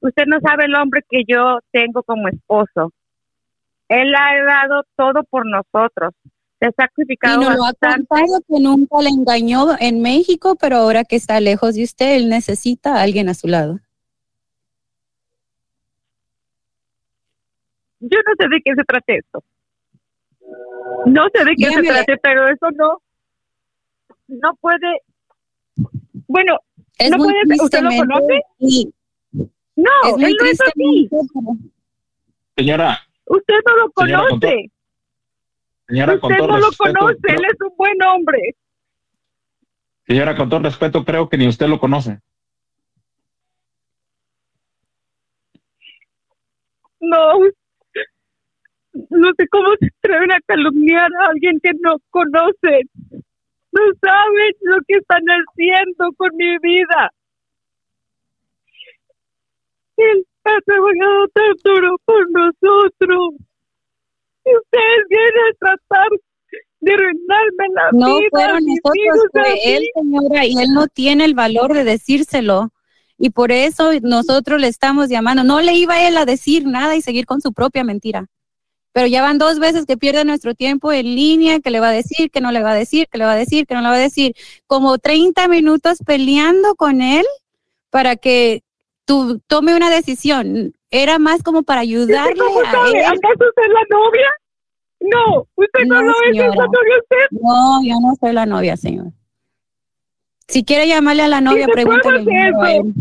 Usted no sabe el hombre que yo tengo como esposo. Él ha dado todo por nosotros. Se ha Y sacrificado nos lo ha contado que nunca le engañó en México, pero ahora que está lejos de usted, él necesita a alguien a su lado. Yo no sé de qué se trata esto. No sé de qué se trate, pero eso no, no puede. Bueno, Es no puede. ¿Usted lo conoce? y- No, es él no es así. Señora, Usted no lo conoce. señora, con Usted todo no lo conoce. Él es un buen hombre. señora, con todo respeto, creo que ni usted lo conoce. No. No sé cómo se atreven a calumniar a alguien que no conocen. No saben lo que están haciendo con mi vida. Él ha trabajado tan duro por nosotros. Y ustedes vienen a tratar de arruinarme la No vida. fueron mis nosotros, fue él, señora, y él no tiene el valor de decírselo. Y por eso nosotros le estamos llamando. No le iba él a decir nada y seguir con su propia mentira. Pero ya van dos veces que pierde nuestro tiempo en línea, que le va a decir, que no le va a decir, que le va a decir, que no le va a decir. Como 30 minutos peleando con él para que tú tome una decisión. Era más como para ayudarle ¿Cómo a él. ¿Acaso usted es la novia? No, usted no, No, lo es, la novia usted. No, yo no soy la novia, señor. Si quiere llamarle a la novia, pregúntele el número a él.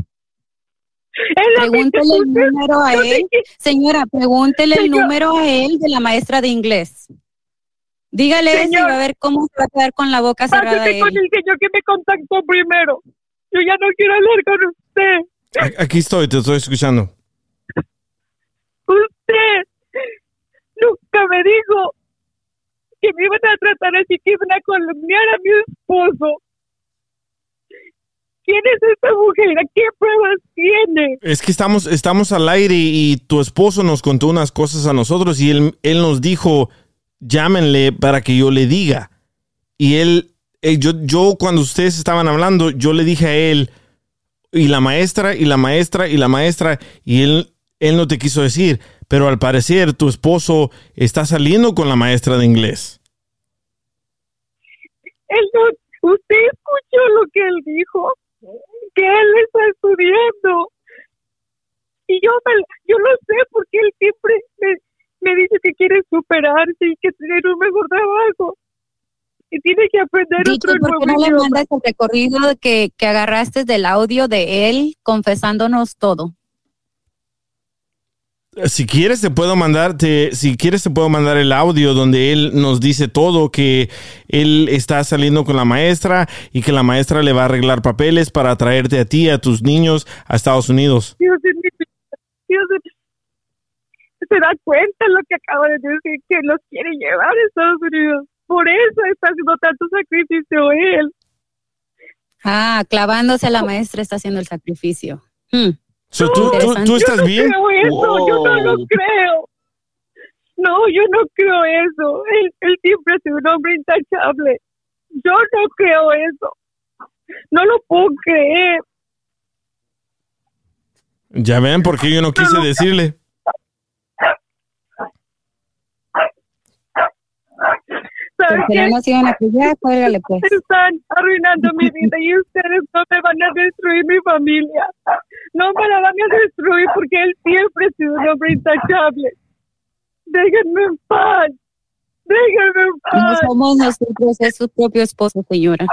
Pregúntele el número a él. Señora, pregúntele el Señor. número a él de la maestra de inglés. Dígale eso y Señor. va a ver cómo se va a quedar con la boca cerrada él. con el señor que me contactó primero. Yo ya no quiero hablar con usted. Aquí estoy, te estoy escuchando. Usted nunca me dijo que me iban a tratar así, que iban a calumniar a mi esposo. ¿Quién es esta mujer? ¿Qué pruebas tiene? Es que estamos, estamos al aire y tu esposo nos contó unas cosas a nosotros y él, él nos dijo, llámenle para que yo le diga. Y él, eh, yo, yo cuando ustedes estaban hablando, yo le dije a él, y la maestra, y la maestra, y la maestra, y él, él no te quiso decir, pero al parecer tu esposo está saliendo con la maestra de inglés. Él no, usted escuchó lo que él dijo, que él está estudiando. Y yo, yo lo sé porque él siempre me, me dice que quiere superarse y que tener un mejor trabajo. Y tiene que aprender Dicho, otro ¿por nuevo qué no le idioma. mandas el recorrido que, que agarraste del audio de él confesándonos todo? Si quieres te puedo mandar, te- si quieres te puedo mandar el audio donde él nos dice todo, que él está saliendo con la maestra y que la maestra le va a arreglar papeles para traerte a ti, a tus niños a Estados Unidos. Dios de mi Dios de mi- se da cuenta lo que acaba de decir, que los quiere llevar a Estados Unidos. Por eso está haciendo tanto sacrificio él. Ah, clavándose a la maestra está haciendo el sacrificio. Hmm. So, ¿tú, tú, tú estás yo no bien? creo eso, yo no lo creo. No, yo no creo eso. Él, él siempre ha sido un hombre intachable. Yo no creo eso. No lo puedo creer. Ya ven por qué yo no quise decirle. No nos iban a cuélgale pues. (laughs) Están arruinando mi (laughs) vida y ustedes no me van a destruir mi familia. No me la van a destruir porque él siempre ha sido un hombre intachable. Déjenme en paz. Déjenme en No paz. somos nosotros, es su propio esposo, señora.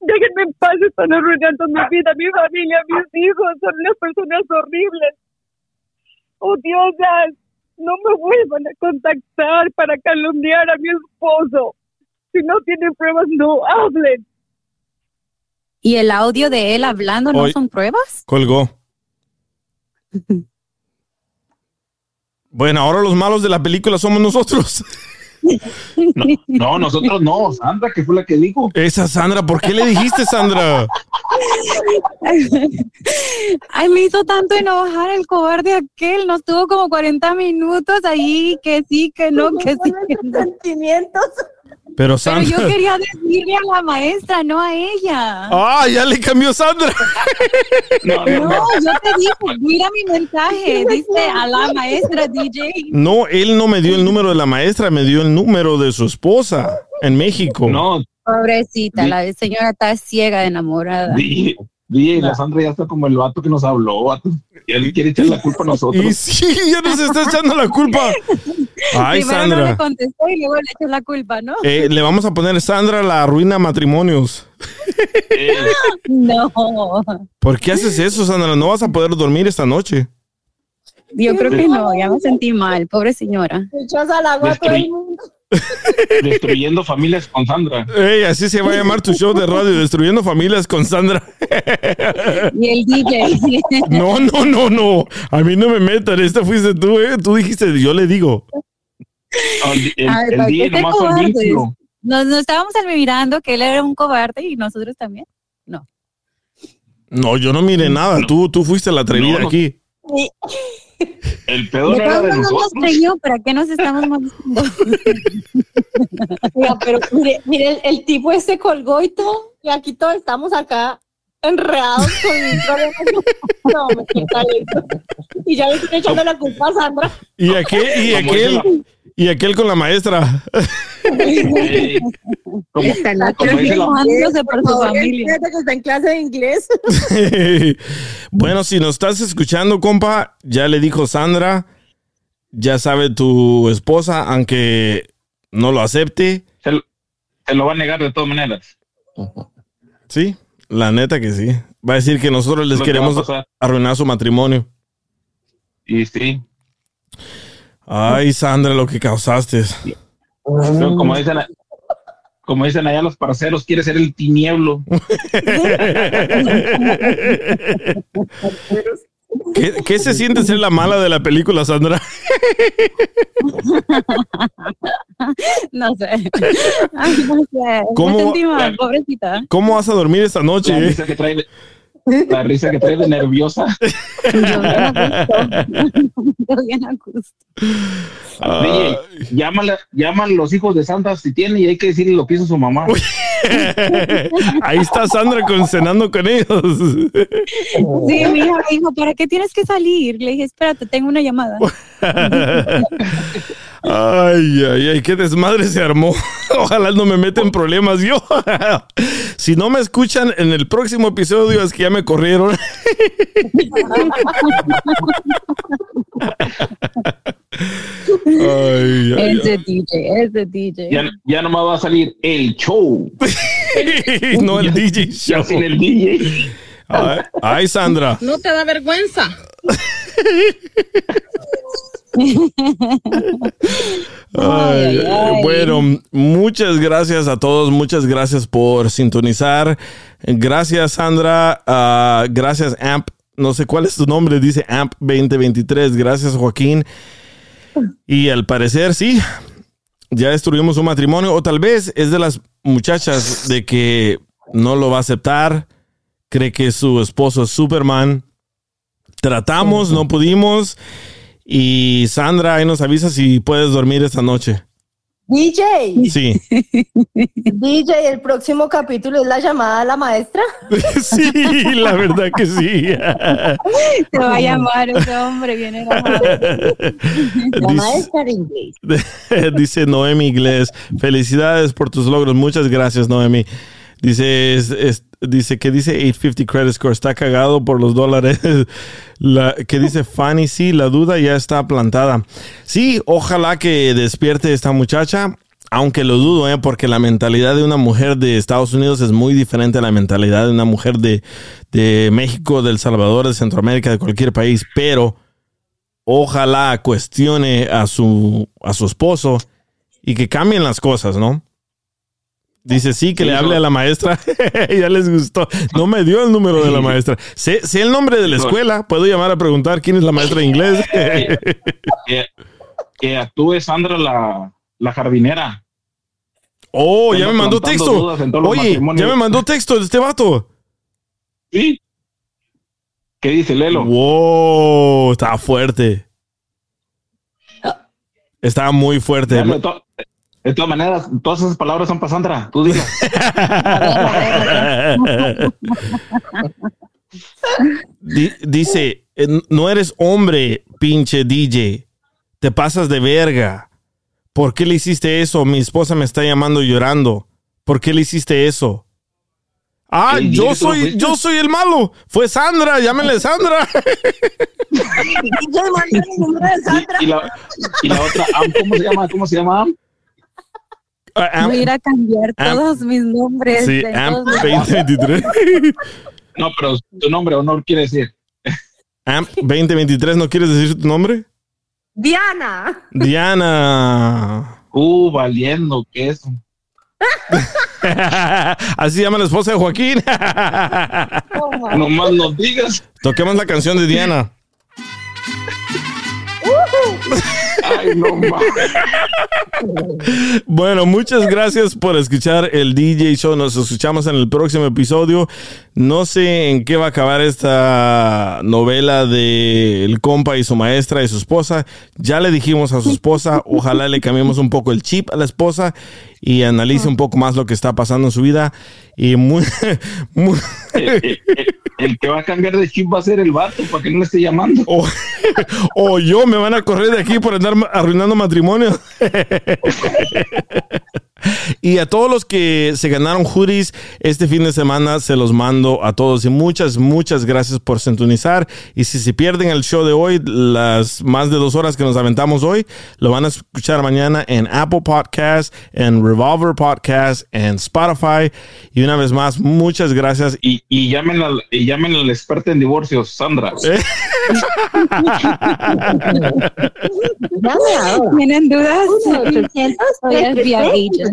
Déjenme en paz, están arruinando mi vida, mi familia, mis hijos, son unas personas horribles. Oh Dios, no me vuelvan a contactar para calumniar a mi esposo. Si no tienen pruebas, no hablen. ¿Y el audio de él hablando no Hoy- son pruebas? Colgó. (laughs) Bueno, ahora los malos de la película somos nosotros. (laughs) No, nosotros no. Sandra, que fue la que dijo. Esa Sandra, ¿por qué le dijiste, Sandra? Ay, me hizo tanto enojar el cobarde aquel. Nos tuvo como 40 minutos ahí, que sí, que no, que sí. Que no. Sentimientos. Pero yo quería decirle a la maestra, no a ella. Ah, ya le cambió Sandra. No, yo te dije, mira mi mensaje, dice a la maestra DJ. No, él no me dio el número de la maestra, me dio el número de su esposa en México. No, Pobrecita, la señora está ciega, enamorada. Di, la Sandra ya está como el vato que nos habló, vato. Y él quiere echar la (laughs) culpa a nosotros. Y sí, ya nos está echando la culpa. (laughs) Ay, Primero no le Sandra. contestó y luego le echó la culpa, ¿no? Eh, le vamos a poner Sandra la arruina matrimonios. (laughs) No, ¿Por qué haces eso, Sandra? No vas a poder dormir esta noche. yo creo que no, ya me sentí mal, pobre señora. Echas al agua a todo el mundo. (laughs) Destruyendo familias con Sandra. Ey, así se va a llamar tu show de radio, Destruyendo Familias con Sandra. Y el DJ. (laughs) No, no, no, no. A mí no me metan. Esta fuiste tú, ¿eh? Tú dijiste, yo le digo. El, Ay, el ¿para qué DJ nomás. Nos, nos estábamos admirando que él era un cobarde y nosotros también. No. No, yo no miré nada. Tú, tú fuiste la atrevida No, no. aquí. El pedo De no era de nosotros. ¿para qué nos estamos molestando? Oiga, pero mire, mire, el, el tipo este colgó y todo, y aquí todos estamos acá enredados con un problema. No, me talento. Y ya le estoy echando la culpa a Sandra. Y aquel, y aquel, y aquel con la maestra. Como, como dice la- Mojándose por su favor, familia. que está en clase de inglés. (laughs) bueno, si nos estás escuchando, compa, ya le dijo Sandra, ya sabe tu esposa, aunque no lo acepte. se, lo- se lo va a negar de todas maneras. Sí, la neta que sí. Va a decir que nosotros les Lo queremos arruinar su matrimonio. Y sí, Ay, Sandra, lo que causaste. como dicen, como dicen allá los parceros, quiere ser el tinieblo. ¿Qué, qué se siente ser la mala de la película, Sandra? no sé. Ay, no sé. ¿Cómo? Me sentí mal, pobrecita. ¿Cómo vas a dormir esta noche? La que trae (laughs) la risa que trae de nerviosa. Yo bien a gusto. DJ, llámale, llaman los hijos de Santa si tiene y hay que decirle lo que hizo su mamá. (laughs) Ahí está Sandra con, cenando con ellos. Sí, mi hija me dijo, ¿para qué tienes que salir? Le dije, espérate, tengo una llamada. (laughs) Ay, ay, ay, qué desmadre se armó. Ojalá no me meten problemas yo. Si no me escuchan en el próximo episodio es que ya me corrieron. Ay, ay, Ese DJ, ese DJ. Ya, ya nomás va a salir el show. (laughs) No el DJ Ya show. sin el DJ. Ay, ay, Sandra. ¿No te da vergüenza? (laughs) (laughs) Ay, ay. Bueno, muchas gracias a todos, muchas gracias por sintonizar. Gracias Sandra, Ah, gracias Amp, no sé cuál es tu nombre, dice Amp 2023, gracias Joaquín. Y al parecer sí, ya destruimos un matrimonio o tal vez es de las muchachas de que no lo va a aceptar, cree que su esposo es Superman. Tratamos, no pudimos. Y Sandra, ahí nos avisa si puedes dormir esta noche. DJ, Sí. (laughs) DJ, el próximo capítulo es la llamada a la maestra. (laughs) Sí, la verdad que sí. (laughs) Te va a llamar ese hombre, viene. La Dice, maestra de inglés. dice Noemi Iglesias, felicidades por tus logros. Muchas gracias, Noemi. Dice, es- es- dice que dice 850 credit score, está cagado por los dólares. (laughs) La, que dice Fanny, sí, la duda ya está plantada. Sí, ojalá que despierte esta muchacha, aunque lo dudo, ¿eh? porque la mentalidad de una mujer de Estados Unidos es muy diferente a la mentalidad de una mujer de, de México, de El Salvador, de Centroamérica, de cualquier país, pero ojalá cuestione a su, a su esposo y que cambien las cosas, ¿no? Dice, sí, que le hable a la maestra. (laughs) ya les gustó. No me dio el número de la maestra. Sé, sé el nombre de la escuela. Puedo llamar a preguntar quién es la maestra de inglés. (laughs) Que, que actúe Sandra la, la jardinera. oh, ya me mandó texto. Oye, ya me mandó texto de este vato. Sí. ¿Qué dice Lelo? Wow, está fuerte. Está muy fuerte. Dale, de, to- de todas maneras, todas esas palabras son para Sandra. Tú digas. Di- dice, no eres hombre, pinche DJ. Te pasas de verga. ¿Por qué le hiciste eso? Mi esposa me está llamando llorando. ¿Por qué le hiciste eso? Ah, yo soy, yo soy el malo. Fue Sandra, llámenle Sandra. (laughs) Y, y la, y la otra, Am, ¿cómo se llama? ¿Cómo se llama? Am? Ah, (laughs) Voy a ir a cambiar todos mis nombres. sí, de Amp todos mis- 2023. No, pero tu nombre o no quiere decir. Amp 2023, ¿no quieres decir tu nombre? Diana. Diana. Uh, valiendo queso. (laughs) Así se llama la esposa de Joaquín. (laughs) Nomás nos digas. Toquemos la canción de Diana. Ay, no (laughs) más. Bueno, muchas gracias por escuchar el DJ Show. Nos escuchamos en el próximo episodio. No sé en qué va a acabar esta novela de el compa y su maestra y su esposa. Ya le dijimos a su esposa, (laughs) ojalá le cambiemos un poco el chip a la esposa y analice un poco más lo que está pasando en su vida. Y muy, (laughs) muy El, el- el que va a cambiar de chip va a ser el vato para que no le esté llamando. o, (laughs) o yo me van a correr de aquí por andar arruinando matrimonio. Y a todos los que se ganaron hoodies este fin de semana, se los mando a todos. Y muchas, muchas gracias por sintonizar. Y si se pierden el show de hoy, las más de dos horas que nos aventamos hoy, lo van a escuchar mañana en Apple Podcast, en Revolver Podcast, en Spotify. Y una vez más, muchas gracias. Y, y llamen al, y llamen al experto en divorcios, Sandra. Eh. (laughs) ¿Tienen dudas? Uno, 800,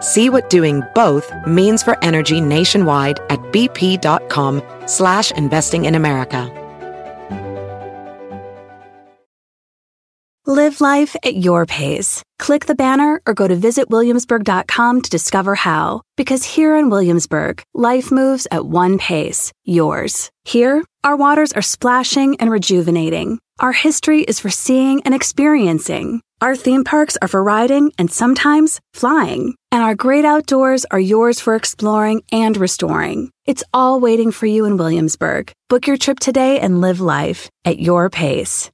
See what doing both means for energy nationwide at bp.com slash investing in America. Live life at your pace. Click the banner or go to visitwilliamsburg.com to discover how. Because here in Williamsburg, life moves at one pace, yours. Here, our waters are splashing and rejuvenating. Our history is for seeing and experiencing. Our theme parks are for riding and sometimes flying. And our great outdoors are yours for exploring and restoring. It's all waiting for you in Williamsburg. Book your trip today and live life at your pace.